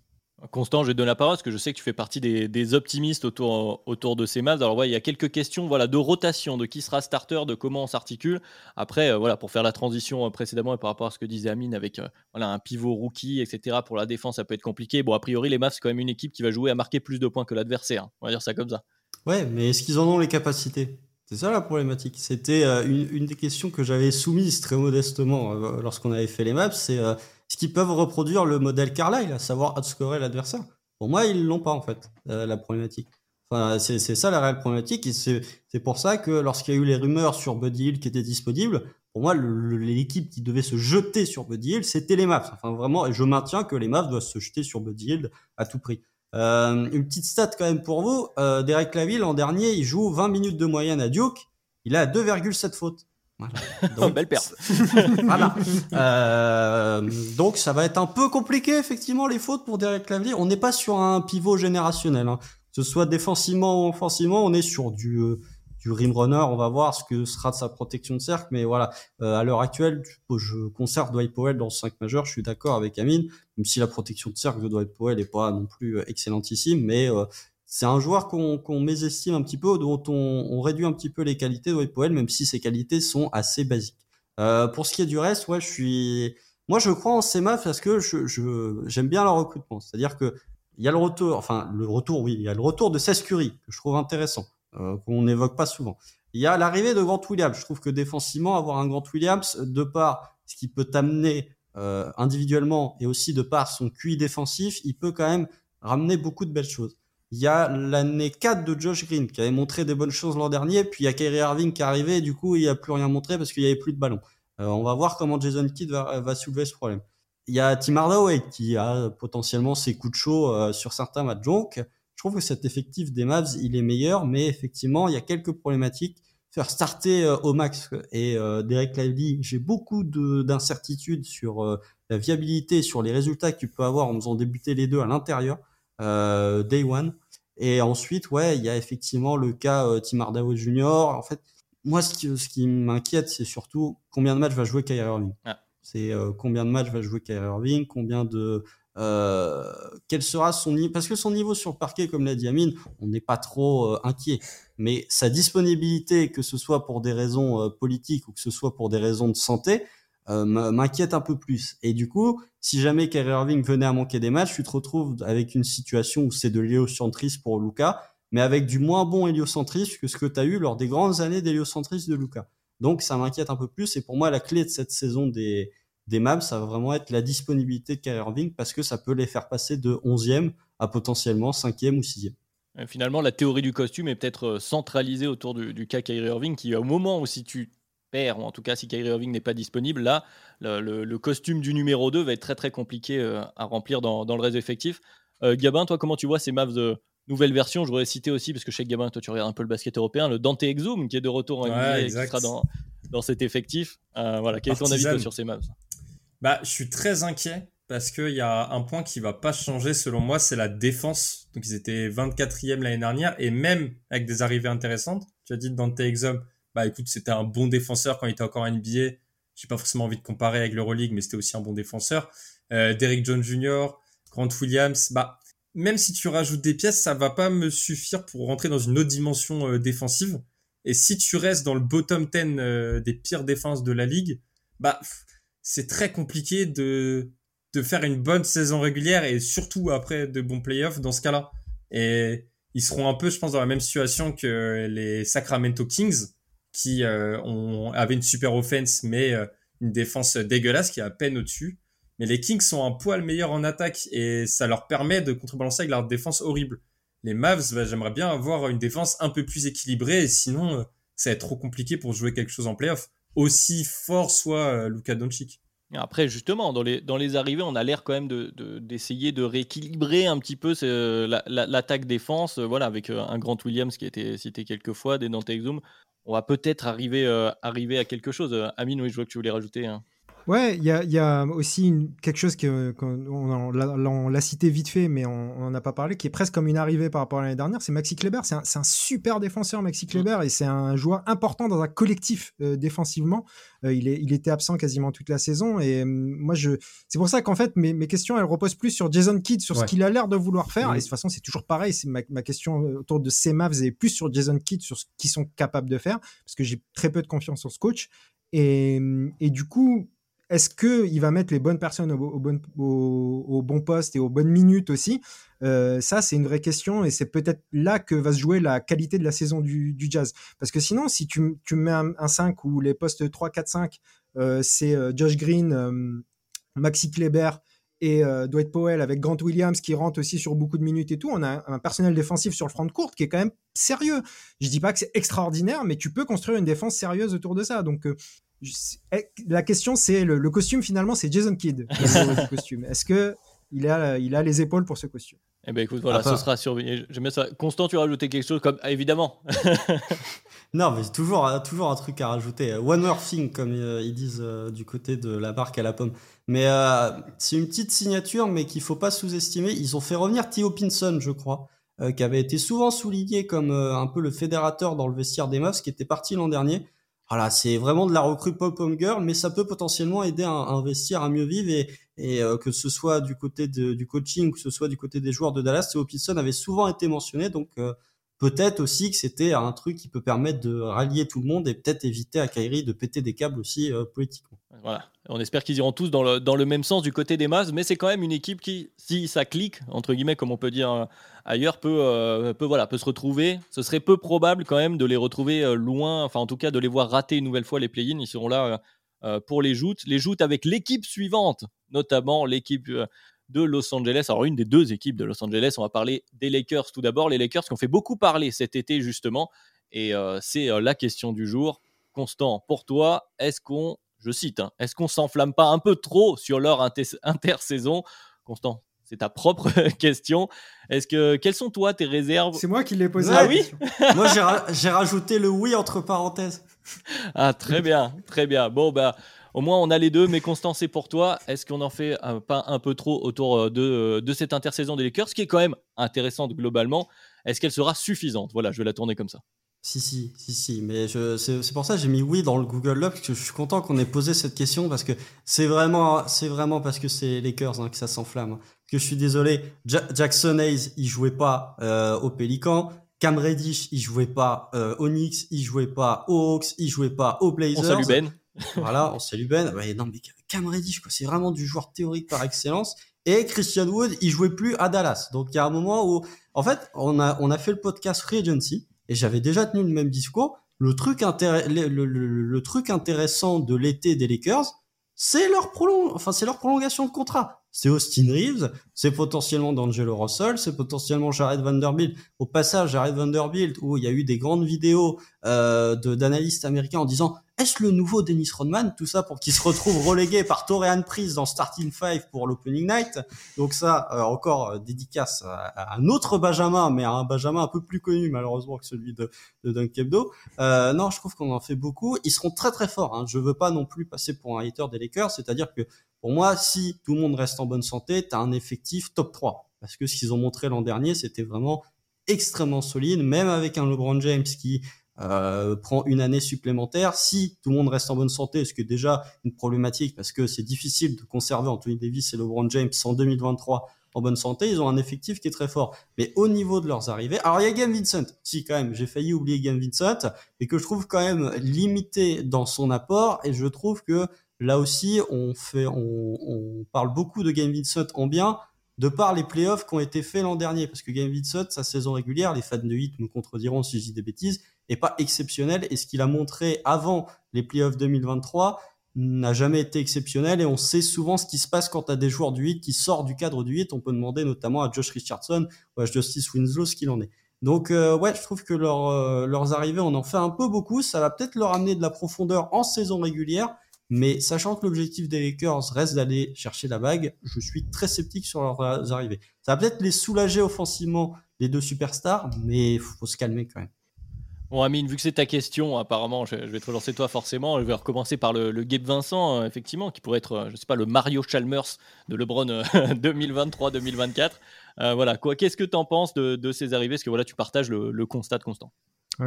Constant, je vais te donner la parole parce que je sais que tu fais partie des, optimistes autour, autour de ces Mavs. Alors, ouais, il y a quelques questions voilà, de rotation, de qui sera starter, de comment on s'articule. Après, euh, voilà, pour faire la transition euh, précédemment et par rapport à ce que disait Amine avec euh, voilà, un pivot rookie, etc., pour la défense, ça peut être compliqué. Bon, a priori, les Mavs, c'est quand même une équipe qui va jouer à marquer plus de points que l'adversaire. On va dire ça comme ça. Ouais, mais est-ce qu'ils en ont les capacités? C'est ça la problématique. C'était une, des questions que j'avais soumises très modestement lorsqu'on avait fait les maps. C'est est-ce qu'ils peuvent reproduire le modèle Carlyle, à savoir outscorer l'adversaire Pour moi, ils l'ont pas en fait, euh, la problématique. Enfin, c'est ça la réelle problématique. C'est pour ça que lorsqu'il y a eu les rumeurs sur Buddy Hill qui étaient disponibles, pour moi, l'équipe qui devait se jeter sur Buddy Hill, c'était les Mavs. Enfin, vraiment, je maintiens que les Mavs doivent se jeter sur Buddy Hill à tout prix. Euh, une petite stat quand même pour vous. Euh, Derek Laville, en dernier, il joue 20 minutes de moyenne à Duke. Il a 2,7 fautes. Donc, Belle perte. voilà. Euh, donc ça va être un peu compliqué effectivement les fautes pour Derek Clavier. On n'est pas sur un pivot générationnel. Hein. Que ce soit défensivement ou offensivement, on est sur du euh, du rim runner. On va voir ce que sera de sa protection de cercle. Mais voilà, euh, à l'heure actuelle, je conserve Dwight Powell dans 5 majeur. Je suis d'accord avec Amine, même si la protection de cercle de Dwight Powell n'est pas non plus excellentissime, mais c'est un joueur qu'on mésestime un petit peu, dont on, réduit un petit peu les qualités de Powell, même si ses qualités sont assez basiques. Euh, pour ce qui est du reste, ouais, je suis, moi, je crois en CMAF parce que je, j'aime bien leur recrutement. C'est-à-dire que il y a le retour, enfin, le retour, oui, il y a le retour de Sescuri, que je trouve intéressant, euh, qu'on n'évoque pas souvent. Il y a l'arrivée de Grant Williams. Je trouve que défensivement, avoir un Grant Williams, de par ce qui peut t'amener euh, individuellement et aussi de par son QI défensif, il peut quand même ramener beaucoup de belles choses. Il y a l'année 4 de Josh Green qui avait montré des bonnes choses l'an dernier, puis il y a Kyrie Irving qui est arrivé et du coup il a plus rien montré parce qu'il y avait plus de ballon. Euh, on va voir comment Jason Kidd va, va, soulever ce problème. Il y a Tim Hardaway qui a potentiellement ses coups de chaud euh, sur certains matchs. Donc, je trouve que cet effectif des Mavs, il est meilleur, mais effectivement, il y a quelques problématiques. Faire starter euh, au max et Derek Lively, j'ai beaucoup d'incertitudes sur la viabilité, sur les résultats que tu peux avoir en faisant débuter les deux à l'intérieur. Euh, day One. Et ensuite, ouais, il y a effectivement le cas euh, Tim Hardaway Jr. En fait, moi, ce qui, ce qui m'inquiète, c'est surtout combien de matchs va jouer Kyrie Irving. Ah. C'est euh, combien de matchs va jouer Kyrie Irving, combien de euh, quel sera son niveau Parce que son niveau sur le parquet, comme l'a dit Amine, on n'est pas trop inquiet. Mais sa disponibilité, que ce soit pour des raisons politiques ou que ce soit pour des raisons de santé, euh, m'inquiète un peu plus. Et du coup, si jamais Kyrie Irving venait à manquer des matchs, tu te retrouves avec une situation où c'est de l'héliocentrisme pour Luca, mais avec du moins bon héliocentrisme que ce que tu as eu lors des grandes années d'héliocentrisme de Luca. Donc ça m'inquiète un peu plus. Et pour moi, la clé de cette saison des, des ça va vraiment être la disponibilité de Kyrie Irving parce que ça peut les faire passer de 11e à potentiellement 5e ou 6e. Finalement, la théorie du costume est peut-être euh, centralisée autour du, du cas Kyrie Irving, qui au moment où si tu perd, ou en tout cas si Kyrie Irving n'est pas disponible, là, le, costume du numéro 2 va être très très compliqué euh, à remplir dans, le réseau effectif. Euh, Gabin, toi, comment tu vois ces Mavs de nouvelle version? Je voudrais citer aussi, parce que chez Gabin, toi, tu regardes un peu le basket européen, le Dante Exum qui est de retour en NBA et qui sera dans, dans cet effectif. Euh, voilà, quel est ton avis sur ces Mavs? Bah, Je suis très inquiet parce qu'il y a un point qui va pas changer selon moi, c'est la défense. Donc ils étaient 24e l'année dernière et même avec des arrivées intéressantes. Tu as dit Dante Exum, bah écoute, c'était un bon défenseur quand il était encore en NBA. J'ai pas forcément envie de comparer avec l'Euroleague, mais c'était aussi un bon défenseur. Euh, Derrick John Jr., Grant Williams, bah même si tu rajoutes des pièces, ça va pas me suffire pour rentrer dans une autre dimension euh, défensive. Et si tu restes dans le bottom 10 euh, des pires défenses de la ligue, bah c'est très compliqué de de faire une bonne saison régulière et surtout après de bons playoffs dans ce cas-là. Et ils seront un peu, je pense, dans la même situation que les Sacramento Kings, qui euh, ont, avaient une super offense, mais euh, une défense dégueulasse qui est à peine au-dessus. Mais les Kings sont un poil meilleur en attaque et ça leur permet de contrebalancer avec leur défense horrible. Les Mavs, bah, j'aimerais bien avoir une défense un peu plus équilibrée, sinon, euh, ça va être trop compliqué pour jouer quelque chose en playoff. Aussi fort soit Luka Doncic. Après, justement, dans les, arrivées, on a l'air quand même d'essayer de, rééquilibrer un petit peu l'attaque-défense. voilà, avec un Grant Williams qui a été cité quelques fois, des Dante Exum on va peut-être arriver, euh, arriver à quelque chose. Amine, oui, je vois que tu voulais rajouter. Hein. Ouais, il y a, y a, aussi une, quelque chose qu'on on, l'a cité vite fait, mais on n'en a pas parlé, qui est presque comme une arrivée par rapport à l'année dernière. C'est Maxi Kleber. C'est un, un, super défenseur, Maxi mm. Kleber, et c'est un joueur important dans un collectif euh, défensivement. Euh, il, est, il était absent quasiment toute la saison, et euh, moi, je, c'est pour ça qu'en fait, mes, mes, questions, elles reposent plus sur Jason Kidd, sur ce qu'il a l'air de vouloir faire. Et de toute façon, c'est toujours pareil. C'est ma, ma, question autour de ces Mavs est plus sur Jason Kidd, sur ce qu'ils sont capables de faire, parce que j'ai très peu de confiance sur ce coach. Et, et du coup, est-ce qu'il va mettre les bonnes personnes au, bon, poste et aux bonnes minutes aussi? Euh, Ça, c'est une vraie question et c'est peut-être là que va se jouer la qualité de la saison du, Jazz. Parce que sinon, si tu, mets un, 5 ou les postes 3, 4, 5, c'est euh, Josh Green, euh, Maxi Kleber et Dwight Powell avec Grant Williams qui rentre aussi sur beaucoup de minutes et tout. On a un, personnel défensif sur le front de courte qui est quand même sérieux. Je dis pas que c'est extraordinaire, mais tu peux construire une défense sérieuse autour de ça. Donc la question, c'est le, costume finalement, c'est Jason Kidd. costume. Est-ce que il a, il a les épaules pour ce costume? Eh ben écoute, voilà, ce sera surveillé. ça. Constant, tu rajouter quelque chose comme ah, évidemment. non, mais toujours, toujours un truc à rajouter. One more thing, comme euh, ils disent euh, du côté de la barque à la pomme. Mais euh, c'est une petite signature, mais qu'il faut pas sous-estimer. Ils ont fait revenir Theo Pinson, je crois. qui avait été souvent souligné comme un peu le fédérateur dans le vestiaire des Mavs, qui était parti l'an dernier. Voilà, c'est vraiment de la recrue pop-home girl, mais ça peut potentiellement aider un vestiaire à mieux vivre et, euh, que ce soit du côté du coaching, que ce soit du côté des joueurs de Dallas, Theo Pinson avait souvent été mentionné, donc euh, peut-être aussi que c'était un truc qui peut permettre de rallier tout le monde et peut-être éviter à Kyrie de péter des câbles aussi euh, politiquement. On espère qu'ils iront tous dans le, même sens du côté des masses, mais c'est quand même une équipe qui, si ça clique, entre guillemets, comme on peut dire ailleurs, peut, euh, peut, se retrouver. Ce serait peu probable quand même de les retrouver euh, loin, enfin en tout cas de les voir rater une nouvelle fois les play-ins. Ils seront là euh, pour les joutes. Les joutes avec l'équipe suivante, notamment l'équipe de Los Angeles. Alors une des deux équipes de Los Angeles, on va parler des Lakers tout d'abord. Les Lakers qui ont fait beaucoup parler cet été justement, et c'est la question du jour. Constant, pour toi, est-ce qu'on je cite, hein, est-ce qu'on s'enflamme pas un peu trop sur leur intersaison? Constant, c'est ta propre question. Est-ce que quelles sont toi tes réserves? C'est moi qui l'ai posé. Ah oui. moi j'ai rajouté le oui entre parenthèses. Ah très bien, très bien. Bon bah au moins on a les deux. Mais Constant, c'est pour toi. Est-ce qu'on en fait pas un peu trop autour euh, de, euh, de cette intersaison des Lakers, ce qui est quand même intéressante globalement Est-ce qu'elle sera suffisante? Voilà, je vais la tourner comme ça. Si, si, si, si, mais c'est pour ça que j'ai mis oui dans le Google Doc, parce que je suis content qu'on ait posé cette question, parce que c'est vraiment, c'est vraiment parce que c'est les Lakers hein, que ça s'enflamme. Hein. Que je suis désolé, Jackson Hayes, il jouait pas euh, au Pélican, Cam Reddish, il jouait pas euh, au Knicks, il jouait pas aux Hawks, il jouait pas aux Blazers. On salue Ben. voilà, on salue Ben. Non, mais Cam Reddish, c'est vraiment du joueur théorique par excellence. Et Christian Wood, il jouait plus à Dallas. Donc il y a un moment où, en fait, on a, on a fait le podcast Free Agency et j'avais déjà tenu le même discours. Le truc, le, truc intéressant de l'été des Lakers, c'est leur, prolong enfin, leur prolongation de contrat. C'est Austin Reeves, c'est potentiellement D'Angelo Russell, c'est potentiellement Jared Vanderbilt. Au passage, Jared Vanderbilt, où il y a eu des grandes vidéos euh, d'analystes américains en disant est-ce le nouveau Dennis Rodman? Tout ça pour qu'il se retrouve relégué par Torian Prince dans Starting Five pour l'Opening Night. Donc ça, euh, encore euh, dédicace à, un autre Benjamin, mais à un Benjamin un peu plus connu malheureusement que celui de, de Dunk Euh, non, je trouve qu'on en fait beaucoup. Ils seront très très forts. Hein. Je veux pas non plus passer pour un hater des Lakers, c'est-à-dire que pour moi, si tout le monde reste en bonne santé, tu as un effectif top 3. Parce que ce qu'ils ont montré l'an dernier, c'était vraiment extrêmement solide, même avec un LeBron James qui euh, prend une année supplémentaire. Si tout le monde reste en bonne santé, ce qui est déjà une problématique parce que c'est difficile de conserver Anthony Davis et LeBron James en 2023 en bonne santé, ils ont un effectif qui est très fort. Mais au niveau de leurs arrivées, alors il y a Game Vincent, si quand même, j'ai failli oublier Game Vincent, et que je trouve quand même limité dans son apport, et je trouve que là aussi, on parle beaucoup de Game Vincent en bien, de par les playoffs qui ont été faits l'an dernier, parce que Game Vincent, sa saison régulière, les fans de hit me contrediront si je dis des bêtises, est pas exceptionnel et ce qu'il a montré avant les playoffs 2023 n'a jamais été exceptionnel et on sait souvent ce qui se passe quand tu as des joueurs du 8 qui sortent du cadre du 8. On peut demander notamment à Josh Richardson ou à Justice Winslow ce qu'il en est. Donc euh, ouais, je trouve que euh, leurs arrivées, on en fait un peu beaucoup. Ça va peut-être leur amener de la profondeur en saison régulière, mais sachant que l'objectif des Lakers reste d'aller chercher la bague, je suis très sceptique sur leurs arrivées. Ça va peut-être les soulager offensivement les deux superstars, mais faut se calmer quand même. Bon, Amine, vu que c'est ta question, apparemment, je, vais te relancer toi forcément. Je vais recommencer par le, le Gabe Vincent, euh, effectivement, qui pourrait être, euh, je sais pas, le Mario Chalmers de LeBron 2023-2024. Euh, voilà, qu'est-ce que tu en penses de, ces arrivées? Est-ce que voilà, tu partages le, constat de Constant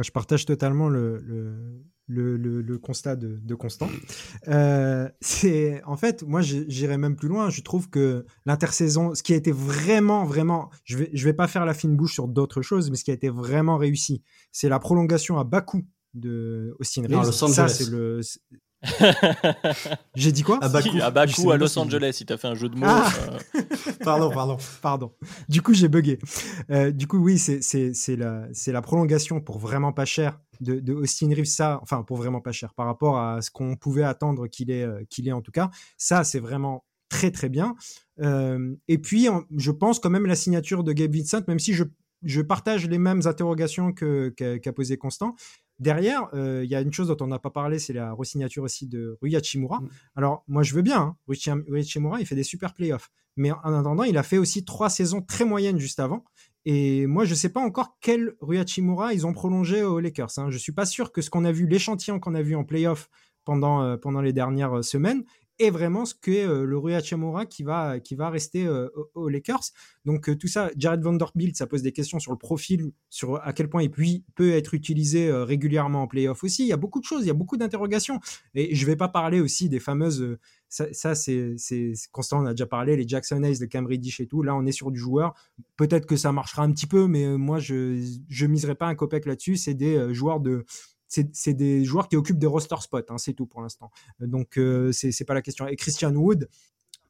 Je partage totalement le, le, constat de, Constant. c'est en fait, moi, j'irais même plus loin. Je trouve que l'intersaison, ce qui a été vraiment, vraiment, je vais, je vais pas faire la fine bouche sur d'autres choses, mais ce qui a été vraiment réussi, c'est la prolongation à bas coût de Austin Reeves. ça, c'est le, J'ai dit quoi À Bakou, à, Bakou, à Los Angeles, il t'a fait un jeu de mots. Ah euh. pardon, pardon, pardon. Du coup, j'ai bugué. Euh, du coup, oui, c'est la, la prolongation pour vraiment pas cher de, de, Austin Reeves. Ça, enfin, pour vraiment pas cher par rapport à ce qu'on pouvait attendre qu'il ait, euh, qu'il ait en tout cas. Ça, c'est vraiment très, très bien. et puis, je pense quand même la signature de Gabe Vincent, même si je, je partage les mêmes interrogations qu'a posé Constant. Derrière, euh, il y a une chose dont on n'a pas parlé, c'est la resignature aussi de Rui Hachimura. Mm. Alors, moi, je veux bien. Hein. Rui Hachimura, il fait des super playoffs. Mais en attendant, il a fait aussi trois saisons très moyennes juste avant. Et moi, je ne sais pas encore quel Rui Hachimura ils ont prolongé aux Lakers. Hein. Je ne suis pas sûr que ce qu'on a vu, l'échantillon qu'on a vu en playoff pendant, euh, pendant les dernières euh, semaines, est vraiment ce qu'est euh, le Rui Hachimura qui va, qui va rester euh, aux Lakers. Donc euh, tout ça, Jared Vanderbilt, ça pose des questions sur le profil, sur à quel point il peut, être utilisé régulièrement en playoff aussi. Il y a beaucoup de choses, il y a beaucoup d'interrogations. Et je ne vais pas parler aussi des fameuses... ça, c'est, constant, on a déjà parlé, les Jackson Hayes, les Cam Reddish et tout. Là, on est sur du joueur. Peut-être que ça marchera un petit peu, mais moi, je ne miserai pas un copec là-dessus. C'est des joueurs de c'est des joueurs qui occupent des roster spots, hein, c'est tout pour l'instant. Donc, euh, c'est pas la question. Et Christian Wood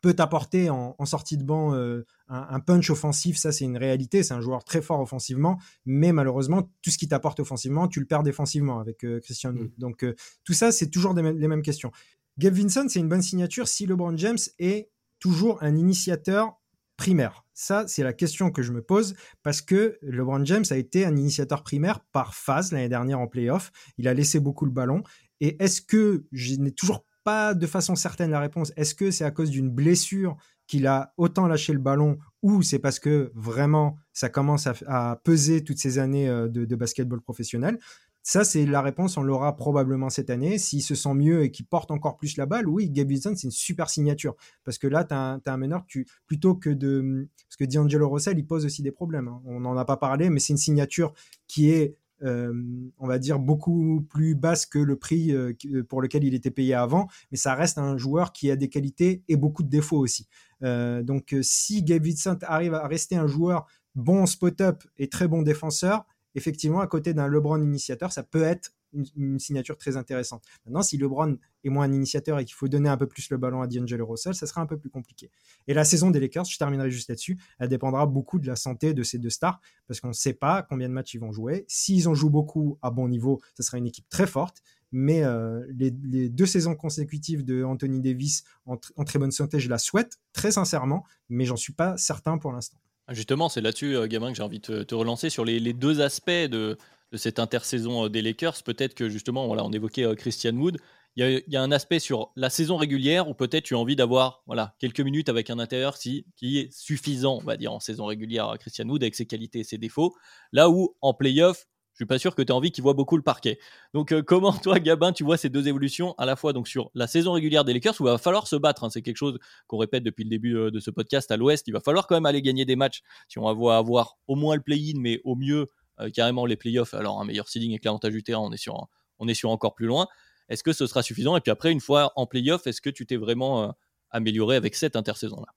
peut apporter en, sortie de banc euh, un, punch offensif, ça c'est une réalité, c'est un joueur très fort offensivement, mais malheureusement, tout ce qui t'apporte offensivement, tu le perds défensivement avec euh, Christian Wood. Mm. Donc, tout ça, c'est toujours les mêmes questions. Gabe Vincent, c'est une bonne signature si LeBron James est toujours un initiateur primaire Ça, c'est la question que je me pose parce que LeBron James a été un initiateur primaire par phase l'année dernière en playoff. Il a laissé beaucoup le ballon. Et est-ce que, je n'ai toujours pas de façon certaine la réponse, est-ce que c'est à cause d'une blessure qu'il a autant lâché le ballon ou c'est parce que vraiment ça commence à, peser toutes ces années euh, de, de basketball professionnel? Ça, c'est la réponse, on l'aura probablement cette année. S'il se sent mieux et qu'il porte encore plus la balle, oui, Gabe c'est une super signature. Parce que là, tu as, un meneur, tu, plutôt que de... Parce que D'Angelo Russell, il pose aussi des problèmes. Hein. On n'en a pas parlé, mais c'est une signature qui est, euh, on va dire, beaucoup plus basse que le prix euh, pour lequel il était payé avant. Mais ça reste un joueur qui a des qualités et beaucoup de défauts aussi. Euh, donc, si Vincent arrive à rester un joueur bon spot-up et très bon défenseur, effectivement, à côté d'un LeBron initiateur, ça peut être une, signature très intéressante. Maintenant, si LeBron est moins un initiateur et qu'il faut donner un peu plus le ballon à D'Angelo Russell, ça sera un peu plus compliqué. Et la saison des Lakers, je terminerai juste là-dessus, elle dépendra beaucoup de la santé de ces deux stars, parce qu'on ne sait pas combien de matchs ils vont jouer. S'ils en jouent beaucoup à bon niveau, ce sera une équipe très forte. Mais euh, les, deux saisons consécutives de Anthony Davis en, en très bonne santé, je la souhaite très sincèrement, mais j'en suis pas certain pour l'instant. Justement, c'est là-dessus, euh, Gamin, que j'ai envie de te, relancer sur les, deux aspects de, cette intersaison euh, des Lakers. Peut-être que justement, voilà, on évoquait euh, Christian Wood. Il y, a, un aspect sur la saison régulière où peut-être tu as envie d'avoir voilà, quelques minutes avec un intérieur qui est suffisant, on va dire, en saison régulière, Christian Wood, avec ses qualités et ses défauts. Là où en playoff, je suis pas sûr que tu aies envie qu'il voit beaucoup le parquet. Donc euh, comment toi Gabin tu vois ces deux évolutions à la fois donc sur la saison régulière des Lakers où il va falloir se battre, hein. c'est quelque chose qu'on répète depuis le début euh, de ce podcast à l'Ouest, il va falloir quand même aller gagner des matchs si on va avoir au moins le play-in mais au mieux euh, carrément les playoffs. Alors un meilleur seeding avec l'avantage du terrain, on est sur on est sur encore plus loin. Est-ce que ce sera suffisant? Et puis après une fois en playoff, est-ce que tu t'es vraiment amélioré avec cette intersaison là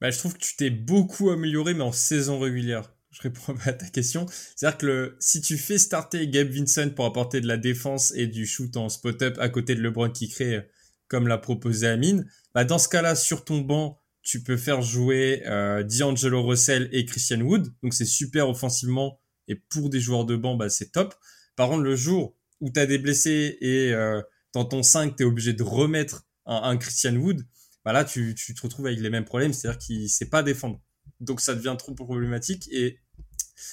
bah, je trouve que tu t'es beaucoup amélioré mais en saison régulière je réponds à ta question. C'est-à-dire que si tu fais starter Gabe Vincent pour apporter de la défense et du shoot en spot-up à côté de LeBron qui crée, comme l'a proposé Amine, bah dans ce cas-là, sur ton banc, tu peux faire jouer euh, D'Angelo Russell et Christian Wood. Donc c'est super offensivement et pour des joueurs de banc, bah, c'est top. Par contre, le jour où tu as des blessés et euh, dans ton 5, tu es obligé de remettre un, Christian Wood, bah là, tu, tu te retrouves avec les mêmes problèmes, c'est-à-dire qu'il sait pas défendre donc ça devient trop problématique et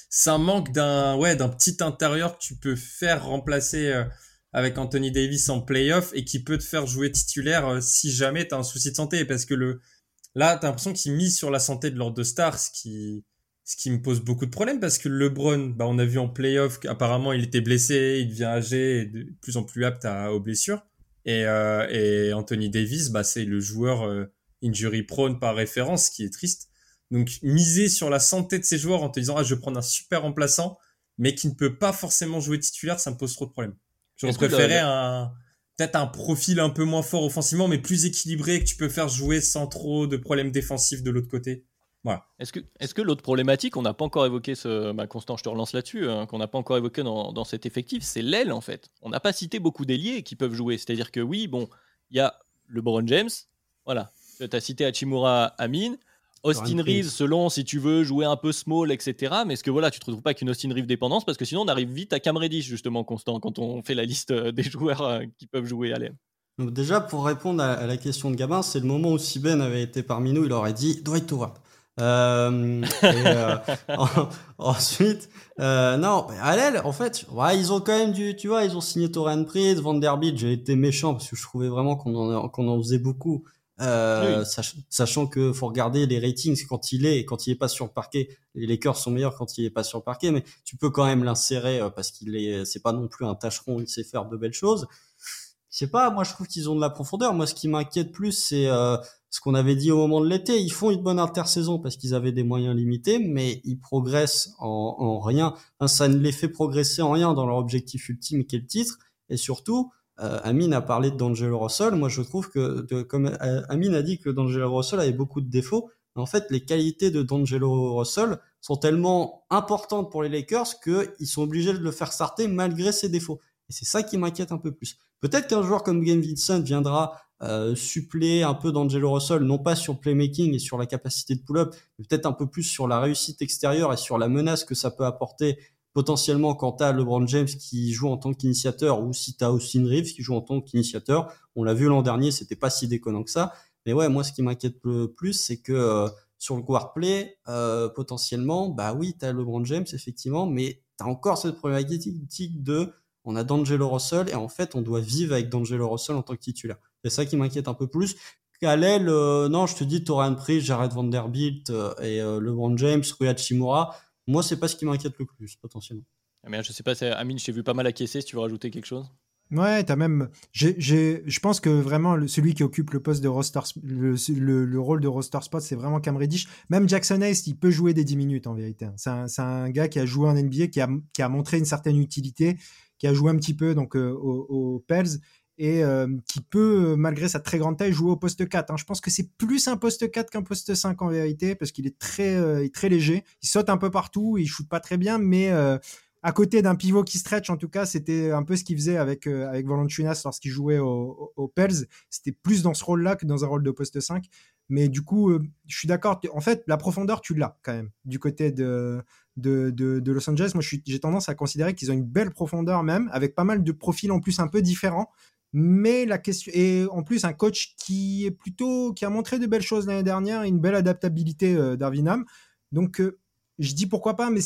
ça manque d'un petit intérieur que tu peux faire remplacer euh, avec Anthony Davis en playoff et qui peut te faire jouer titulaire euh, si jamais tu as un souci de santé parce que le là tu as l'impression qu'il mise sur la santé de leurs deux stars ce qui ce me pose beaucoup de problèmes parce que LeBron, bah, on a vu en playoff qu'apparemment il était blessé, il devient âgé et de plus en plus apte aux blessures. Et, euh, et Anthony Davis, bah, c'est le joueur injury prone par référence, qui est triste. Donc miser sur la santé de ces joueurs en te disant ah je vais prendre un super remplaçant, mais qui ne peut pas forcément jouer titulaire, ça me pose trop de problèmes. J'aurais préféré un peut-être un profil un peu moins fort offensivement, mais plus équilibré que tu peux faire jouer sans trop de problèmes défensifs de l'autre côté. Est-ce que, est que l'autre problématique, on n'a pas encore évoqué ce. Bah, Constant, je te relance là-dessus, hein, qu'on n'a pas encore évoqué dans, dans cet effectif, c'est l'aile en fait. On n'a pas cité beaucoup d'ailiers qui peuvent jouer. C'est-à-dire que oui, bon, il y a LeBron James, voilà. Tu as cité Hachimura Amin, Austin Reeves, selon si tu veux jouer un peu small, etc. Mais est-ce que voilà, tu te retrouves pas qu'une Austin Reeves dépendance Parce que sinon, on arrive vite à Cam Reddish, justement, Constant, quand on fait la liste euh, des joueurs euh, qui peuvent jouer à l'aile. Donc déjà, pour répondre à, la question de Gabin, c'est le moment où si Ben avait été parmi nous, il aurait dit Dwight Howard. Euh, euh, ensuite, euh, non, à l'aile, en fait, ouais, ils ont quand même du, tu vois, ils ont signé Torian Prince, Vanderbilt. J'ai été méchant parce que je trouvais vraiment qu'on en, qu'on en faisait beaucoup. Euh, sachant que faut regarder les ratings quand il est et quand il est pas sur le parquet. Les Lakers sont meilleurs quand il est pas sur le parquet, mais tu peux quand même l'insérer parce qu'il est, c'est pas non plus un tâcheron, il sait faire de belles choses. Je sais pas, moi je trouve qu'ils ont de la profondeur. Moi, ce qui m'inquiète plus, c'est euh, ce qu'on avait dit au moment de l'été. Ils font une bonne intersaison parce qu'ils avaient des moyens limités, mais ils progressent en, en rien. ça ne les fait progresser en rien dans leur objectif ultime qui est le titre. Et surtout, euh, Amine a parlé de D'Angelo Russell. Moi, je trouve que, comme euh, Amine a dit que D'Angelo Russell avait beaucoup de défauts, en fait, les qualités de D'Angelo Russell sont tellement importantes pour les Lakers qu'ils sont obligés de le faire starter malgré ses défauts. Et c'est ça qui m'inquiète un peu plus. Peut-être qu'un joueur comme Game Vincent viendra euh, suppléer un peu d'Angelo Russell, non pas sur playmaking et sur la capacité de pull-up, mais peut-être un peu plus sur la réussite extérieure et sur la menace que ça peut apporter potentiellement quand tu as LeBron James qui joue en tant qu'initiateur ou si tu as Austin Reeves qui joue en tant qu'initiateur. On l'a vu l'an dernier, c'était pas si déconnant que ça. Mais ouais, moi ce qui m'inquiète le plus, c'est que euh, sur le guard play, euh, potentiellement, bah oui, tu as LeBron James effectivement, mais tu as encore cette problématique de on a D'Angelo Russell et en fait on doit vivre avec D'Angelo Russell en tant que titulaire. C'est ça qui m'inquiète un peu plus. L'aile, euh, non, je te dis Torian Prince, Jared Vanderbilt et LeBron James, Rui Hachimura. Moi, c'est pas ce qui m'inquiète le plus potentiellement. Ah, mais je sais pas, Amine, je t'ai vu pas mal acquiescer. Si tu veux rajouter quelque chose. Ouais, t'as même. Je pense que vraiment celui qui occupe le poste de roster, le, rôle de roster spot, c'est vraiment Cam Reddish. Même Jackson Hayes, il peut jouer des 10 minutes en vérité. C'est un, un, gars qui a joué en NBA, qui a, qui a montré une certaine utilité qui a joué un petit peu donc euh, aux, Pels et euh, qui peut, malgré sa très grande taille, jouer au poste 4. Hein. Je pense que c'est plus un poste 4 qu'un poste 5 en vérité, parce qu'il est très, euh, très léger. Il saute un peu partout, il shoot pas très bien, mais à côté d'un pivot qui stretch, en tout cas, c'était un peu ce qu'il faisait avec, avec Valanciunas lorsqu'il jouait aux Pels. C'était plus dans ce rôle-là que dans un rôle de poste 5. Mais du coup, je suis d'accord. En fait, la profondeur, tu l'as quand même du côté de, de, Los Angeles. Moi, j'ai tendance à considérer qu'ils ont une belle profondeur même, avec pas mal de profils en plus un peu différents. Mais la question et en plus un coach qui est plutôt qui a montré de belles choses l'année dernière, une belle adaptabilité euh, d'Arvinam. Donc euh, je dis pourquoi pas, mais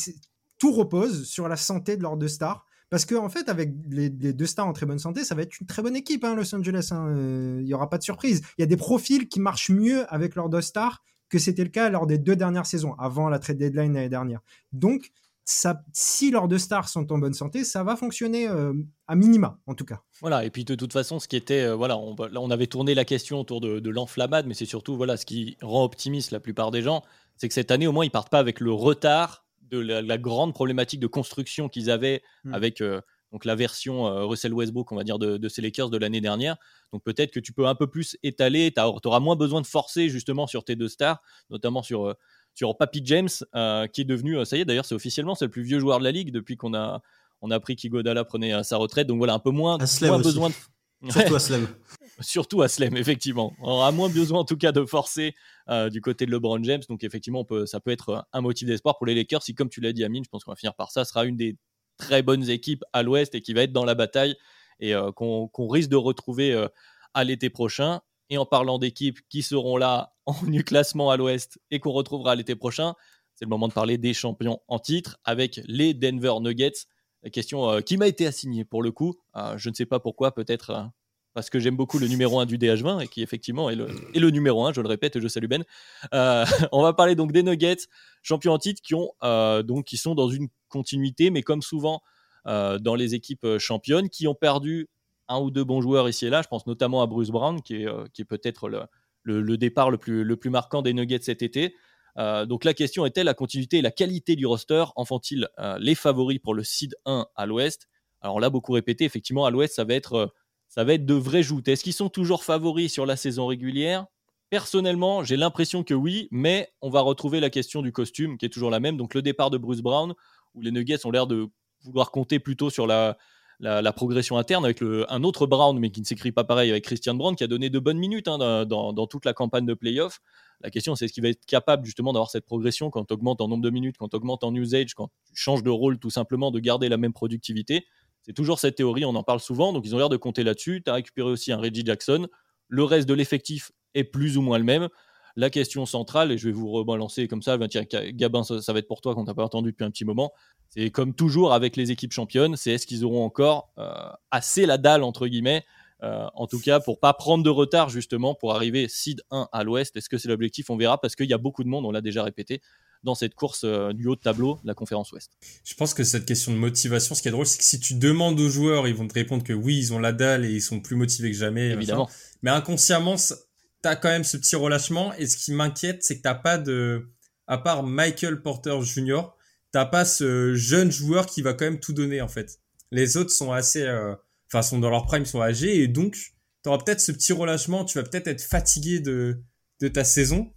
tout repose sur la santé de leurs deux stars. Parce qu'en en fait, avec les, deux stars en très bonne santé, ça va être une très bonne équipe, hein, Los Angeles. Hein. Euh, il n'y aura pas de surprise. Il y a des profils qui marchent mieux avec leurs deux stars que c'était le cas lors des deux dernières saisons, avant la trade deadline l'année dernière. Donc, ça, si leurs deux stars sont en bonne santé, ça va fonctionner euh, à minima, en tout cas. Voilà, et puis de toute façon, ce qui était, euh, voilà, on, on, avait tourné la question autour de, l'enflammade, mais c'est surtout, voilà, ce qui rend optimiste la plupart des gens, c'est que cette année, au moins, ils partent pas avec le retard de la, grande problématique de construction qu'ils avaient hmm. avec euh, donc la version Russell Westbrook, on va dire, de, de ces Lakers de l'année dernière. Donc peut-être que tu peux un peu plus étaler, tu auras moins besoin de forcer justement sur tes deux stars, notamment sur, sur Papi James, euh, qui est devenu, ça y est d'ailleurs, c'est officiellement, c'est le plus vieux joueur de la ligue depuis qu'on a, on a appris qu'Igodala prenait sa retraite. Donc voilà, un peu moins, moins besoin de... Surtout Aslem. Surtout Aslem, effectivement. On aura moins besoin en tout cas de forcer du côté de LeBron James. Donc effectivement, peut, ça peut être un motif d'espoir pour les Lakers. Si, comme tu l'as dit, Amine, je pense qu'on va finir par ça, sera une des très bonnes équipes à l'ouest et qui va être dans la bataille et euh, qu'on risque de retrouver euh, à l'été prochain. En parlant d'équipes qui seront là en nu classement à l'ouest et qu'on retrouvera l'été prochain, c'est le moment de parler des champions en titre avec les Denver Nuggets. Question euh, qui m'a été assignée pour le coup, je ne sais pas pourquoi, peut-être parce que j'aime beaucoup le numéro 1 du DH20 et qui effectivement est le, numéro 1, je le répète je salue Ben. Euh, on va parler donc des Nuggets, champions en titre, qui, euh, qui sont dans une continuité, mais comme souvent euh, dans les équipes championnes, qui ont perdu un ou deux bons joueurs ici et là. Je pense notamment à Bruce Brown, qui est, qui est peut-être le, le, départ le plus, le plus marquant des Nuggets cet été. donc la question est-elle la continuité et la qualité du roster en font-ils les favoris pour le seed 1 à l'ouest? Alors l'a beaucoup répété, effectivement à l'ouest ça va être ça va être de vraies joutes. Est-ce qu'ils sont toujours favoris sur la saison régulière? Personnellement, j'ai l'impression que oui, mais on va retrouver la question du costume qui est toujours la même. Donc le départ de Bruce Brown, où les Nuggets ont l'air de vouloir compter plutôt sur la, la, progression interne avec un autre Brown, mais qui ne s'écrit pas pareil, avec Christian Brown, qui a donné de bonnes minutes hein, dans, dans, toute la campagne de playoff. La question, c'est est-ce qu'il va être capable justement d'avoir cette progression quand tu augmentes en nombre de minutes, quand tu augmentes en usage, quand tu changes de rôle tout simplement, de garder la même productivité? C'est toujours cette théorie, on en parle souvent, donc ils ont l'air de compter là-dessus. Tu as récupéré aussi un Reggie Jackson. Le reste de l'effectif est plus ou moins le même. La question centrale, et je vais vous rebalancer comme ça, tiens, Gabin, ça, va être pour toi qu'on t'a pas entendu depuis un petit moment. C'est comme toujours avec les équipes championnes, c'est est-ce qu'ils auront encore euh, assez la dalle, entre guillemets, euh, en tout cas pour pas prendre de retard justement pour arriver seed 1 à l'ouest. Est-ce que c'est l'objectif? On verra parce qu'il y a beaucoup de monde, on l'a déjà répété, dans cette course euh, du haut de tableau de la conférence Ouest. Je pense que cette question de motivation, ce qui est drôle, c'est que si tu demandes aux joueurs, ils vont te répondre que oui, ils ont la dalle et ils sont plus motivés que jamais. Évidemment. Mais inconsciemment, tu as quand même ce petit relâchement. Et ce qui m'inquiète, c'est que t'as pas de, à part Michael Porter Jr., t'as pas ce jeune joueur qui va quand même tout donner en fait. Les autres sont assez, euh, enfin sont dans leur prime, sont âgés et donc tu auras peut-être ce petit relâchement. Tu vas peut-être être fatigué de de ta saison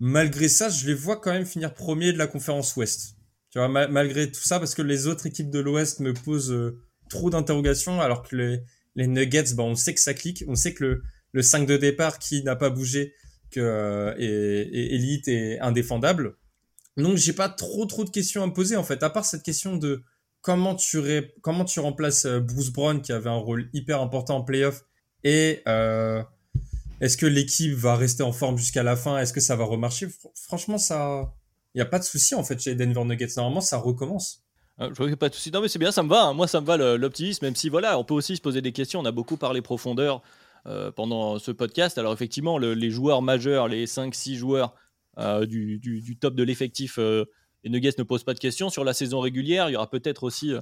malgré ça, je les vois quand même finir premier de la conférence Ouest. Tu vois, malgré tout ça, parce que les autres équipes de l'Ouest me posent euh, trop d'interrogations, alors que les, les Nuggets, bah, on sait que ça clique, on sait que le, le 5 de départ qui n'a pas bougé, que euh, est, élite et indéfendable. Donc j'ai pas trop trop de questions à me poser en fait, à part cette question de comment tu comment tu remplaces euh, Bruce Brown qui avait un rôle hyper important en playoff et euh, est-ce que l'équipe va rester en forme jusqu'à la fin? Est-ce que ça va remarcher? Franchement, ça, il y a pas de souci en fait chez Denver Nuggets. Normalement, ça recommence. Je vois qu'il n'y a pas de souci. Non, mais c'est bien, ça me va. Hein. Moi, ça me va l'optimisme, même si voilà, on peut aussi se poser des questions. On a beaucoup parlé profondeur pendant ce podcast. Alors, effectivement, les joueurs majeurs, les 5-6 joueurs euh, du, top de l'effectif, euh, les Nuggets ne posent pas de questions. Sur la saison régulière, il y aura peut-être aussi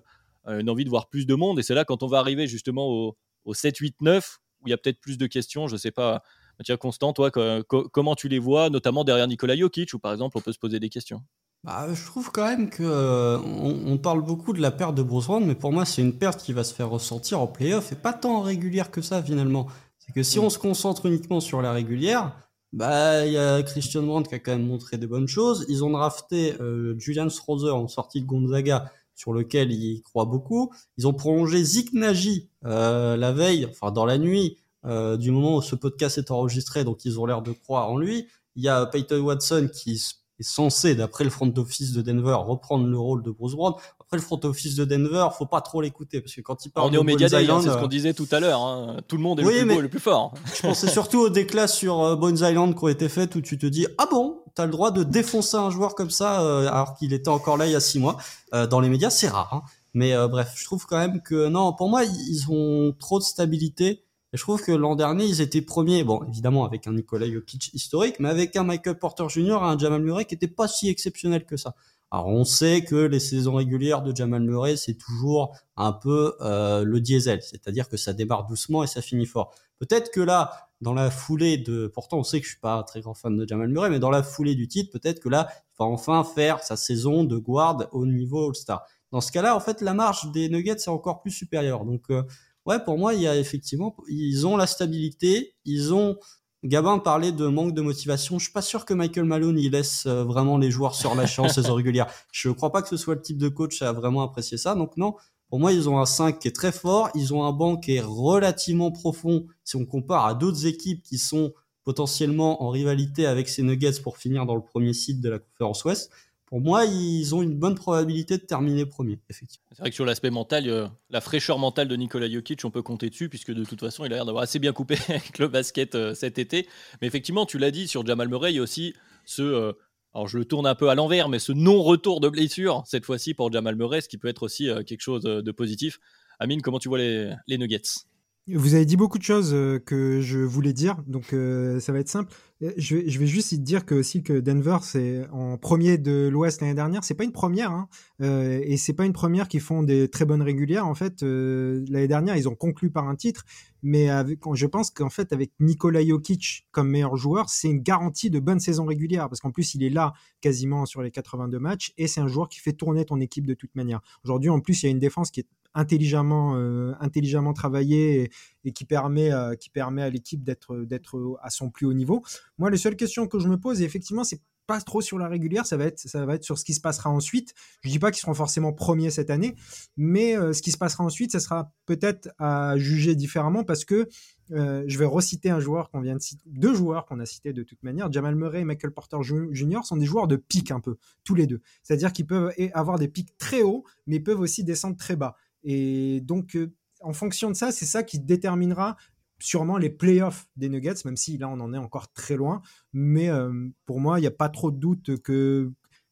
une envie de voir plus de monde. Et c'est là, quand on va arriver justement au, au 7, 8, 9, où il y a peut-être plus de questions. Je ne sais pas, Mathieu Constant, toi, comment tu les vois, notamment derrière Nikola Jokic, où par exemple on peut se poser des questions bah, je trouve quand même que euh, parle beaucoup de la perte de Bruce Brown, mais pour moi c'est une perte qui va se faire ressentir en playoff et pas tant régulière que ça finalement. Que si mm. on se concentre uniquement sur la régulière, bah il y a Christian Brandt qui a quand même montré des bonnes choses. Ils ont drafté euh, Julian Strother en sortie de Gonzaga sur lequel ils croient beaucoup. Ils ont prolongé Zik Nagy euh, la veille, enfin dans la nuit euh, du moment où ce podcast est enregistré, donc ils ont l'air de croire en lui. Il y a Peyton Watson qui est censé, d'après le front office de Denver, reprendre le rôle de Bruce Brown. Après, le front office de Denver, faut pas trop l'écouter parce que quand il parle on est au Media c'est ce qu'on disait tout à l'heure. Hein. Tout le monde est le, plus beau, le plus fort. je pensais surtout aux déclats sur euh, Bones Island qui ont été faites où tu te dis ah bon, t'as le droit de défoncer un joueur comme ça euh, alors qu'il était encore là il y a six mois. Euh, dans les médias, c'est rare. Hein. Mais bref, je trouve quand même que non, pour moi, ils ont trop de stabilité et je trouve que l'an dernier, ils étaient premiers, bon, évidemment avec un Nikola Jokic historique, mais avec un Michael Porter Jr. et un Jamal Murray qui n'était pas si exceptionnel que ça. Alors on sait que les saisons régulières de Jamal Murray, c'est toujours un peu euh, le diesel, c'est-à-dire que ça démarre doucement et ça finit fort. Peut-être que là, dans la foulée de, pourtant on sait que je suis pas un très grand fan de Jamal Murray, mais dans la foulée du titre, peut-être que là, il va enfin faire sa saison de guard au niveau All-Star. Dans ce cas-là, en fait, la marge des Nuggets est encore plus supérieure. Donc euh, ouais, pour moi, il y a effectivement, ils ont la stabilité, ils ont. Gabin parlait de manque de motivation. Je suis pas sûr que Michael Malone il laisse euh, vraiment les joueurs sur la chance saison régulière. Je crois pas que ce soit le type de coach à vraiment apprécier ça. Donc non, pour moi, ils ont un 5 qui est très fort. Ils ont un banc qui est relativement profond si on compare à d'autres équipes qui sont potentiellement en rivalité avec ces Nuggets pour finir dans le premier site de la conférence Ouest pour moi, ils ont une bonne probabilité de terminer premier, effectivement. C'est vrai que sur l'aspect mental, euh, la fraîcheur mentale de Nikola Jokic, on peut compter dessus, puisque de toute façon, il a l'air d'avoir assez bien coupé avec le basket euh, cet été. Mais effectivement, tu l'as dit, sur Jamal Murray, il y a aussi ce. Euh, alors je le tourne un peu à l'envers, mais ce non-retour de blessure, cette fois-ci pour Jamal Murray, ce qui peut être aussi quelque chose de positif. Amine, comment tu vois les, les Nuggets? Vous avez dit beaucoup de choses euh, que je voulais dire, donc euh, ça va être simple. Euh, je vais, juste dire que aussi que Denver c'est en premier de l'Ouest l'année dernière, c'est pas une première, hein, euh, et c'est pas une première qui font des très bonnes régulières. En fait, l'année dernière ils ont conclu par un titre, mais avec, je pense qu'en fait avec Nikola Jokic comme meilleur joueur, c'est une garantie de bonne saison régulière parce qu'en plus il est là quasiment sur les 82 matchs et c'est un joueur qui fait tourner ton équipe de toute manière. Aujourd'hui en plus il y a une défense qui est intelligemment, euh, intelligemment travaillé et, qui permet, euh, qui permet à l'équipe d'être, d'être à son plus haut niveau. Moi, les seules questions que je me pose, et effectivement, c'est pas trop sur la régulière, ça va être, ça va être sur ce qui se passera ensuite. Je dis pas qu'ils seront forcément premiers cette année, mais euh, ce qui se passera ensuite, ça sera peut-être à juger différemment parce que je vais reciter un joueur qu'on vient de citer, deux joueurs qu'on a cités de toute manière. Jamal Murray et Michael Porter Jr. sont des joueurs de pic un peu, tous les deux. C'est-à-dire qu'ils peuvent avoir des pics très hauts, mais peuvent aussi descendre très bas. Et donc, euh, en fonction de ça, c'est ça qui déterminera sûrement les playoffs des Nuggets, même si là on en est encore très loin. Mais euh, pour moi, il n'y a pas trop de doute que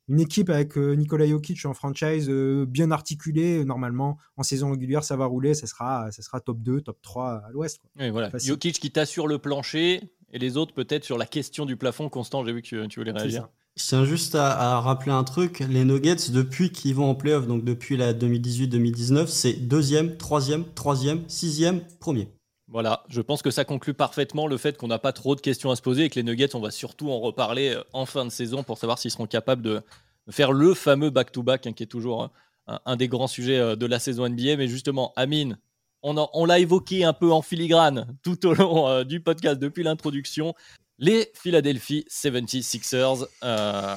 une équipe avec euh, Nikola Jokic en franchise euh, bien articulée, normalement en saison régulière, ça va rouler, ça sera, ça sera top 2, top 3 à l'ouest. Oui, voilà. Facile. Jokic qui t'assure le plancher et les autres peut-être sur la question du plafond. Constant, j'ai vu que tu voulais C'est réagir. Je tiens juste à, rappeler un truc, les Nuggets, depuis qu'ils vont en playoff, donc depuis la 2018-2019, c'est deuxième, troisième, troisième, sixième, premier. Voilà, je pense que ça conclut parfaitement le fait qu'on n'a pas trop de questions à se poser et que les Nuggets, on va surtout en reparler euh, en fin de saison pour savoir s'ils seront capables de faire le fameux back-to-back hein, qui est toujours hein, un, des grands sujets euh, de la saison NBA. Mais justement, Amine, on, l'a évoqué un peu en filigrane tout au long euh, du podcast depuis l'introduction. Les Philadelphia 76ers. euh,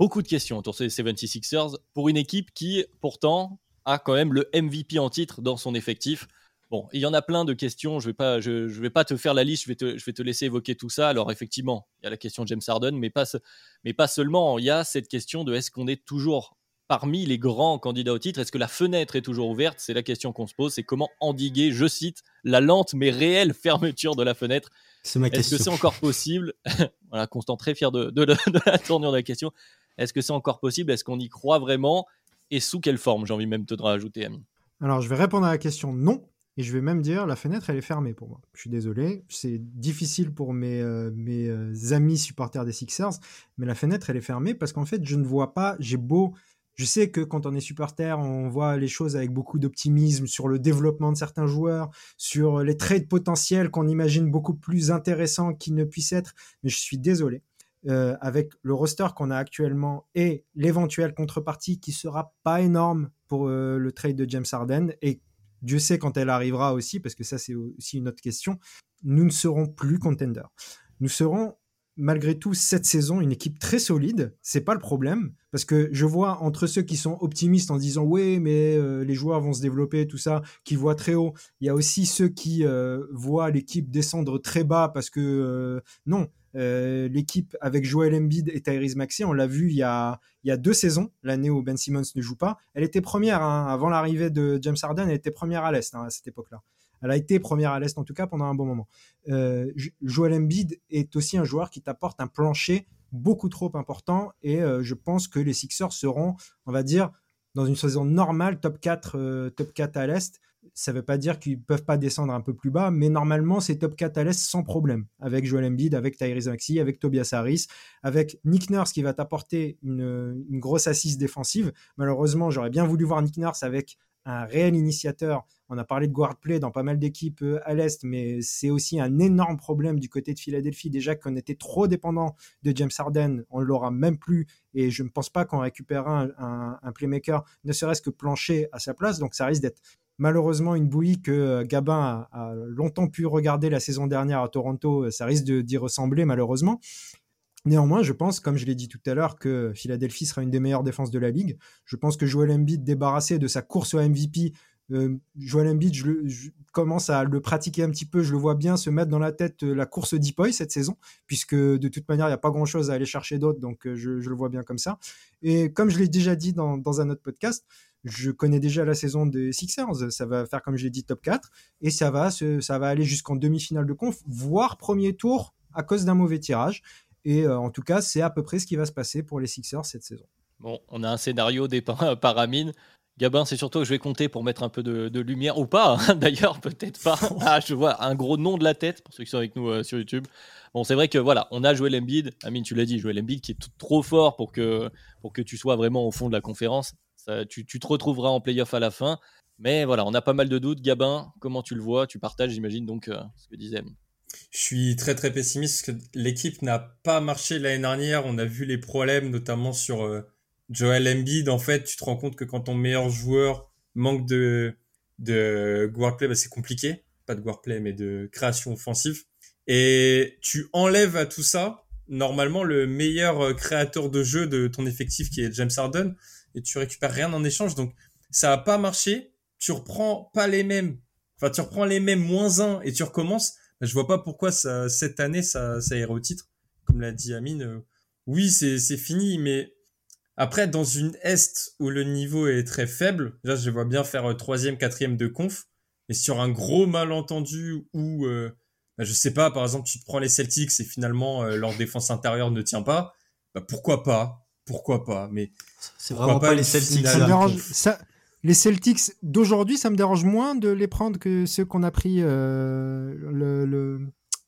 beaucoup de questions autour des 76ers pour une équipe qui, pourtant, a quand même le MVP en titre dans son effectif. Bon, il y en a plein de questions. Je vais pas, je, vais pas te faire la liste. Je vais te, je vais te laisser évoquer tout ça. Alors effectivement, il y a la question de James Harden, mais pas, mais pas seulement. Il y a cette question de est-ce qu'on est toujours parmi les grands candidats au titre Est-ce que la fenêtre est toujours ouverte? C'est la question qu'on se pose. C'est comment endiguer, je cite, la lente mais réelle fermeture de la fenêtre. C'est ma Est-ce que c'est encore possible? Voilà, Constant très fier de, de- de la tournure de la question. Est-ce que c'est encore possible? Est-ce qu'on y croit vraiment? Et sous quelle forme? J'ai envie même de te rajouter, Amine. Alors, je vais répondre à la question non. Et je vais même dire, la fenêtre, elle est fermée pour moi. Je suis désolé, c'est difficile pour mes, euh, mes euh, amis supporters des Sixers, mais la fenêtre, elle est fermée parce qu'en fait, je ne vois pas, j'ai beau... Je sais que quand on est supporter, on voit les choses avec beaucoup d'optimisme sur le développement de certains joueurs, sur les trades potentiels qu'on imagine beaucoup plus intéressants qu'ils ne puissent être, mais je suis désolé. Euh, avec le roster qu'on a actuellement et l'éventuelle contrepartie qui sera pas énorme pour euh, le trade de James Harden et Dieu sait quand elle arrivera aussi, parce que ça c'est aussi une autre question, nous ne serons plus contenders. Nous serons malgré tout cette saison une équipe très solide, c'est pas le problème, parce que je vois entre ceux qui sont optimistes en disant ouais mais euh, les joueurs vont se développer tout ça, qui voient très haut, il y a aussi ceux qui euh, voient l'équipe descendre très bas parce que euh, non, l'équipe avec Joel Embiid et Tyrese Maxey, on l'a vu il y a, il y a deux saisons, l'année où Ben Simmons ne joue pas. Elle était première, hein, avant l'arrivée de James Harden, elle était première à l'Est hein, à cette époque-là. Elle a été première à l'Est en tout cas pendant un bon moment. Euh, Joel Embiid est aussi un joueur qui t'apporte un plancher beaucoup trop important et euh, je pense que les Sixers seront, on va dire, dans une saison normale, top 4, euh, top 4 à l'Est. Ça ne veut pas dire qu'ils peuvent pas descendre un peu plus bas, mais normalement, c'est top 4 à l'Est sans problème. Avec Joel Embiid, avec Tyrese Maxey, avec Tobias Harris, avec Nick Nurse qui va t'apporter une, une grosse assise défensive. Malheureusement, j'aurais bien voulu voir Nick Nurse avec un réel initiateur. On a parlé de guard play dans pas mal d'équipes euh, à l'Est, mais c'est aussi un énorme problème du côté de Philadelphie. Déjà qu'on était trop dépendant de James Harden, on ne l'aura même plus. Et je ne pense pas qu'on récupérera un, playmaker, ne serait-ce que plancher à sa place. Donc ça risque d'être malheureusement une bouillie que euh, Gabin a, a, longtemps pu regarder la saison dernière à Toronto. Ça risque d'y ressembler malheureusement. Néanmoins, je pense, comme je l'ai dit tout à l'heure, que Philadelphie sera une des meilleures défenses de la ligue. Je pense que Joel Embiid, débarrassé de sa course au MVP, euh, Joel Embiid, je, commence à le pratiquer un petit peu. Je le vois bien se mettre dans la tête euh, la course Deepoy cette saison, puisque de toute manière, il n'y a pas grand-chose à aller chercher d'autre, donc euh, je, le vois bien comme ça. Et comme je l'ai déjà dit dans, un autre podcast, je connais déjà la saison des Sixers. Ça va faire, comme je l'ai dit, top 4, et ça va, ça va aller jusqu'en demi-finale de conf, voire premier tour à cause d'un mauvais tirage. Et euh, en tout cas, c'est à peu près ce qui va se passer pour les Sixers cette saison. Bon, on a un scénario dépeint par Amine. Gabin, c'est sur toi que je vais compter pour mettre un peu de, lumière, ou pas, hein, d'ailleurs, peut-être pas. Ah, je vois un gros nom de la tête, pour ceux qui sont avec nous sur YouTube. Bon, c'est vrai que voilà, on a joué l'Embiid. Amine, tu l'as dit, joué l'Embiid qui est trop fort pour que, pour que tu sois vraiment au fond de la conférence. tu, te retrouveras en playoff à la fin. Mais voilà, on a pas mal de doutes. Gabin, comment tu le vois? Tu partages, j'imagine, donc euh, ce que disait Amine. Je suis très très pessimiste parce que l'équipe n'a pas marché l'année dernière. On a vu les problèmes, notamment sur euh, Joel Embiid. En fait, tu te rends compte que quand ton meilleur joueur manque de, de guard play, bah, c'est compliqué. Pas de guard play, mais de création offensive. Et tu enlèves à tout ça, normalement, le meilleur euh, créateur de jeu de ton effectif qui est James Harden, et tu récupères rien en échange. Donc, ça a pas marché. Tu reprends pas les mêmes, enfin, tu reprends les mêmes moins 1 et tu recommences. Je vois pas pourquoi ça, cette année, ça, ça ira au titre. Comme l'a dit Amine. Euh, oui, c'est, fini, mais après, dans une Est où le niveau est très faible, là, je vois bien faire euh, troisième, quatrième de conf. Et sur un gros malentendu où bah, je sais pas, par exemple, tu te prends les Celtics et finalement euh, leur défense intérieure ne tient pas, bah, pourquoi pas? Pourquoi pas? Mais c'est vraiment pas, les Celtics. Ça les Celtics d'aujourd'hui, ça me dérange moins de les prendre que ceux qu'on a pris euh, le, le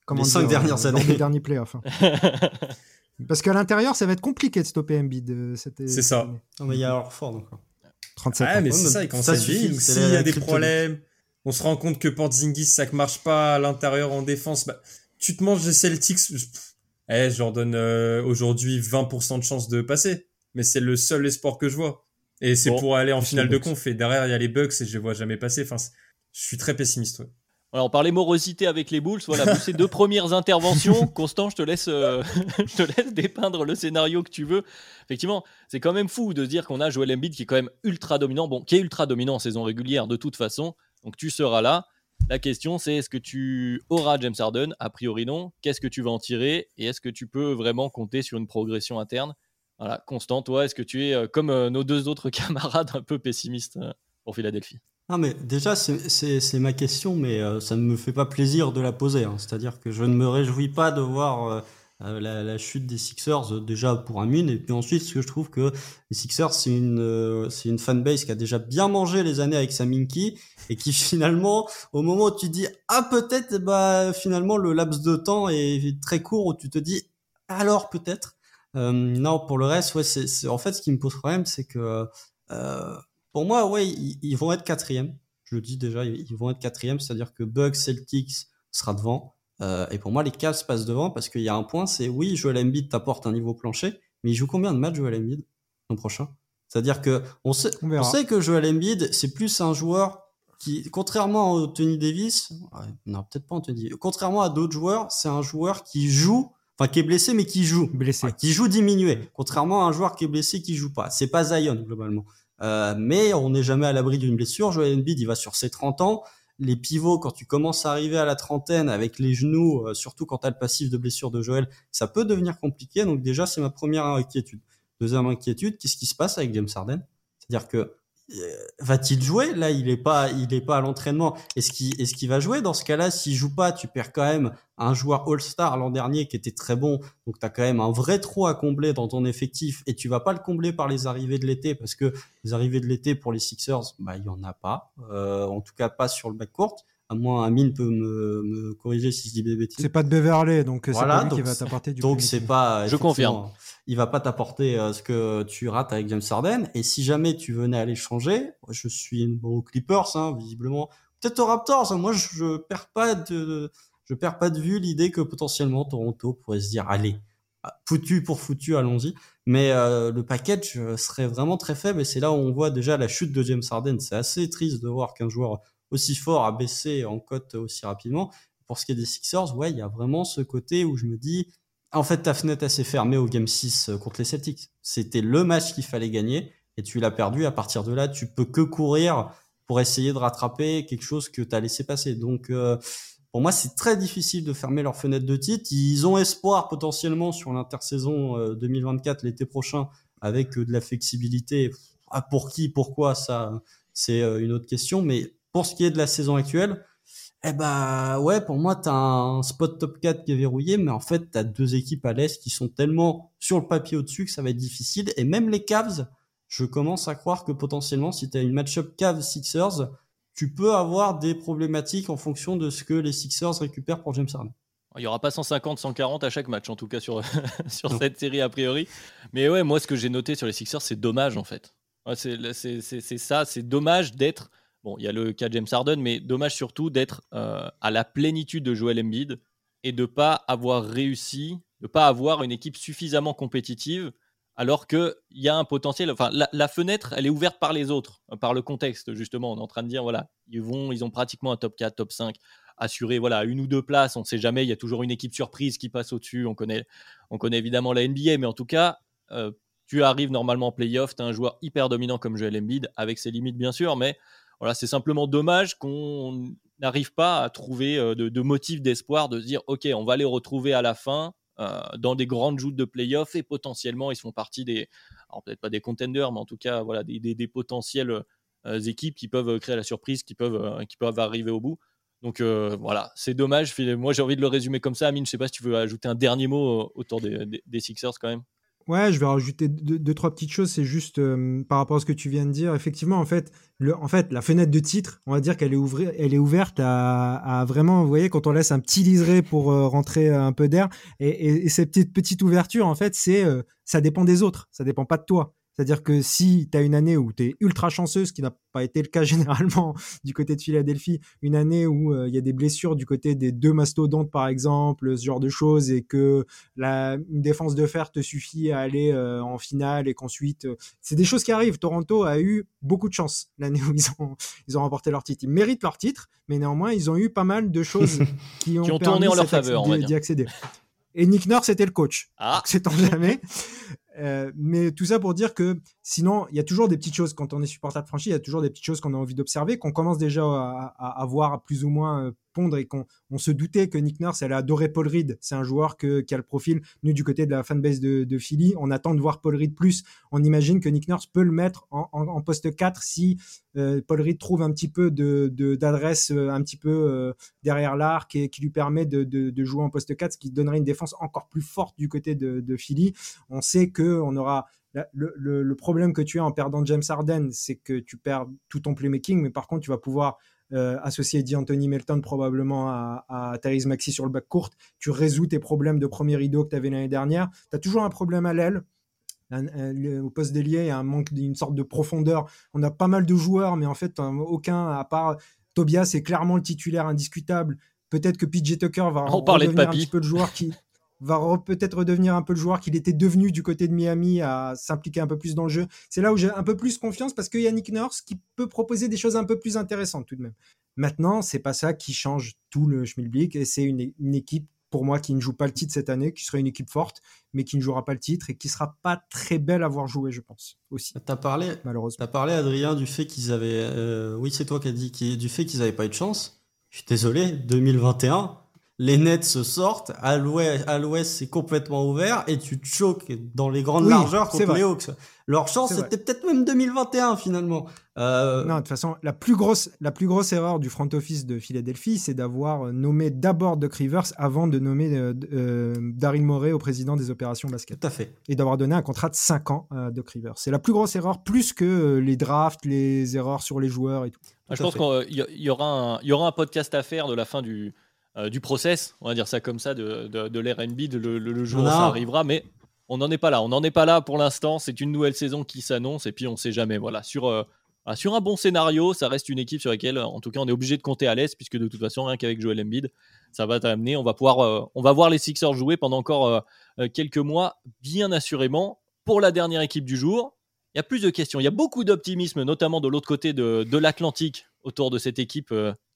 comment les cinq dernières années, les derniers playoffs. Hein. Parce qu'à l'intérieur, ça va être compliqué de stopper Embiid. Euh, c'est ça. il y a Orford encore. 37 ah, mais c'est ça, quand ça suffit. S'il y a des problèmes, on se rend compte que Porzingis ça ne marche pas à l'intérieur en défense. Bah, tu te manges les Celtics. Eh, je leur donne euh, aujourd'hui 20% de chance de passer, mais c'est le seul espoir que je vois. Et c'est pour aller en finale de conf. Et derrière, il y a les Bucks et je les vois jamais passer. Enfin, je suis très pessimiste. Alors, on parlait morosité avec les Bulls. Voilà, ces deux premières interventions. Constant, je te laisse, euh, je te laisse dépeindre le scénario que tu veux. Effectivement, c'est quand même fou de dire qu'on a Joel Embiid qui est quand même ultra dominant. Bon, qui est ultra dominant en saison régulière de toute façon. Donc tu seras là. La question, c'est est-ce que tu auras James Harden? A priori, non. Qu'est-ce que tu vas en tirer? Et est-ce que tu peux vraiment compter sur une progression interne? Voilà, Constant, toi, est-ce que tu es euh, comme euh, nos deux autres camarades un peu pessimistes euh, pour Philadelphie? Ah mais déjà c'est ma question mais ça ne me fait pas plaisir de la poser hein. c'est-à-dire que je ne me réjouis pas de voir euh, la, chute des Sixers euh, déjà pour un mine et puis ensuite ce que je trouve que les Sixers c'est une euh, c'est une fanbase qui a déjà bien mangé les années avec sa Minky et qui finalement au moment où tu dis ah peut-être bah finalement le laps de temps est très court où tu te dis alors peut-être non pour le reste ouais c'est en fait ce qui me pose problème c'est que pour moi ouais ils, vont être quatrième. Je le dis déjà ils, ils vont être quatrième c'est-à-dire que Bucks Celtics sera devant. Euh, et pour moi, les Cavs passent devant parce qu'il y a un point, c'est oui, Joel Embiid t'apporte un niveau plancher, mais il joue combien de matchs Joel Embiid l'an prochain? C'est-à-dire que on sait, on, sait que Joel Embiid, c'est plus un joueur qui, contrairement à Tony Davis, non peut-être pas Anthony, contrairement à d'autres joueurs, c'est un joueur qui joue, enfin qui est blessé mais qui joue, blessé, qui joue diminué. Contrairement à un joueur qui est blessé qui joue pas, c'est pas Zion globalement. Euh, mais on n'est jamais à l'abri d'une blessure. Joel Embiid, il va sur ses 30 ans les pivots, quand tu commences à arriver à la trentaine avec les genoux, euh, surtout quand tu as le passif de blessure de Joël, ça peut devenir compliqué. Donc déjà, c'est ma première inquiétude. Deuxième inquiétude, qu'est-ce qui se passe avec James Harden? C'est-à-dire que va-t-il jouer? Là, il est pas, il est pas à l'entraînement. Est-ce qu'il, est-ce qu'il va jouer? Dans ce cas-là, s'il joue pas, tu perds quand même un joueur All-Star l'an dernier qui était très bon. Donc, tu as quand même un vrai trou à combler dans ton effectif et tu vas pas le combler par les arrivées de l'été parce que les arrivées de l'été pour les Sixers, bah, il y en a pas. Euh, en tout cas, pas sur le backcourt à moins Amine peut me, me, corriger si je dis des bêtises. C'est pas de Beverley, donc c'est pas lui qui va t'apporter du Donc c'est pas. Je confirme. Il va pas t'apporter euh, ce que tu rates avec James Harden. Et si jamais tu venais à l'échanger, je suis bon aux Clippers, hein, visiblement. Peut-être aux Raptors. Hein. moi, je, perds pas de, je perds pas de vue l'idée que potentiellement Toronto pourrait se dire, allez, foutu pour foutu, allons-y. Mais euh, le package euh, serait vraiment très faible et c'est là où on voit déjà la chute de James Harden. C'est assez triste de voir qu'un joueur aussi fort à baisser en cote aussi rapidement. Pour ce qui est des Sixers, ouais, il y a vraiment ce côté où je me dis, en fait, ta fenêtre s'est fermée au Game 6 euh, contre les Celtics. C'était le match qu'il fallait gagner et tu l'as perdu. À partir de là, tu peux que courir pour essayer de rattraper quelque chose que tu as laissé passer. Donc, euh, pour moi, c'est très difficile de fermer leur fenêtre de titre. Ils ont espoir potentiellement sur l'intersaison 2024 euh, l'été prochain avec de la flexibilité. Ah, pour qui, pourquoi, ça, c'est une autre question. Mais pour ce qui est de la saison actuelle, eh ben ouais, pour moi, tu as un spot top 4 qui est verrouillé, mais en fait, tu as deux équipes à l'Est qui sont tellement sur le papier au-dessus que ça va être difficile. Et même les Cavs, je commence à croire que potentiellement, si tu as une match-up Cavs-Sixers, tu peux avoir des problématiques en fonction de ce que les Sixers récupèrent pour James Harden. Il n'y aura pas 150, 140 à chaque match, en tout cas sur, sur cette série a priori. Mais ouais, moi, ce que j'ai noté sur les Sixers, c'est dommage en fait. c'est ça, c'est dommage d'être. Bon, il y a le cas James Harden, mais dommage surtout d'être euh, à la plénitude de Joel Embiid et de pas avoir réussi, de pas avoir une équipe suffisamment compétitive alors qu'il y a un potentiel. Enfin, la, fenêtre, elle est ouverte par les autres, par le contexte, justement. On est en train de dire, voilà, ils vont, ils ont pratiquement un top 4, top 5 assuré, voilà, une ou deux places. On ne sait jamais, il y a toujours une équipe surprise qui passe au-dessus. On connaît, on connaît évidemment la NBA, mais en tout cas, euh, tu arrives normalement en playoff, tu as un joueur hyper dominant comme Joel Embiid, avec ses limites, bien sûr, mais voilà, c'est simplement dommage qu'on n'arrive pas à trouver euh, de, de motifs d'espoir, de se dire, OK, on va les retrouver à la fin euh, dans des grandes joutes de playoffs et potentiellement ils font partie des, peut-être pas des contenders, mais en tout cas voilà des, des, potentielles euh, équipes qui peuvent créer la surprise, qui peuvent, qui peuvent arriver au bout. Donc voilà, c'est dommage. Moi j'ai envie de le résumer comme ça. Amine, je sais pas si tu veux ajouter un dernier mot autour des, des Sixers quand même. Ouais, je vais rajouter deux, trois petites choses. C'est juste euh, par rapport à ce que tu viens de dire. Effectivement, en fait, en fait, la fenêtre de titre, on va dire qu'elle est, ouverte à, vraiment, vous voyez, quand on laisse un petit liseré pour euh, rentrer un peu d'air. Et, et, cette petite, petite ouverture, en fait, c'est, euh, ça dépend des autres. Ça dépend pas de toi. C'est-à-dire que si tu as une année où tu es ultra chanceuse, ce qui n'a pas été le cas généralement du côté de Philadelphie, une année où euh, il y a des blessures du côté des deux mastodontes par exemple, ce genre de choses, et que la, une défense de fer te suffit à aller euh, en finale et qu'ensuite... Euh, c'est des choses qui arrivent. Toronto a eu beaucoup de chance l'année où ils ont, ils ont remporté leur titre. Ils méritent leur titre, mais néanmoins, ils ont eu pas mal de choses qui ont, qui ont tourné en leur faveur, d'y accéder. Et Nick Nurse était le coach. Ah. C'est en jamais. Euh, mais tout ça pour dire que sinon, il y a toujours des petites choses quand on est supporter de franchise, il y a toujours des petites choses qu'on a envie d'observer, qu'on commence déjà à, à, à, voir plus ou moins et qu'on on se doutait que Nick Nurse allait adorer Paul Reed. C'est un joueur que, qui a le profil. Nous, du côté de la fanbase de, Philly, on attend de voir Paul Reed plus. On imagine que Nick Nurse peut le mettre en, poste 4 si euh, Paul Reed trouve un petit peu d'adresse euh, un petit peu euh, derrière l'arc et qui lui permet de, jouer en poste 4, ce qui donnerait une défense encore plus forte du côté de, Philly. On sait que on aura le, le, le, problème que tu as en perdant James Harden, c'est que tu perds tout ton playmaking, mais par contre, tu vas pouvoir euh, associé D'Anthony Melton probablement à, à Therese Maxi sur le bac court, tu résous tes problèmes de premier rideau que tu avais l'année dernière. Tu as toujours un problème à l'aile. Au poste d'ailier, il y a un manque d'une sorte de profondeur. On a pas mal de joueurs, mais en fait, aucun, à part Tobias, est clairement le titulaire indiscutable. Peut-être que PJ Tucker va On redevenir un petit peu le joueur qui, va peut-être redevenir un peu le joueur qu'il était devenu du côté de Miami, à s'impliquer un peu plus dans le jeu. C'est là où j'ai un peu plus confiance parce qu'il y a Nick Nurse qui peut proposer des choses un peu plus intéressantes tout de même. Maintenant, c'est pas ça qui change tout le Schmilblick et c'est une, équipe pour moi qui ne joue pas le titre cette année, qui serait une équipe forte, mais qui ne jouera pas le titre et qui sera pas très belle à voir jouer, je pense aussi. T'as parlé, malheureusement. T'as parlé, Adrien, du fait qu'ils avaient, euh, oui, c'est toi qui as dit, du fait qu'ils n'avaient pas eu de chance. Je suis désolé, 2021 les Nets se sortent, à l'ouest c'est complètement ouvert et tu te choques dans les grandes largeurs contre les Hawks. Leur chance c'était peut-être même 2021 finalement. Euh... Non, de toute façon, la plus grosse, la plus grosse erreur du front office de Philadelphie, c'est d'avoir nommé d'abord Doc Rivers avant de nommer euh, euh, Daryl Morey au président des opérations basket. Tout à fait. Et d'avoir donné un contrat de 5 ans à Doc Rivers. C'est la plus grosse erreur, plus que euh, les drafts, les erreurs sur les joueurs et tout. je pense qu'il y, aura y aura un podcast à faire de la fin du, euh, du process, on va dire ça comme ça, de, de, de l'R&B, le, le, jour où ça arrivera, mais on n'en est pas là. On n'en est pas là pour l'instant. C'est une nouvelle saison qui s'annonce et puis on sait jamais. Voilà, sur, euh, sur un bon scénario, ça reste une équipe sur laquelle, en tout cas, on est obligé de compter à l'aise puisque de toute façon, rien qu'avec Joel Embiid, ça va t'amener. On va pouvoir, euh, on va voir les Sixers jouer pendant encore quelques mois, bien assurément. Pour la dernière équipe du jour, il y a plus de questions. Il y a beaucoup d'optimisme, notamment de l'autre côté de, de l'Atlantique, autour de cette équipe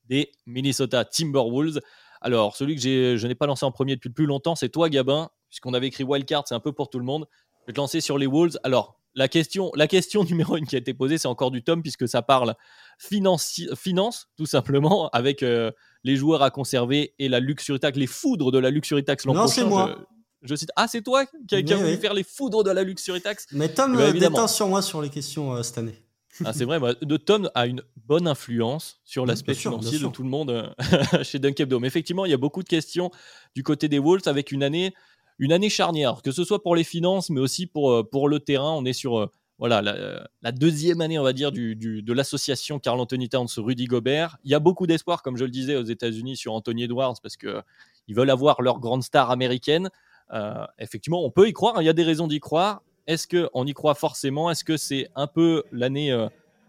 des Minnesota Timberwolves. Alors, celui que je n'ai pas lancé en premier depuis le plus longtemps, c'est toi, Gabin, puisqu'on avait écrit Wildcard, c'est un peu pour tout le monde. Je vais te lancer sur les Wolves. Alors, la question, la question numéro une qui a été posée, c'est encore du tome, puisque ça parle finance, finance tout simplement, avec euh, les joueurs à conserver et la Luxury Tax, les foudres de la Luxury Tax l'an. Non, c'est moi. Je, cite, ah, c'est toi qui, a, voulu faire les foudres de la Luxury Tax Mais Tom, eh ben, détend sur moi sur les questions euh, cette année. Ah, c'est vrai, de Tom a une bonne influence sur l'aspect financier de tout le monde euh, chez Dunkebdo. Mais effectivement, il y a beaucoup de questions du côté des Wolves avec une année, une année charnière, que ce soit pour les finances, mais aussi pour, euh, pour le terrain. On est sur euh, voilà, la, deuxième année, on va dire, du, de l'association Carl Anthony Towns Rudy Gobert. Il y a beaucoup d'espoir, comme je le disais, aux États-Unis sur Anthony Edwards parce que ils veulent avoir leur grande star américaine. Euh, effectivement, on peut y croire. Hein, il y a des raisons d'y croire. Est-ce qu'on y croit forcément? Est-ce que c'est un peu l'année euh,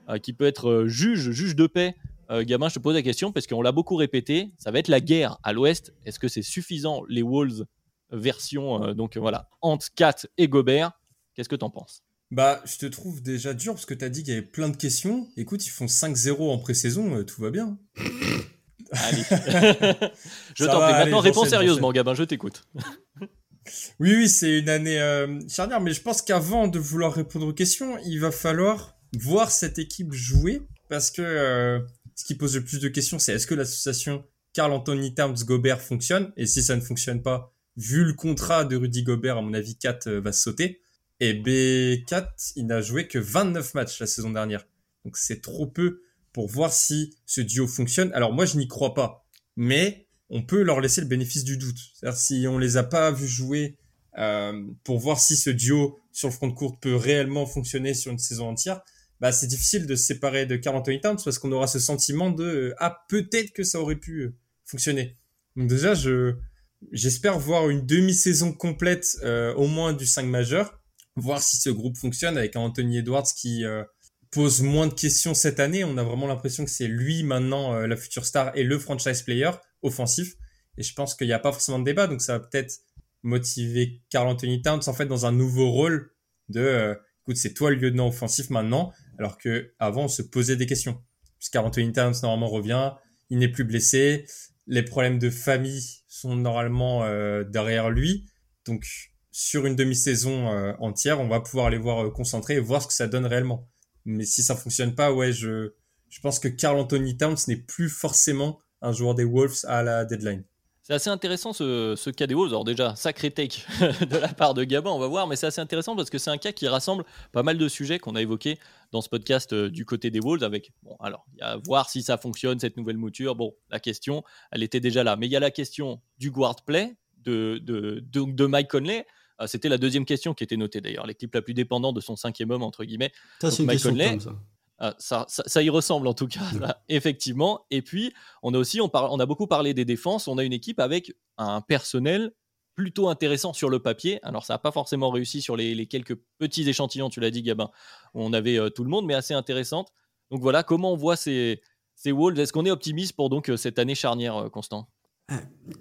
euh, qui peut être juge, juge de paix? Gamin, je te pose la question parce qu'on l'a beaucoup répété. Ça va être la guerre à l'Ouest. Est-ce que c'est suffisant les Wolves version donc voilà Ant, Cat et Gobert? Qu'est-ce que tu en penses? Bah, je te trouve déjà dur parce que tu as dit qu'il y avait plein de questions. Écoute, ils font 5-0 en pré-saison, euh, tout va bien. Allez. je t'en prie. Maintenant, réponds sérieusement, Gabin, je t'écoute. Oui, oui, c'est une année euh, charnière, mais je pense qu'avant de vouloir répondre aux questions, il va falloir voir cette équipe jouer parce que euh, ce qui pose le plus de questions, c'est est-ce que l'association Carl Anthony Towns Gobert fonctionne? Et si ça ne fonctionne pas, vu le contrat de Rudy Gobert, à mon avis, 4 va sauter. Et B4, il n'a joué que 29 matchs la saison dernière. Donc c'est trop peu pour voir si ce duo fonctionne. Alors moi, je n'y crois pas. Mais on peut leur laisser le bénéfice du doute. C'est-à-dire si on les a pas vus jouer euh, pour voir si ce duo sur le front de courte peut réellement fonctionner sur une saison entière, bah c'est difficile de se séparer de Carl Anthony Towns parce qu'on aura ce sentiment de euh, ah peut-être que ça aurait pu euh, fonctionner. Donc déjà je j'espère voir une demi-saison complète au moins du 5 majeur voir si ce groupe fonctionne avec Anthony Edwards qui euh, pose moins de questions cette année. On a vraiment l'impression que c'est lui maintenant euh, la future star et le franchise player offensif. Et je pense qu'il n'y a pas forcément de débat, donc ça va peut-être motiver Carl Anthony Towns en fait dans un nouveau rôle de euh, écoute c'est toi le lieutenant offensif maintenant, alors que avant on se posait des questions. Puisque Carl Anthony Towns normalement revient, il n'est plus blessé, les problèmes de famille sont normalement derrière lui, donc sur une demi-saison euh, entière, on va pouvoir les voir euh, concentrer et voir ce que ça donne réellement. Mais si ça fonctionne pas, ouais, je, je pense que Carl Anthony Towns n'est plus forcément un joueur des Wolves à la deadline. C'est assez intéressant ce, ce, cas des Wolves. Alors déjà, sacré take de la part de Gabin, on va voir, mais c'est assez intéressant parce que c'est un cas qui rassemble pas mal de sujets qu'on a évoqués dans ce podcast euh, du côté des Wolves avec, bon, alors, il y a voir si ça fonctionne, cette nouvelle mouture. Bon, la question, elle était déjà là. Mais il y a la question du guard play de, de, de, de Mike Conley. Ah, c'était la deuxième question qui était notée d'ailleurs, l'équipe la plus dépendante de son cinquième homme, entre guillemets. Ça, c'est une ah, ça. Ça, y ressemble en tout cas, effectivement. Et puis, on a aussi, on, on, a beaucoup parlé des défenses. On a une équipe avec un personnel plutôt intéressant sur le papier. Alors, ça n'a pas forcément réussi sur les, quelques petits échantillons, tu l'as dit, Gabin, où on avait euh, tout le monde, mais assez intéressante. Donc voilà, comment on voit ces, ces Wolves? Est-ce qu'on est optimiste pour donc euh, cette année charnière, euh, Constant?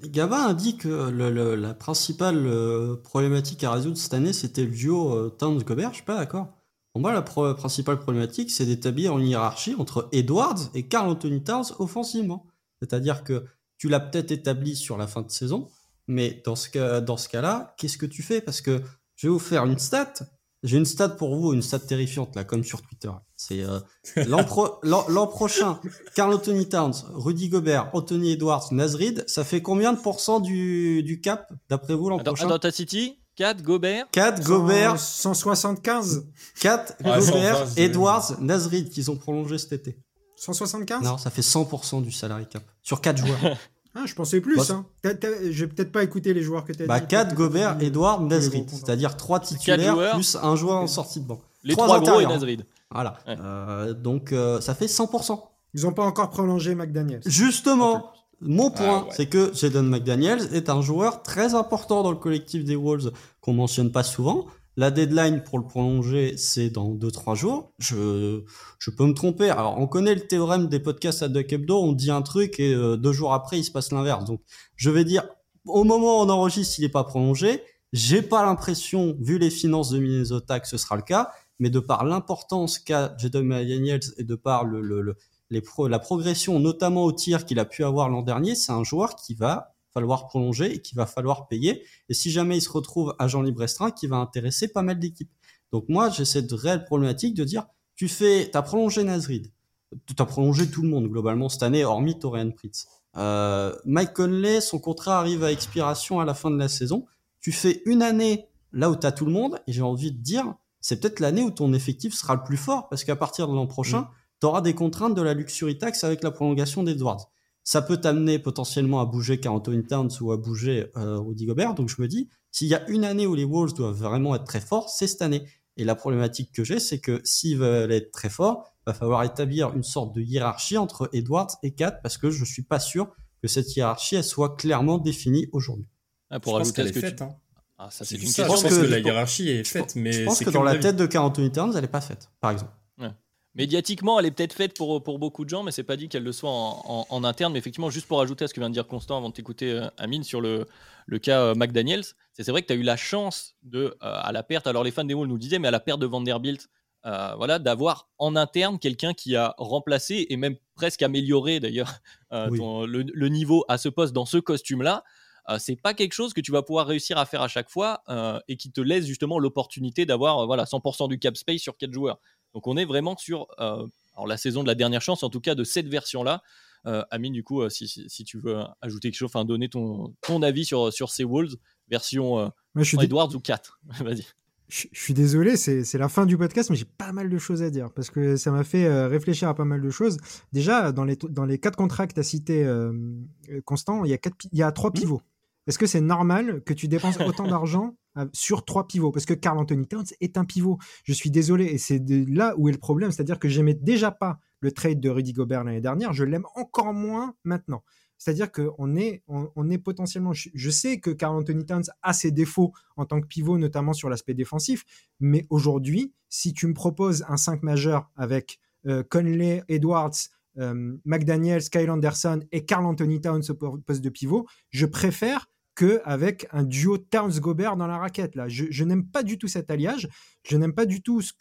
Gabin a dit que la principale euh, problématique à résoudre cette année, c'était le duo euh, Towns-Gobert. Je suis pas d'accord. Pour moi, la principale problématique, c'est d'établir une hiérarchie entre Edwards et Carl Anthony Towns offensivement. C'est-à-dire que tu l'as peut-être établi sur la fin de saison, mais dans ce, cas, dans ce cas-là, qu'est-ce que tu fais? Parce que je vais vous faire une stat. J'ai une stat pour vous, une stat terrifiante, là, comme sur Twitter. C'est euh, l'an prochain, Carl Anthony Towns, Rudy Gobert, Anthony Edwards, Nazrid, ça fait combien de pourcents du, du cap, d'après vous, l'an prochain? Dans City? 4 Gobert 4 Gobert 175 4 Gobert, Edwards, Nazrid, qu'ils ont prolongé cet été. 175 Non, ça fait 100% du salary cap. Sur 4 joueurs. Ah, je pensais plus. Bah, hein. J'ai peut-être pas écouté les joueurs que tu as bah, dit. 4 Gobert, Edouard, Nazrid. C'est-à-dire 3 titulaires plus un joueur en sortie de banc. Les 3, gros et Nazrid. Voilà. Euh, donc euh, ça fait 100%. Ils n'ont pas encore prolongé McDaniels. Justement, mon point, ah, c'est que Jaden McDaniels est un joueur très important dans le collectif des Wolves qu'on mentionne pas souvent. La deadline pour le prolonger, c'est dans 2-3 jours. Je, je peux me tromper. Alors, on connaît le théorème des podcasts à Duck Hebdo. On dit un truc et euh, deux jours après, il se passe l'inverse. Donc, je vais dire, au moment où on enregistre, il n'est pas prolongé. J'ai pas l'impression, vu les finances de Minnesota, que ce sera le cas. Mais de par l'importance qu'a Jadon McDaniels et de par le, le, la progression, notamment au tir qu'il a pu avoir l'an dernier, c'est un joueur qui va falloir prolonger et qu'il va falloir payer. Et si jamais il se retrouve agent libre restreint, qui va intéresser pas mal d'équipes. Donc moi, j'ai cette réelle problématique de dire, tu fais, t'as prolongé Nazrid, t'as prolongé tout le monde globalement cette année, hormis Torian Pritz. Euh, Mike Conley, son contrat arrive à expiration à la fin de la saison. Tu fais une année là où t'as tout le monde, et j'ai envie de dire, c'est peut-être l'année où ton effectif sera le plus fort, parce qu'à partir de l'an prochain, tu auras des contraintes de la luxury tax avec la prolongation d'Edwards ça peut t'amener potentiellement à bouger Anthony Towns ou à bouger euh, Rudy Gobert. Donc je me dis, s'il y a une année où les Wolves doivent vraiment être très forts, c'est cette année. Et la problématique que j'ai, c'est que s'ils veulent être très forts, va falloir établir une sorte de hiérarchie entre Edwards et Kat parce que je suis pas sûr que cette hiérarchie elle soit clairement définie aujourd'hui. Ah, pour je pense qu'elle ce est que faite. tu... Hein. Ah, ça c'est une ça, question. je pense que, que- la hiérarchie est faite, mais je pense que dans la tête de Carl Anthony Towns, elle est pas faite, par exemple. Médiatiquement, elle est peut-être faite pour, pour beaucoup de gens, mais c'est pas dit qu'elle le soit en, en- en interne. Mais effectivement, juste pour ajouter à ce que vient de dire Constant avant de t'écouter, euh, Amine, sur le, le cas euh, McDaniels, c'est vrai que tu as eu la chance de, euh, à la perte, alors les fans des Wolves nous disaient, mais à la perte de Vanderbilt, euh, voilà, d'avoir en interne quelqu'un qui a remplacé et même presque amélioré d'ailleurs Oui. le, le niveau à ce poste dans ce costume-là. C'est pas quelque chose que tu vas pouvoir réussir à faire à chaque fois et qui te laisse justement l'opportunité d'avoir voilà 100% du cap space sur quatre joueurs. Donc on est vraiment sur euh, alors la saison de la dernière chance, en tout cas de cette version-là. Euh, Amine, du coup, euh, si, si- si tu veux ajouter quelque chose, enfin donner ton, ton avis sur, sur ces Wolves, version Moi, je Edwards ou 4. Vas-y. je, suis désolé, c'est la fin du podcast, mais j'ai pas mal de choses à dire parce que ça m'a fait réfléchir à pas mal de choses. Déjà, dans les, dans les quatre contrats que tu as cités, euh, Constant, il y, a quatre il y a trois pivots. Est-ce que c'est normal que tu dépenses autant d'argent sur trois pivots Parce que Carl Anthony Towns est un pivot. Je suis désolé, et c'est là où est le problème, c'est-à-dire que j'aimais déjà pas le trade de Rudy Gobert l'année dernière, je l'aime encore moins maintenant. C'est-à-dire qu'on est, on, est potentiellement. Je, sais que Carl Anthony Towns a ses défauts en tant que pivot, notamment sur l'aspect défensif, mais aujourd'hui, si tu me proposes un 5 majeur avec euh, Conley, Edwards, euh, McDaniels, Kyle Anderson et Carl Anthony Towns au po- poste de pivot, je préfère qu'avec un duo Towns-Gobert dans la raquette. Là. Je, je n'aime pas du tout cet alliage. Je n'aime pas du tout ce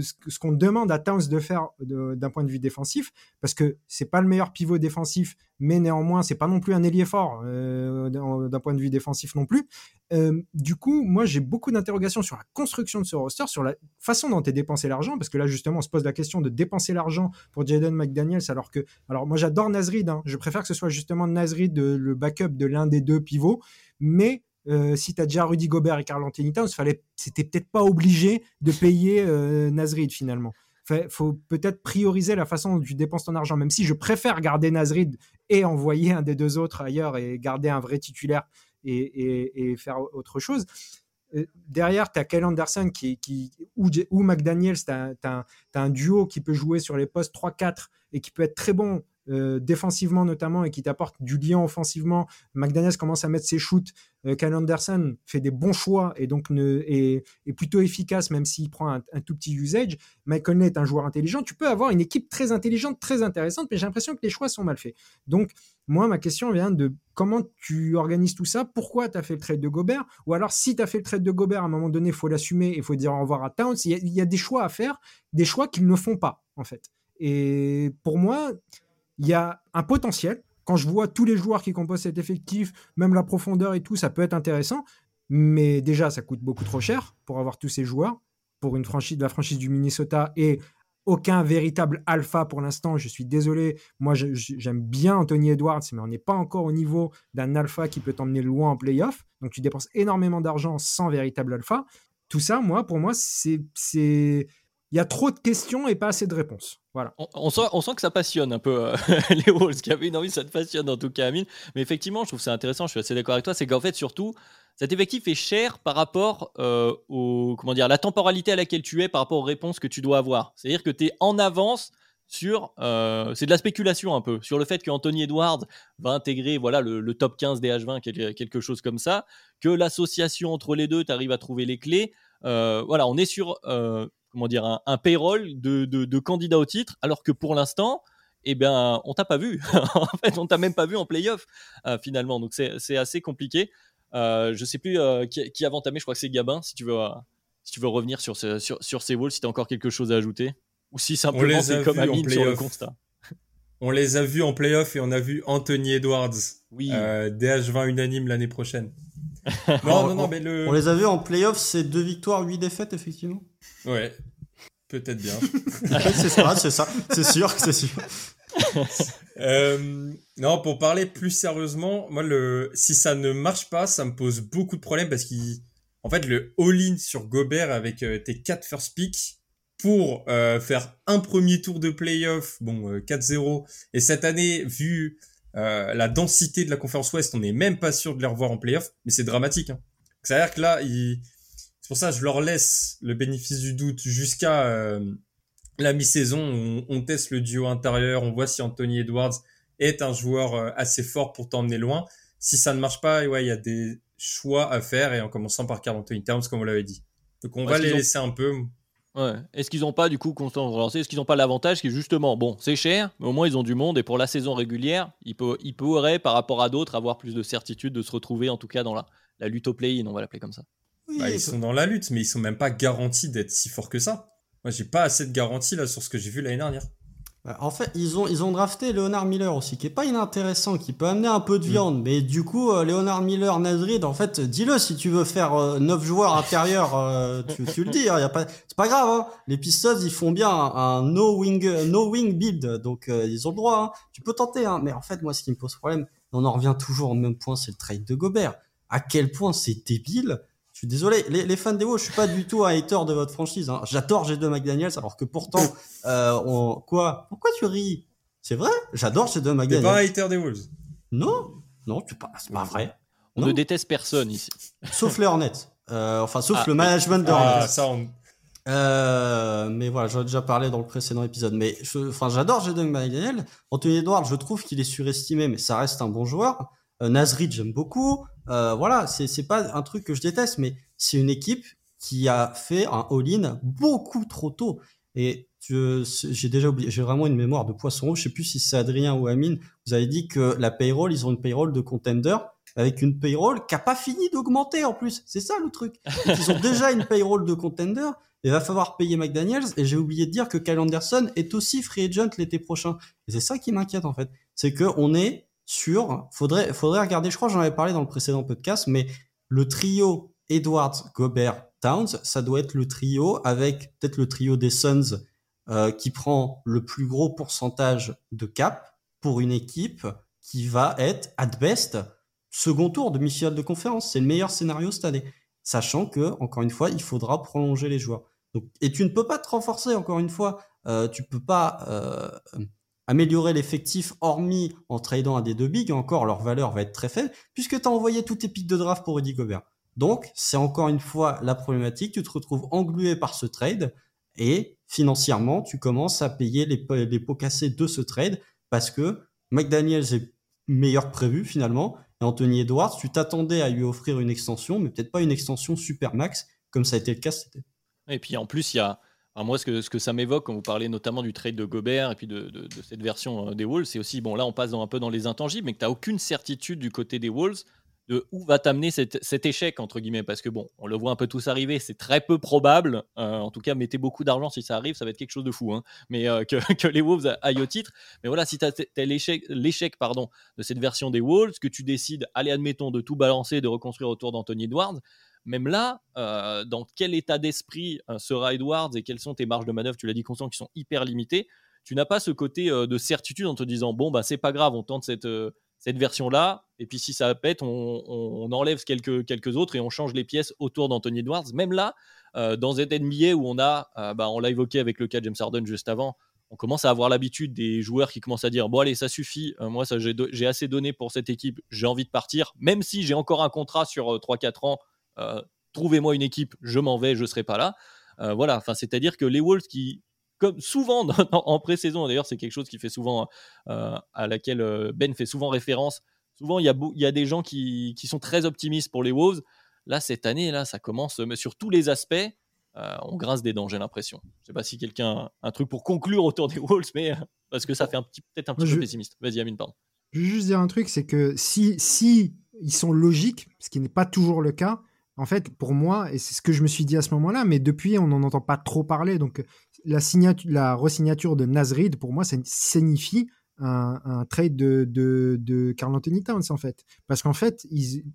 ce qu'on demande à Towns de faire d'un point de vue défensif, parce que c'est pas le meilleur pivot défensif, mais néanmoins c'est pas non plus un ailier fort euh, d'un d'un point de vue défensif non plus. Euh, du coup, moi j'ai beaucoup d'interrogations sur la construction de ce roster, sur la façon dont est dépensé l'argent, parce que là justement on se pose la question de dépenser l'argent pour Jaden McDaniels, alors que, alors moi j'adore Nasrid, hein. je préfère que ce soit justement Nasrid euh, le backup de l'un des deux pivots, mais euh, si tu as déjà Rudy Gobert et Carl Anthony Towns, c'était peut-être pas obligé de payer euh, Nasrid finalement. Fait, faut peut-être prioriser la façon dont tu dépenses ton argent, même si je préfère garder Nasrid et envoyer un des deux autres ailleurs et garder un vrai titulaire et, faire autre chose. Euh, Derrière, tu as Kyle Anderson qui, qui, ou, ou McDaniels, tu as, un duo qui peut jouer sur les postes 3-4 et qui peut être très bon euh, défensivement notamment et qui t'apporte du lien offensivement. McDaniels commence à mettre ses shoots. Euh, Anderson fait des bons choix et donc est, plutôt efficace même s'il prend un, tout petit usage. Mike Conley est un joueur intelligent. Tu peux avoir une équipe très intelligente, très intéressante, mais j'ai l'impression que les choix sont mal faits. Donc, moi, ma question vient de comment tu organises tout ça, pourquoi tu as fait le trade de Gobert, ou alors si tu as fait le trade de Gobert, à un moment donné, il faut l'assumer, il faut dire au revoir à Towns. Il y a des choix à faire, des choix qu'ils ne font pas, en fait. Et pour moi, il y a un potentiel. Quand je vois tous les joueurs qui composent cet effectif, même la profondeur et tout, ça peut être intéressant. Mais déjà, ça coûte beaucoup trop cher pour avoir tous ces joueurs. Pour une franchise, la franchise du Minnesota et aucun véritable alpha pour l'instant. Je suis désolé. Moi, j'aime bien Anthony Edwards, mais on n'est pas encore au niveau d'un alpha qui peut t'emmener loin en playoff. Donc, tu dépenses énormément d'argent sans véritable alpha. Tout ça, moi, pour moi, c'est, il y a trop de questions et pas assez de réponses. Voilà. On, sent, on sent que ça passionne un peu euh, les Wolves, qui avait une envie, ça te passionne en tout cas, Amine. Mais effectivement, je trouve ça intéressant, je suis assez d'accord avec toi, c'est qu'en fait, surtout, cet effectif est cher par rapport euh, au, comment dire, la temporalité à laquelle tu es par rapport aux réponses que tu dois avoir. C'est-à-dire que tu es en avance sur, euh, c'est de la spéculation un peu, sur le fait qu'Anthony Edwards va intégrer voilà, le, top 15 des H20, quel- quelque chose comme ça, que l'association entre les deux, tu arrives à trouver les clés. Euh, voilà, on est sur comment dire, un, un payroll de, de, de candidats au titre, alors que pour l'instant, eh ben, on t'a pas vu. en fait, on t'a même pas vu en playoff euh, finalement. Donc c'est assez compliqué. Euh, je sais plus euh, qui, qui a entamé. Je crois que c'est Gabin. Si tu veux, euh, si tu veux revenir sur ce, sur, sur ces walls, si tu as encore quelque chose à ajouter, ou si simplement les a c'est comme vus en Amine sur le playoff. constat. On les a vus en playoff et on a vu Anthony Edwards, Oui. euh, DH20 unanime l'année prochaine. non, On- non, non, on- mais le. On les a vus en playoff, c'est deux victoires, huit défaites, effectivement? Ouais, peut-être bien. c'est ça, c'est ça, c'est sûr, c'est sûr. Euh, non, pour parler plus sérieusement, moi, le, si ça ne marche pas, ça me pose beaucoup de problèmes parce qu'en fait, le all-in sur Gobert avec euh, tes 4 first picks pour euh, faire un premier tour de playoff, bon, euh, 4-0. Et cette année, vu la densité de la conférence Ouest, on n'est même pas sûr de les revoir en playoff, mais c'est dramatique. Hein. C'est-à-dire que là, il... pour ça que je leur laisse le bénéfice du doute jusqu'à euh, la mi-saison. On, on, teste le duo intérieur, on voit si Anthony Edwards est un joueur euh, assez fort pour t'emmener loin. Si ça ne marche pas, ouais, il y a des choix à faire et en commençant par Carl Anthony Towns, comme vous l'avez dit. Donc on va les laisser un peu. Ouais. Est-ce qu'ils n'ont pas du coup constant relancé Est-ce qu'ils n'ont pas l'avantage qui est justement bon, c'est cher, mais au moins ils ont du monde et pour la saison régulière, ils, peut, ils pourraient par rapport à d'autres avoir plus de certitude de se retrouver en tout cas dans la, la lutte au play-in, on va l'appeler comme ça. Bah, ils sont dans la lutte, mais ils sont même pas garantis d'être si forts que ça. Moi, j'ai pas assez de garantie là sur ce que j'ai vu l'année dernière. Bah, en fait, ils ont, ils ont drafté Leonard Miller aussi, qui est pas inintéressant, qui peut amener un peu de mm. viande. Mais du coup, euh, Leonard Miller, Nazrid, en fait, dis-le si tu veux faire euh, 9 joueurs intérieurs, euh, tu, tu, le dis, hein, y a pas, c'est pas grave. Hein. Les Pistons, ils font bien un, no wing, no wing build, donc euh, ils ont le droit. Hein. Tu peux tenter, hein. mais en fait, moi, ce qui me pose problème, on en revient toujours au même point, c'est le trade de Gobert. À quel point c'est débile suis désolé, les, les fans des Wolves, je suis pas du tout un hater de votre franchise. Hein. J'adore G2 McDaniels, alors que pourtant, euh, on... quoi? Pourquoi tu ris? C'est vrai? J'adore G2 McDaniels. T'es pas un hater des Wolves Non, non, c'est pas, pas vrai. On non. ne déteste personne ici. Sauf les Hornets. Euh, enfin, sauf Ah, le management de Ah, Hornets. ça, on... Euh, mais voilà, j'en ai déjà parlé dans le précédent épisode. Mais je, enfin, j'adore Jaden McDaniel. Anthony Edwards, je trouve qu'il est surestimé, mais ça reste un bon joueur. Euh, Nasrid, j'aime beaucoup. Euh, voilà, c'est c'est pas un truc que je déteste, mais c'est une équipe qui a fait un all-in beaucoup trop tôt. Et j'ai déjà oublié, j'ai vraiment une mémoire de poisson rouge. Je sais plus si c'est Adrien ou Amine. Vous avez dit que la payroll, ils ont une payroll de contender avec une payroll qui a pas fini d'augmenter en plus. C'est ça le truc. Ils ont déjà une payroll de contender. Il va falloir payer McDaniels et j'ai oublié de dire que Kyle Anderson est aussi free agent l'été prochain. Et c'est ça qui m'inquiète en fait. C'est que on est sur, faudrait, faudrait regarder, je crois que j'en avais parlé dans le précédent podcast, mais le trio Edwards, Gobert, Towns, ça doit être le trio avec peut-être le trio des Suns euh, qui prend le plus gros pourcentage de cap pour une équipe qui va être, at best, second tour de demi-finale de conférence. C'est le meilleur scénario cette année. Sachant que, encore une fois, il faudra prolonger les joueurs. Et tu ne peux pas te renforcer, encore une fois. Euh, tu peux pas euh, améliorer l'effectif hormis en tradant à des deux bigs. Encore, leur valeur va être très faible puisque tu as envoyé tous tes pics de draft pour Rudy Gobert. Donc, c'est encore une fois la problématique. Tu te retrouves englué par ce trade et financièrement, tu commences à payer les, po- les pots cassés de ce trade parce que McDaniels est meilleur que prévu finalement. Et Anthony Edwards, tu t'attendais à lui offrir une extension, mais peut-être pas une extension super max comme ça a été le cas. Et puis en plus, il y a. alors moi, ce que, ça m'évoque quand vous parlez notamment du trade de Gobert et puis de, cette version euh, des Wolves, c'est aussi, bon, là, on passe un peu dans les intangibles, mais que tu n'as aucune certitude du côté des Wolves de où va t'amener cet, échec, entre guillemets. Parce que, bon, on le voit un peu tous arriver, c'est très peu probable. euh, en tout cas, mettez beaucoup d'argent si ça arrive, ça va être quelque chose de fou. hein, mais euh, que, les Wolves aillent au titre. Mais voilà, si tu as, l'échec, de cette version des Wolves, que tu décides, allez, admettons, de tout balancer, de reconstruire autour d'Anthony Edwards, même là, euh, dans quel état d'esprit euh, sera Edwards et quelles sont tes marges de manœuvre, tu l'as dit conscient, qui sont hyper limitées, tu n'as pas ce côté euh, de certitude en te disant, bon, bah, c'est pas grave, on tente cette, euh, cette version-là, et puis si ça pète, on, on- enlève quelques, quelques autres et on change les pièces autour d'Anthony Edwards. Même là, euh, dans cette NBA où on a, euh, bah, on l'a évoqué avec le cas James Harden juste avant, on commence à avoir l'habitude des joueurs qui commencent à dire bon allez ça suffit euh, moi ça j'ai j'ai assez donné pour cette équipe j'ai envie de partir. Même si j'ai encore un contrat sur euh, 3-4 ans euh, trouvez-moi une équipe je m'en vais je serai pas là Euh, voilà enfin c'est à dire que les Wolves qui comme souvent dans- en pré-saison d'ailleurs c'est quelque chose qui fait souvent euh, à laquelle euh, Ben fait souvent référence souvent il y a il y a des gens qui, qui sont très optimistes pour les Wolves là cette année là ça commence mais sur tous les aspects euh, on grince des dents, j'ai l'impression. Je sais pas si quelqu'un a un truc pour conclure autour des Wolves, mais euh, parce que ça fait un petit, peut-être un petit peu pessimiste. Vas-y, Amine, pardon. Je veux juste dire un truc, c'est que si, si ils sont logiques, ce qui n'est pas toujours le cas, en fait, pour moi, et c'est ce que je me suis dit à ce moment-là, mais depuis, on n'en entend pas trop parler. Donc, la, signatu- la resignature de Nasrid, pour moi, ça signifie un, trade de, de, de Carl Anthony Towns, en fait. Parce qu'en fait,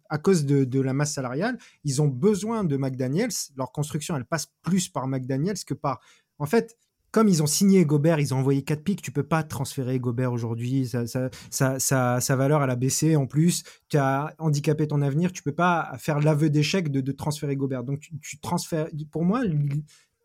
à cause de, de la masse salariale, ils ont besoin de McDaniels. Leur construction, elle passe plus par McDaniels que par. En fait, comme ils ont signé Gobert, ils ont envoyé 4 pics, tu peux pas transférer Gobert aujourd'hui. Sa valeur, elle a baissé. En plus, tu as handicapé ton avenir. Tu peux pas faire l'aveu d'échec de, transférer Gobert. Donc, tu, tu transfères. Pour moi,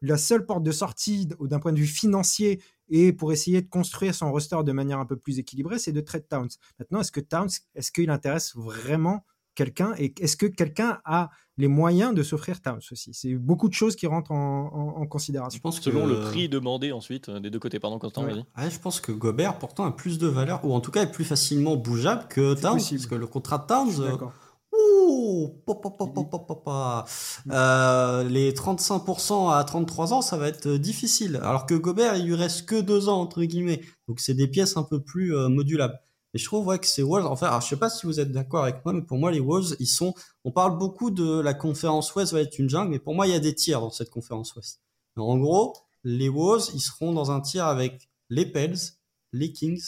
la seule porte de sortie d'un point de vue financier et pour essayer de construire son roster de manière un peu plus équilibrée, c'est de trade Towns. Maintenant, est-ce que Towns, est-ce qu'il intéresse vraiment quelqu'un et est-ce que quelqu'un a les moyens de s'offrir Towns aussi C'est beaucoup de choses qui rentrent en, considération. Je pense selon le prix demandé ensuite euh, des deux côtés. Pardon, Constant, vas-y. je pense que Gobert pourtant a plus de valeur ou en tout cas est plus facilement bougeable que Towns parce que le contrat de Towns. Euh, euh, les 35% à 33 ans, ça va être difficile. Alors que Gobert, il lui reste que deux ans entre guillemets, donc c'est des pièces un peu plus modulables. Et je trouve ouais, que ces Wolves, enfin, alors, je sais pas si vous êtes d'accord avec moi, mais pour moi, les Wolves, ils sont, on parle beaucoup de la conférence Ouest va être une jungle, mais pour moi, il y a des tiers dans cette conférence Ouest. En gros, les Wolves, ils seront dans un tiers avec les Pels, les Kings,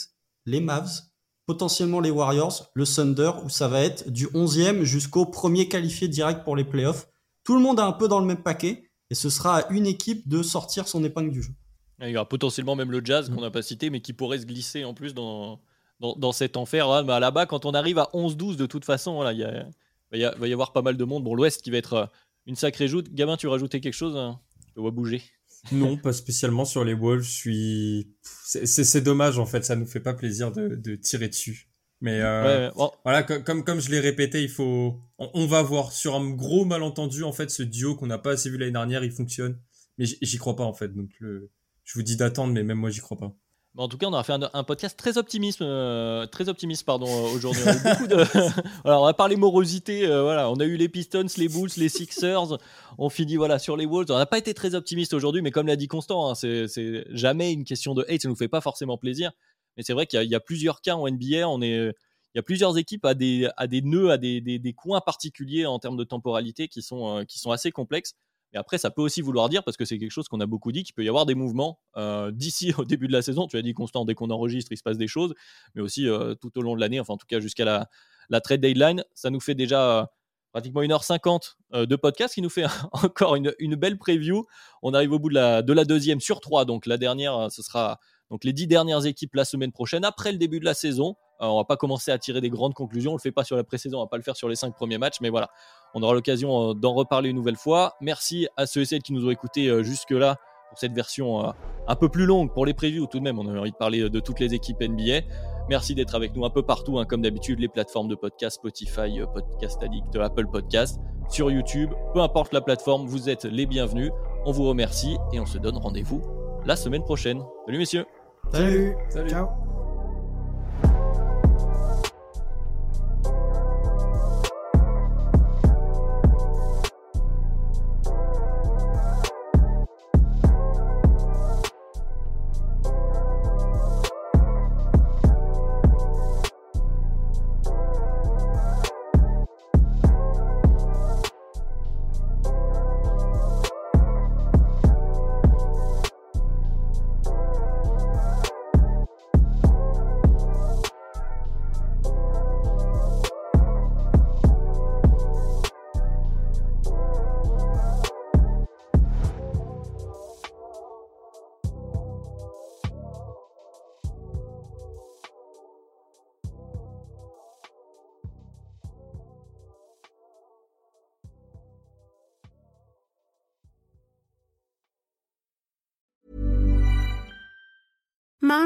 les Mavs, potentiellement les Warriors, le Thunder, où ça va être du 11e jusqu'au premier qualifié direct pour les playoffs. Tout le monde est un peu dans le même paquet, et ce sera à une équipe de sortir son épingle du jeu. Il y aura potentiellement même le Jazz qu'on n'a pas cité, mais qui pourrait se glisser en plus dans, dans, cet enfer. Là, là-bas, quand on arrive à 11-12, de toute façon, il va y avoir pas mal de monde. Bon, l'Ouest qui va être euh, une sacrée joute. Gabin, tu rajoutais quelque chose hein? Je vois bouger. Non, pas spécialement sur les Wolves. Je suis. C'est dommage en fait, ça nous fait pas plaisir de, tirer dessus. Mais euh, voilà, comme, comme je l'ai répété, il faut. On, va voir sur un gros malentendu en fait ce duo qu'on n'a pas assez vu l'année dernière, il fonctionne. Mais j'y crois pas en fait. Donc je vous dis d'attendre, mais même moi j'y crois pas en tout cas, on aura fait un, podcast très optimiste, euh, très optimiste pardon euh, aujourd'hui. Alors, on a parlé morosité. Euh, voilà, on a eu les Pistons, les Bulls, les Sixers. On finit voilà sur les Wolves. On n'a pas été très optimiste aujourd'hui, mais comme l'a dit Constant, hein, c'est jamais une question de hate. Ça nous fait pas forcément plaisir. Mais c'est vrai qu'il y, a plusieurs cas en NBA. On il y a plusieurs équipes à des, nœuds, à des, coins particuliers en termes de temporalité qui sont assez complexes. Et après, ça peut aussi vouloir dire, parce que c'est quelque chose qu'on a beaucoup dit, qu'il peut y avoir des mouvements euh, d'ici au début de la saison. Tu as dit constant, dès qu'on enregistre, il se passe des choses, mais aussi euh, tout au long de l'année, enfin en tout cas jusqu'à la, la, trade deadline. Ça nous fait déjà euh, pratiquement 1h50 de podcast, qui nous fait encore une, belle preview. On arrive au bout de la, de la deuxième sur trois, donc la dernière, ce sera donc les dix dernières équipes la semaine prochaine, après le début de la saison. On on va pas commencer à tirer des grandes conclusions. On le fait pas sur la pré-saison, on va pas le faire sur les cinq premiers matchs, mais voilà, on aura l'occasion euh, d'en reparler une nouvelle fois. Merci à ceux et celles qui nous ont écoutés euh, jusque-là pour cette version euh, un peu plus longue pour les previews. Tout de même, on a envie de parler de toutes les équipes NBA. Merci d'être avec nous un peu partout, hein, comme d'habitude, les plateformes de podcast, Spotify, Podcast Addict, Apple Podcast, sur YouTube. Peu importe la plateforme, vous êtes les bienvenus. On vous remercie et on se donne rendez-vous la semaine prochaine. Salut messieurs. Salut. Salut. Ciao.